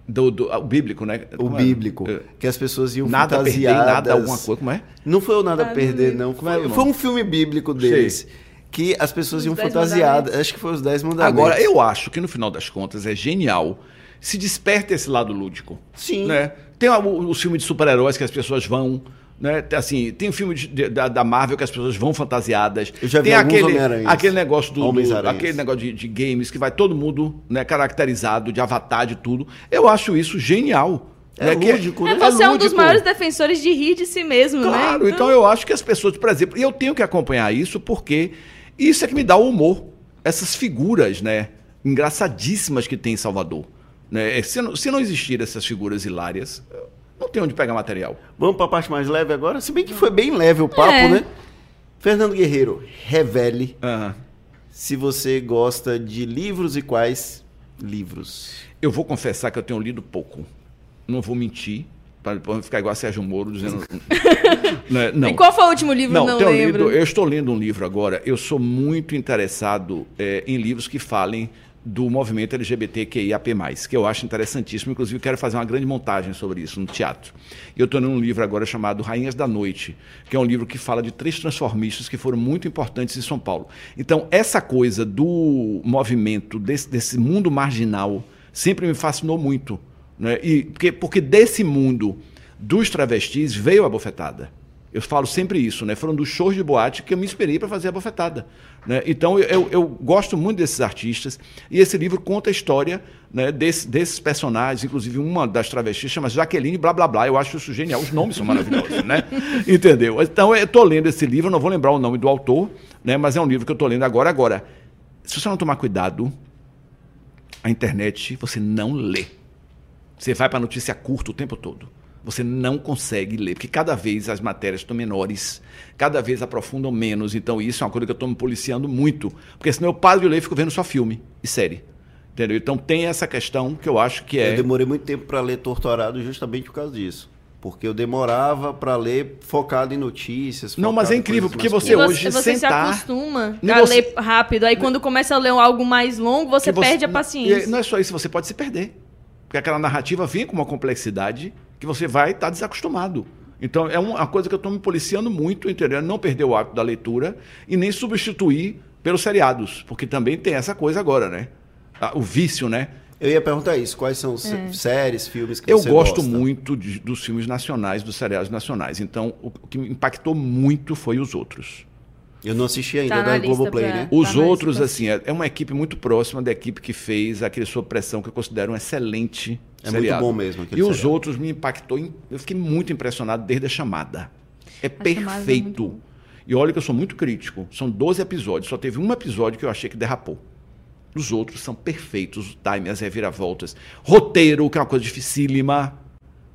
Do, do, o bíblico, né? O Como é? bíblico. É. Que as pessoas iam Nada a perder, fantasiadas. nada alguma coisa, como é? Não foi o Nada a Ah, Perder, não. Como é Foi, nome? foi um filme bíblico deles. Que as pessoas Os iam fantasiadas. Acho que foi os Dez Mandamentos. Agora, eu acho que no final das contas é genial se desperta esse lado lúdico. Sim. Né? Tem o, o, o filme de super-heróis que as pessoas vão. Né? Assim, tem o filme de- de- da, da Marvel que as pessoas vão fantasiadas. Eu já vi tem aquele, aquele negócio do, do aquele negócio de, de games que vai todo mundo né, caracterizado de avatar de tudo. Eu acho isso genial. É né? Que lúdico, É, né? você é um dos maiores defensores de rir de si mesmo, Claro, né? então eu acho que as pessoas, por exemplo, e eu tenho que acompanhar isso porque isso é que me dá o humor. Essas figuras, né, engraçadíssimas que tem em Salvador. Né? Se, não, se não existir essas figuras hilárias, não tem onde pegar material. Vamos para a parte mais leve agora? Se bem que foi bem leve o papo, É. né? Fernando Guerreiro, revele se você gosta de livros e quais livros. Eu vou confessar que eu tenho lido pouco. Não vou mentir, para depois ficar igual a Sérgio Moro dizendo. Né, não. E qual foi o último livro? Não, Não, tenho lembro. lido, eu estou lendo um livro agora. Eu sou muito interessado eh, em livros que falem do movimento LGBTQIAP+, que eu acho interessantíssimo. Inclusive, quero fazer uma grande montagem sobre isso no teatro. Eu estou lendo um livro agora chamado Rainhas da Noite, que é um livro que fala de três transformistas que foram muito importantes em São Paulo. Então, essa coisa do movimento, desse, desse mundo marginal, sempre me fascinou muito. Né? E, porque, porque desse mundo dos travestis veio a bofetada. Eu falo sempre isso, né? Foram dos shows de boate que eu me inspirei para fazer a bofetada. Né? Então eu, eu, gosto muito desses artistas e esse livro conta a história né, desse- desses personagens, inclusive uma das travestis chama Jaqueline blá blá blá. Eu acho isso genial, os nomes são maravilhosos, né? Entendeu? Então eu estou lendo esse livro, não vou lembrar o nome do autor, né? Mas é um livro que eu estou lendo agora. Agora, se você não tomar cuidado, a internet você não lê. Você vai para a notícia curta o tempo todo. Você não consegue ler, porque cada vez as matérias estão menores, cada vez aprofundam menos. Então, isso é uma coisa que eu estou me policiando muito. Porque senão eu paro de ler e fico vendo só filme e série. Entendeu? Então, tem essa questão que eu acho que é. Eu demorei muito tempo para ler Torturado justamente por causa disso. Porque eu demorava para ler focado em notícias. Não, mas é incrível, coisas porque você E hoje você se sentar- acostuma a você- ler rápido. Aí quando começa a ler algo mais longo, você, você- perde a E paciência. não é só isso, você pode se perder. Porque aquela narrativa vem com uma complexidade que você vai estar desacostumado. Então, é uma coisa que eu estou me policiando muito, entendeu? Não perder o hábito da leitura e nem substituir pelos seriados. Porque também tem essa coisa agora, né? Ah, O vício, né? Eu ia perguntar isso, quais são É. séries, filmes que Eu você gosto gosta? muito de- dos filmes nacionais, dos seriados nacionais. Então, o que me impactou muito foi os outros. Eu não assisti ainda Tá na da Globoplay, pra- né? Os Tá outros, assim, é é uma equipe muito próxima da equipe que fez aquele Sob Pressão, que eu considero um excelente É muito seriado. bom mesmo E os seriado. outros me impactou, em- eu fiquei muito impressionado desde a chamada. É Chamada é muito perfeito. bom. e olha que eu sou muito crítico. São 12 episódios, só teve um episódio que eu achei que derrapou. Os outros são perfeitos, o time, as reviravoltas. Roteiro, que é uma coisa dificílima.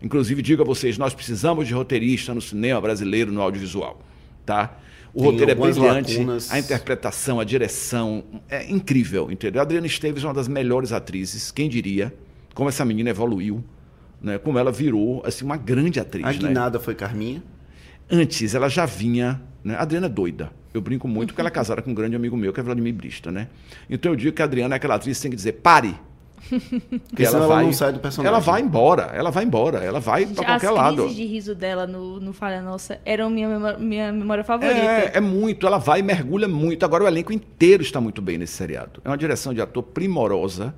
Inclusive, digo a vocês, nós precisamos de roteirista no cinema brasileiro, no audiovisual. Tá? O Tem roteiro é brilhante, lacunas. a interpretação, a direção, é incrível, entendeu? A Adriana Esteves é uma das melhores atrizes, quem diria? Como essa menina evoluiu, né? Como ela virou assim uma grande atriz, A né? Guinada foi Carminha. Antes ela já vinha, né? A Adriana é doida. Eu brinco muito porque ela é casada com um grande amigo meu, que é Vladimir Brista, né? Então eu digo que a Adriana é aquela atriz que tem que dizer pare. Que senão ela não sai do personagem. Ela vai embora, ela vai embora, ela vai para As qualquer lado. crises de riso dela no, no Falha Nossa eram minha memória, minha memória favorita. É, é muito, ela vai e mergulha muito. Agora o elenco inteiro está muito bem nesse seriado. É uma direção de ator primorosa.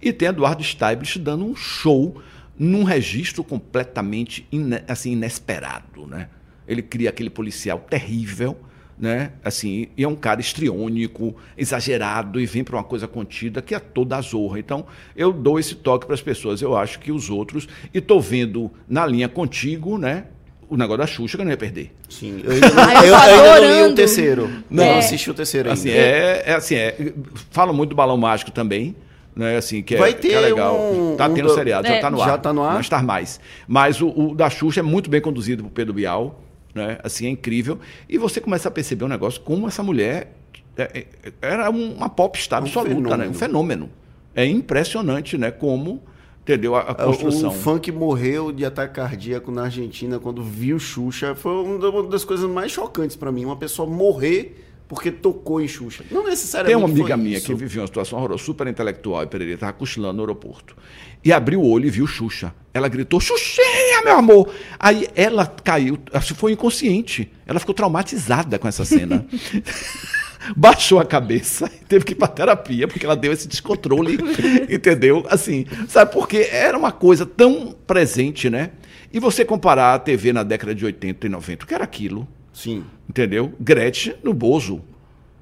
E tem Eduardo Staiblich dando um show num registro completamente ine- assim, inesperado. Né? Ele cria aquele policial terrível, né? Assim, e é um cara estriônico, exagerado, e vem para uma coisa contida que é toda a zorra. Então, eu dou esse toque para as pessoas. Eu acho que os outros. E estou vendo na linha contigo, né? O negócio da Xuxa que eu não ia perder. Sim. Eu ainda não, eu eu tô ainda não li o terceiro. Não, É. assisti o terceiro ainda. Assim, é, é assim, é, fala muito do balão mágico também, né? Assim, que é, Vai que é ter legal. um- tá um tendo do- seriado, É. já tá no ar. Já tá no ar? Não está mais. Mas o, o da Xuxa é muito bem conduzido por Pedro Bial, né? Assim, é incrível. E você começa a perceber um negócio como essa mulher é, é, era um- uma popstar Um absoluta, né? fenômeno. Um fenômeno. É impressionante, né? Como, entendeu? A, a O construção. funk morreu de ataque cardíaco na Argentina quando viu Xuxa. Foi uma da- uma das coisas mais chocantes pra mim. Uma pessoa morrer porque tocou em Xuxa. Não Tem necessariamente uma amiga minha isso. que vivia uma situação horrorosa, super intelectual, e Pereira estava cochilando no aeroporto. E abriu o olho e viu Xuxa. Ela gritou, Xuxinha, meu amor! Aí ela caiu, foi inconsciente. Ela ficou traumatizada com essa cena. Baixou a cabeça e teve que ir para terapia, porque ela deu esse descontrole, entendeu? Assim, sabe, porque era uma coisa tão presente, né? E você comparar a TV na década de 80 e 90, o que era aquilo? Sim. entendeu? Gretchen no Bozo.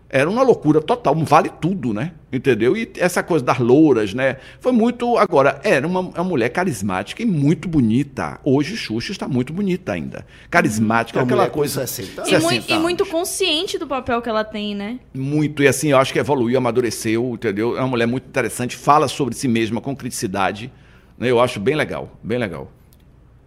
Era uma loucura total, um vale tudo, né? Entendeu? E essa coisa das louras, né? Foi muito. Agora, era uma, uma mulher carismática e muito bonita. Hoje, Xuxa está muito bonita ainda. Carismática, Uma aquela coisa. 60 E, mui- 60 e anos. muito consciente do papel que ela tem, né? Muito, e assim, eu acho que evoluiu, amadureceu, entendeu? É uma mulher muito interessante, fala sobre si mesma com criticidade. Né? Eu acho bem legal, bem legal.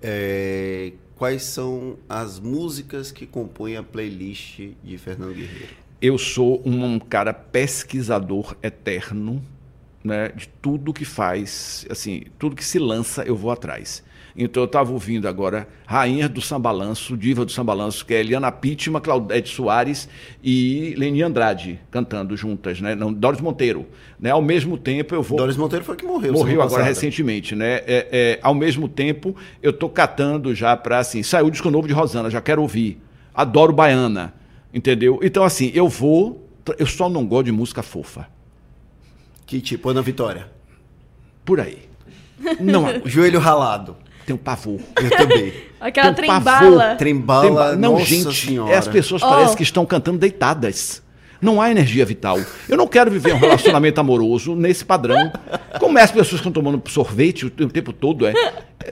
É, quais são as músicas que compõem a playlist de Fernando Guerreiro? eu sou um, cara pesquisador eterno, né, de tudo que faz, assim, tudo que se lança eu vou atrás. Então eu estava ouvindo agora Rainha do Sambalanço, Diva do Sambalanço, que é Eliana Pittman, Claudete Soares e Leni Andrade cantando juntas, né? Não, Doris Monteiro, né? Ao mesmo tempo eu vou Doris Monteiro foi que morreu. Morreu agora recentemente, né? É, é, ao mesmo tempo, eu tô catando já para assim, saiu o disco novo de Rosana, já quero ouvir. Adoro Baiana, entendeu? Então assim, eu vou, eu só não gosto de música fofa. Que tipo, Ana Vitória. Por aí. Não, Joelho ralado. Tem um pavor. Eu também. Aquela trembala. pavor. Trembala, Tremba- Não, nossa gente, senhora. é, as pessoas Oh. parecem que estão cantando deitadas. Não há energia vital. Eu não quero viver um relacionamento amoroso nesse padrão. Como é as pessoas que estão tomando sorvete o, o tempo todo? É,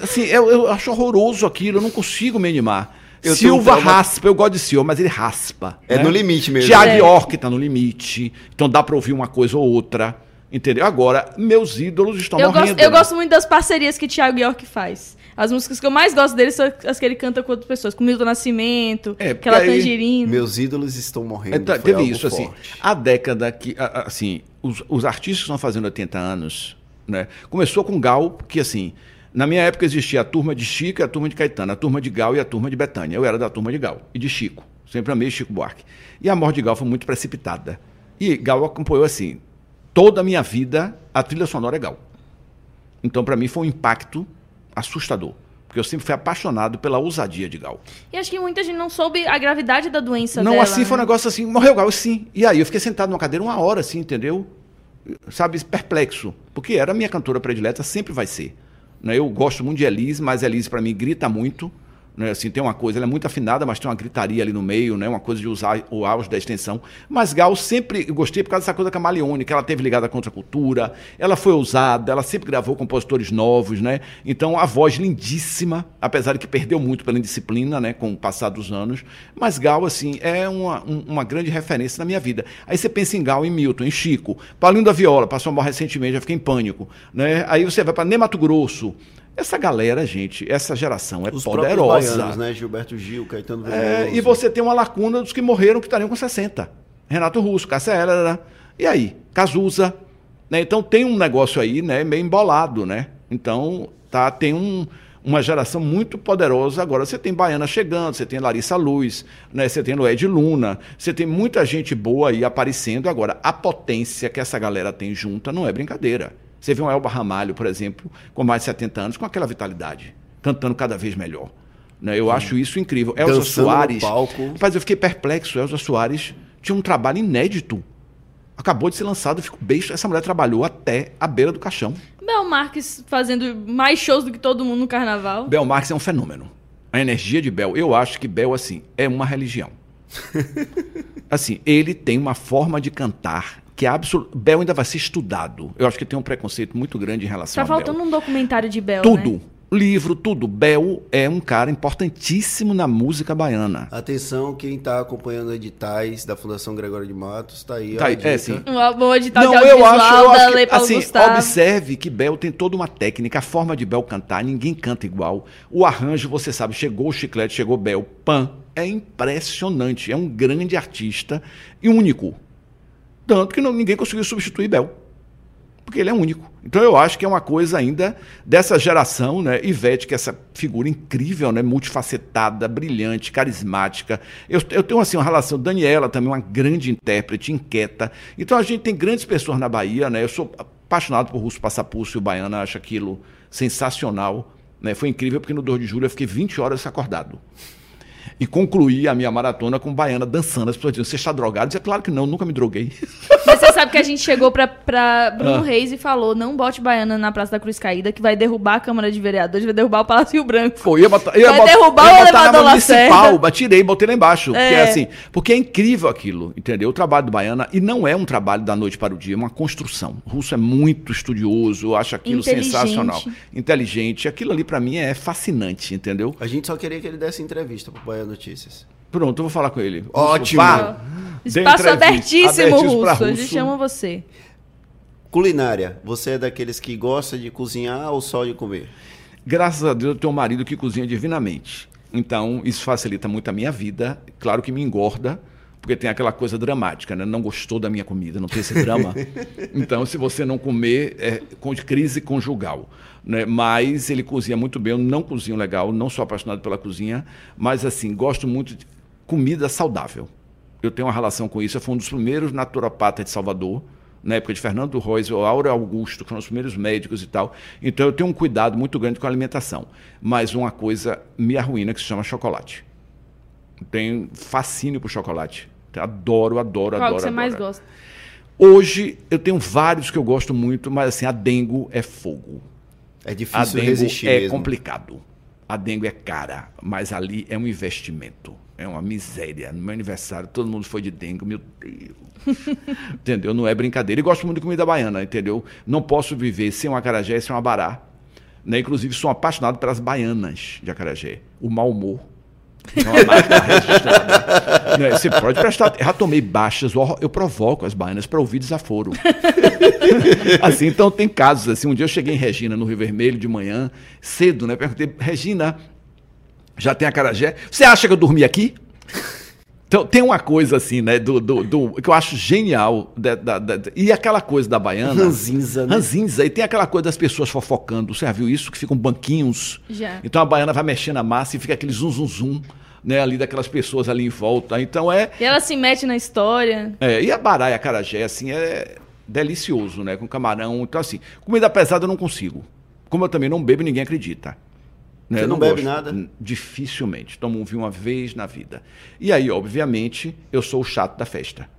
assim, eu, eu acho horroroso aquilo, eu não consigo me animar. Eu Silva tenho um raspa, eu gosto de Silva, mas ele raspa. É né? no limite mesmo. Tiago É. York tá no limite. Então dá pra ouvir uma coisa ou outra. Entendeu? Agora, meus ídolos estão Eu morrendo. gosto, eu gosto muito das parcerias que Thiago York faz. As músicas que eu mais gosto dele são as que ele canta com outras pessoas. Com Milton Nascimento, É, aquela aí- tangerina. Meus ídolos estão morrendo. É, tá- foi teve algo isso, assim. forte. A década que, assim, os, os artistas que estão fazendo 80 anos, né? Começou com Gal, porque assim, na minha época existia a turma de Chico e a turma de Caetano, a turma de Gal e a turma de Betânia. Eu era da turma de Gal e de Chico. Sempre amei Chico Buarque. E a morte de Gal foi muito precipitada. E Gal acompanhou assim, toda a minha vida, a trilha sonora é Gal. Então, para mim, foi um impacto assustador. Porque eu sempre fui apaixonado pela ousadia de Gal. E acho que muita gente não soube a gravidade da doença Não, dela. assim foi um né? negócio assim, morreu Gal, sim. E aí eu fiquei sentado numa cadeira uma hora, assim, entendeu? Sabe, perplexo. Porque era a minha cantora predileta, sempre vai ser. Né? Eu gosto muito de Elise, mas Elise para mim grita muito. Né? Assim, tem uma coisa, ela é muito afinada, mas tem uma gritaria ali no meio, né? uma coisa de usar o auge da extensão. Mas Gal sempre gostei por causa dessa coisa camaleônica, ela teve ligada à contracultura, ela foi ousada, ela sempre gravou compositores novos, né? Então a voz lindíssima, apesar de que perdeu muito pela indisciplina, né? Com o passar dos anos. Mas Gal, assim, é uma, um- uma grande referência na minha vida. Aí você pensa em Gal, em Milton, em Chico, Paulinho da Viola, passou mal recentemente, já fiquei em pânico, né? Aí você vai para Nem Mato Grosso. Essa galera, gente, essa geração é Os poderosa. baianos, né? Gilberto Gil, Caetano Veloso. É, e você tem uma lacuna dos que morreram que estariam com 60. Renato Russo, Cássia Eller, e aí? Cazuza. Né? Então tem um negócio aí, né, meio embolado, né? Então tá, tem um, uma geração muito poderosa. Agora você tem Baiana chegando, você tem Larissa Luz, né? você tem Lued Luna, você tem muita gente boa aí aparecendo. Agora, a potência que essa galera tem junta não é brincadeira. Você vê um Elba Ramalho, por exemplo, com mais de 70 anos, com aquela vitalidade, cantando cada vez melhor. Né? Eu acho isso incrível. Elza Dançando no Soares. palco. Rapaz, eu fiquei perplexo. Elza Soares tinha um trabalho inédito. Acabou de ser lançado, eu fico beijo. Essa mulher trabalhou até a beira do caixão. Bel Marques fazendo mais shows do que todo mundo no carnaval. Bel Marques é um fenômeno. A energia de Bel, eu acho que Bel, assim, é uma religião. assim, ele tem uma forma de cantar que é absoluto. Bel ainda vai ser estudado. Eu acho que tem um preconceito muito grande em relação Tá a Bel. faltando um documentário de Bel, Tudo. né? Livro, tudo. Bel é um cara importantíssimo na música baiana. Atenção, quem está acompanhando editais da Fundação Gregório de Matos, tá aí. Tá aí, dica. é, sim. Uma boa edital Não, de eu acho, eu acho que, assim, Gustavo. observe que Bel tem toda uma técnica, a forma de Bel cantar, ninguém canta igual. O arranjo, você sabe, chegou o chiclete, chegou Bel, pan, é impressionante, é um grande artista e único. Tanto que não- ninguém conseguiu substituir Bel. porque ele é único. Então eu acho que é uma coisa ainda dessa geração, né? Ivete, que é essa figura incrível, né? Multifacetada, brilhante, carismática. Eu, eu tenho assim uma relação, Daniela também, uma grande intérprete, inquieta. Então a gente tem grandes pessoas na Bahia, né? Eu sou apaixonado por Russo Passapulso e o Baiana, acho aquilo sensacional. Né? Foi incrível porque no 2 de julho eu fiquei 20 horas acordado e concluí a minha maratona com baiana dançando. As pessoas diziam, você está drogado? Eu disse, claro que não, nunca me droguei. Mas você sabe que a gente chegou pra, pra Bruno ah. Reis e falou, não bote baiana na Praça da Cruz Caída, que vai derrubar a Câmara de Vereadores, vai derrubar o Palácio Rio Branco. Foi, ia botar, ia vai botar, derrubar ia o elevador municipal, tirei, botei lá embaixo. É. Porque, é assim, porque é incrível aquilo, entendeu? O trabalho do Baiana, e não é um trabalho da noite para o dia, é uma construção. O Russo é muito estudioso, acho aquilo sensacional. Inteligente. Aquilo ali para mim é fascinante, entendeu? A gente só queria que ele desse entrevista pro Bahia Notícias. Pronto, eu vou falar com ele. Ótimo. Vá, Espaço abertíssimo, Russo. A gente chama você. Culinária. Você é daqueles que gosta de cozinhar ou só de comer? Graças a Deus eu tenho um marido que cozinha divinamente. Então, isso facilita muito a minha vida. Claro que me engorda, porque tem aquela coisa dramática, né? Não gostou da minha comida, não tem esse drama. então, se você não comer, é com crise conjugal. Né? Mas ele cozinha muito bem, eu não cozinho legal, não sou apaixonado pela cozinha, mas assim, gosto muito de comida saudável. Eu tenho uma relação com isso. Eu fui um dos primeiros naturopatas de Salvador, na época de Fernando Reis, ou Aura Augusto, que foram os primeiros médicos e tal. Então eu tenho um cuidado muito grande com a alimentação. Mas uma coisa me arruína que se chama chocolate. Tenho fascínio por chocolate. Adoro, adoro, Qual adoro. Qual que você adoro. mais gosta? Hoje eu tenho vários que eu gosto muito, mas assim, a dengo é fogo. É difícil resistir. É mesmo. complicado. A dengo é cara, mas ali é um investimento. É uma miséria. No meu aniversário, todo mundo foi de dengue, meu Deus. entendeu? Não é brincadeira. E gosto muito de comida baiana, entendeu? Não posso viver sem um acarajé, sem um abará. Né? Inclusive, sou apaixonado pelas baianas de acarajé. O mau humor. É uma marca registrada. Né? Você pode prestar. Já tomei baixas, eu provoco as baianas para ouvir desaforo. assim, então tem casos assim. Um dia eu cheguei em Regina, no Rio Vermelho, de manhã, cedo, né? Perguntei, Regina, já tem a carajé. Você acha que eu dormi aqui? Então, tem uma coisa assim, né, do, do, do que eu acho genial. Da, da, da, e aquela coisa da baiana. Ranzinza, né? Ranzinza. E tem aquela coisa das pessoas fofocando. Você já viu isso? Que ficam banquinhos. Já. Então a baiana vai mexendo a massa e fica aquele zum, zum, zum. Né, ali daquelas pessoas ali em volta. Então é. E ela se mete na história. É, e a bará e a carajé, assim, é delicioso, né? Com camarão. Então, assim, comida pesada eu não consigo. Como eu também não bebo, ninguém acredita. Né? Você não, não bebe nada? Dificilmente. Tomo um vinho uma vez na vida. E aí, obviamente, eu sou o chato da festa.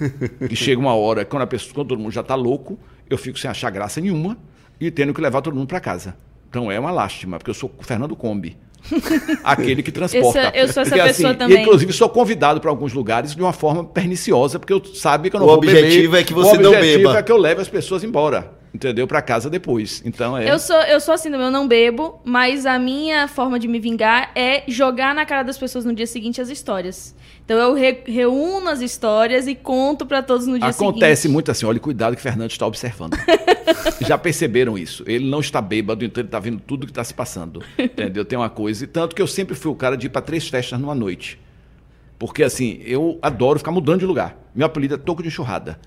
e chega uma hora, quando, a pessoa, quando todo mundo já está louco, eu fico sem achar graça nenhuma e tendo que levar todo mundo para casa. Então é uma lástima, porque eu sou o Fernando Combi. aquele que transporta. Eu sou, eu sou essa porque, pessoa assim, também. E, inclusive, sou convidado para alguns lugares de uma forma perniciosa, porque eu sabe que eu não o vou beber. O objetivo é que você não beba. O objetivo é que eu leve as pessoas embora entendeu? Para casa depois. Então é. Eu sou, eu sou assim, eu não bebo, mas a minha forma de me vingar é jogar na cara das pessoas no dia seguinte as histórias. Então eu re reúno as histórias e conto para todos no dia Acontece seguinte. Acontece muito assim, olha, cuidado que Fernando está observando. Já perceberam isso? Ele não está bêbado, então ele está vendo tudo que está se passando. Entendeu? Tem uma coisa. E tanto que eu sempre fui o cara de ir para três festas numa noite. Porque assim, eu adoro ficar mudando de lugar. Meu apelido é toco de enxurrada.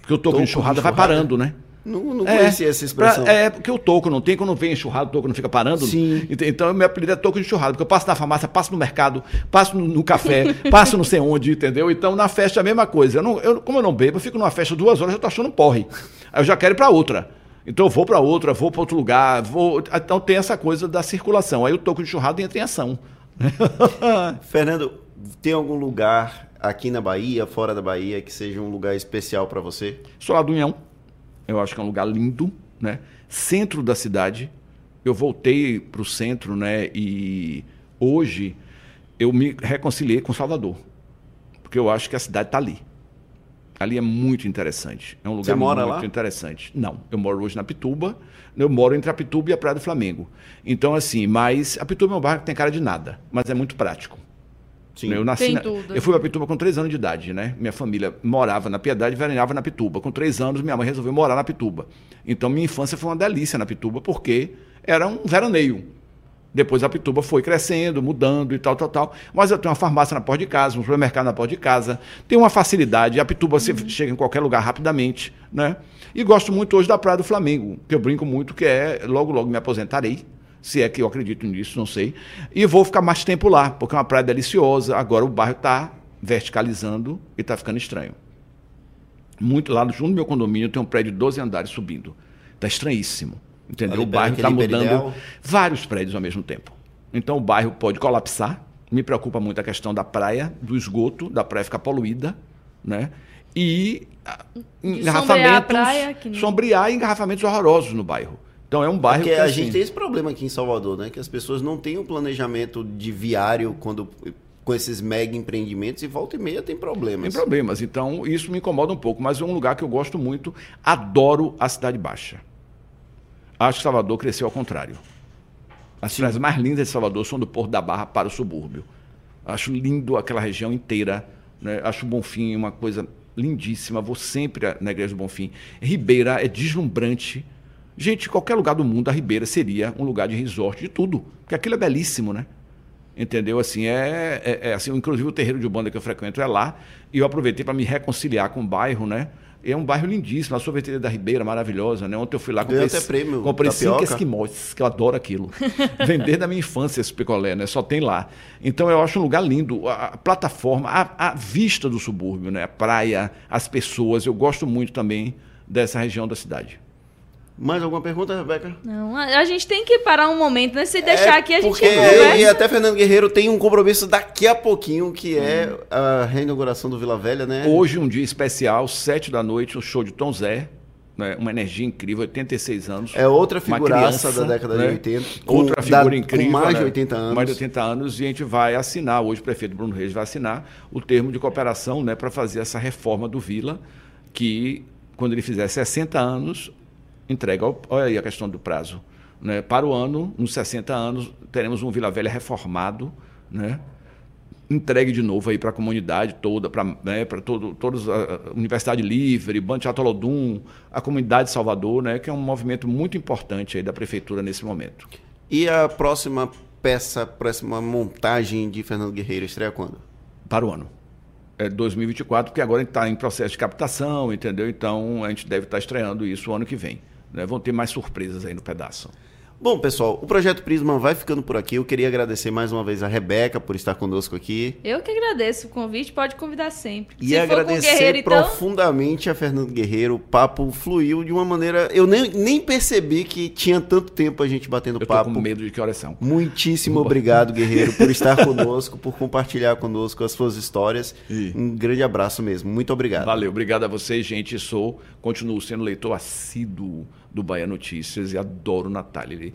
Porque o toco, toco de enxurrada vai parando, né? Não, não é, conhecia essa expressão. Pra, é, porque o toco não tem, quando vem enxurrado, o toco não fica parando. Sim. Então, meu apelido é toco de enxurrado, porque eu passo na farmácia, passo no mercado, passo no, no café, passo não sei onde, entendeu? Então, na festa é a mesma coisa. Eu não, eu, como eu não bebo, eu fico numa festa duas horas, eu tô achando um porre. Aí eu já quero ir para outra. Então eu vou para outra, vou para outro lugar, vou. Então tem essa coisa da circulação. Aí o toco de enxurrado entra em ação. Fernando, tem algum lugar aqui na Bahia, fora da Bahia, que seja um lugar especial para você? Sou lá do União. Eu acho que é um lugar lindo, né? Centro da cidade. Eu voltei para o centro, né? E hoje eu me reconciliei com Salvador, porque eu acho que a cidade está ali. Ali é muito interessante. É um lugar muito lá? interessante. Não, eu moro hoje na Pituba. Eu moro entre a Pituba e a Praia do Flamengo. Então, assim, mas a Pituba é um bairro que tem cara de nada, mas é muito prático. Sim. Eu nasci. Na... Eu fui para Pituba com três anos de idade, né? Minha família morava na Piedade e veraneava na Pituba. Com três anos, minha mãe resolveu morar na Pituba. Então, minha infância foi uma delícia na Pituba, porque era um veraneio. Depois a Pituba foi crescendo, mudando e tal, tal, tal. Mas eu tenho uma farmácia na porta de casa, um supermercado na porta de casa. Tem uma facilidade. A Pituba você chega em qualquer lugar rapidamente, né? E gosto muito hoje da Praia do Flamengo, que eu brinco muito, que é logo, logo me aposentarei. Se é que eu acredito nisso, não sei. E vou ficar mais tempo lá, porque é uma praia deliciosa. Agora o bairro está verticalizando e está ficando estranho. Muito lá junto do meu condomínio tem um prédio de 12 andares subindo. Está estranhíssimo. Entendeu? O bairro está mudando Beridel. vários prédios ao mesmo tempo. Então o bairro pode colapsar. Me preocupa muito a questão da praia, do esgoto, da praia ficar poluída, né? E ah, engarrafamentos, praia, que sombrear e engarrafamentos horrorosos no bairro. Então é um bairro Porque que a assim... gente tem esse problema aqui em Salvador, né? Que as pessoas não têm um planejamento de viário quando com esses mega empreendimentos e volta e meia tem problemas. Tem problemas. Então isso me incomoda um pouco, mas é um lugar que eu gosto muito. Adoro a cidade baixa. Acho que Salvador cresceu ao contrário. As Sim. cidades mais lindas de Salvador são do Porto da Barra para o subúrbio. Acho lindo aquela região inteira. Né? Acho o Bonfim uma coisa lindíssima. Vou sempre na Igreja do Bonfim. Ribeira é deslumbrante. Gente, qualquer lugar do mundo, a Ribeira seria um lugar de resort, de tudo. Porque aquilo é belíssimo, né? Entendeu? Assim, é, é, é assim, inclusive o terreiro de banda que eu frequento é lá. E eu aproveitei para me reconciliar com o bairro, né? É um bairro lindíssimo, a sorveteria da Ribeira, maravilhosa, né? Ontem eu fui lá, comprei, até prêmio, comprei cinco esquimós, que eu adoro aquilo. Vender da minha infância esse picolé, né? Só tem lá. Então eu acho um lugar lindo. A, a plataforma, a, a, vista do subúrbio, né? A praia, as pessoas, eu gosto muito também dessa região da cidade. Mais alguma pergunta, Rebeca? Não, a gente tem que parar um momento, né? Se deixar é aqui, a gente porque conversa. E até Fernando Guerreiro tem um compromisso daqui a pouquinho, que é hum. a reinauguração do Vila Velha, né? Hoje, um dia especial, sete da noite, o um show de Tom Zé. Né? Uma energia incrível, 86 anos. É outra figuraça criança, da década né? de 80. outra figura da, incrível. Com mais de 80 né? anos. Mais de 80 anos, e a gente vai assinar, hoje o prefeito Bruno Reis vai assinar o termo de cooperação né, para fazer essa reforma do Vila, que quando ele fizer 60 anos, entrega. Olha aí a questão do prazo. Né? Para o ano, nos 60 anos, teremos um Vila Velha reformado, né? entregue de novo aí para a comunidade toda, para né, todo, todos a Universidade Livre, Banco Atolodum, a comunidade de Salvador, né, que é um movimento muito importante aí da prefeitura nesse momento. E a próxima peça, a próxima montagem de Fernando Guerreiro estreia quando? Para o ano. É 2024, porque agora a gente está em processo de captação, entendeu? Então a gente deve estar tá estreando isso o ano que vem. Né? Vão ter mais surpresas aí no pedaço. Bom, pessoal, o Projeto Prisma vai ficando por aqui. Eu queria agradecer mais uma vez a Rebeca por estar conosco aqui. Eu que agradeço o convite, pode convidar sempre. E Se agradecer então- profundamente então... a Fernando Guerreiro. O papo fluiu de uma maneira. Eu nem, nem percebi que tinha tanto tempo a gente batendo Eu papo. com medo de que horas são. Muitíssimo obrigado, Guerreiro, por estar conosco, por compartilhar conosco as suas histórias. E... Um grande abraço mesmo. Muito obrigado. Valeu, obrigado a vocês, gente. Sou, continuo sendo leitor assíduo do Bahia Notícias e adoro Natália. Ele,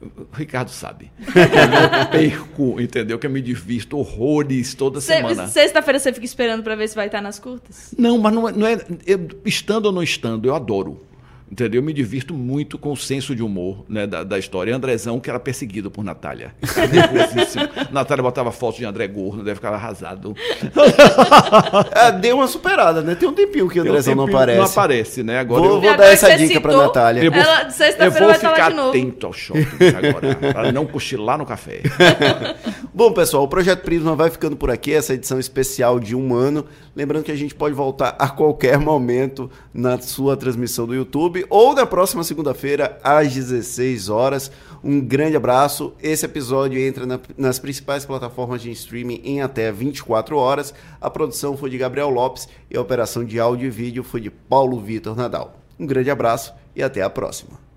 o Ricardo sabe. Eu perco, entendeu? Que eu me divirto horrores toda Cê, semana. Sexta-feira você fica esperando para ver se vai estar nas curtas? Não, mas não é. Não é eu, estando ou não estando, eu adoro. Entendeu? Eu me divirto muito com o senso de humor né, da, da história. Andrezão, que era perseguido por Natália. Natália botava fotos de André Gordo, deve ficar arrasado. é, deu uma superada, né? Tem um tempinho que o Andrezão um não aparece. Não aparece, né? Agora vou, eu... vou dar essa dica citou, pra Natália. Eu vou, Ela, eu vou ficar atento ao shopping agora, para não cochilar no café. Bom, pessoal, o Projeto Prisma vai ficando por aqui, essa edição especial de um ano. Lembrando que a gente pode voltar a qualquer momento na sua transmissão do YouTube ou na próxima segunda-feira às 16 horas. Um grande abraço. Esse episódio entra na, nas principais plataformas de streaming em até 24 horas. A produção foi de Gabriel Lopes e a operação de áudio e vídeo foi de Paulo Vitor Nadal. Um grande abraço e até a próxima.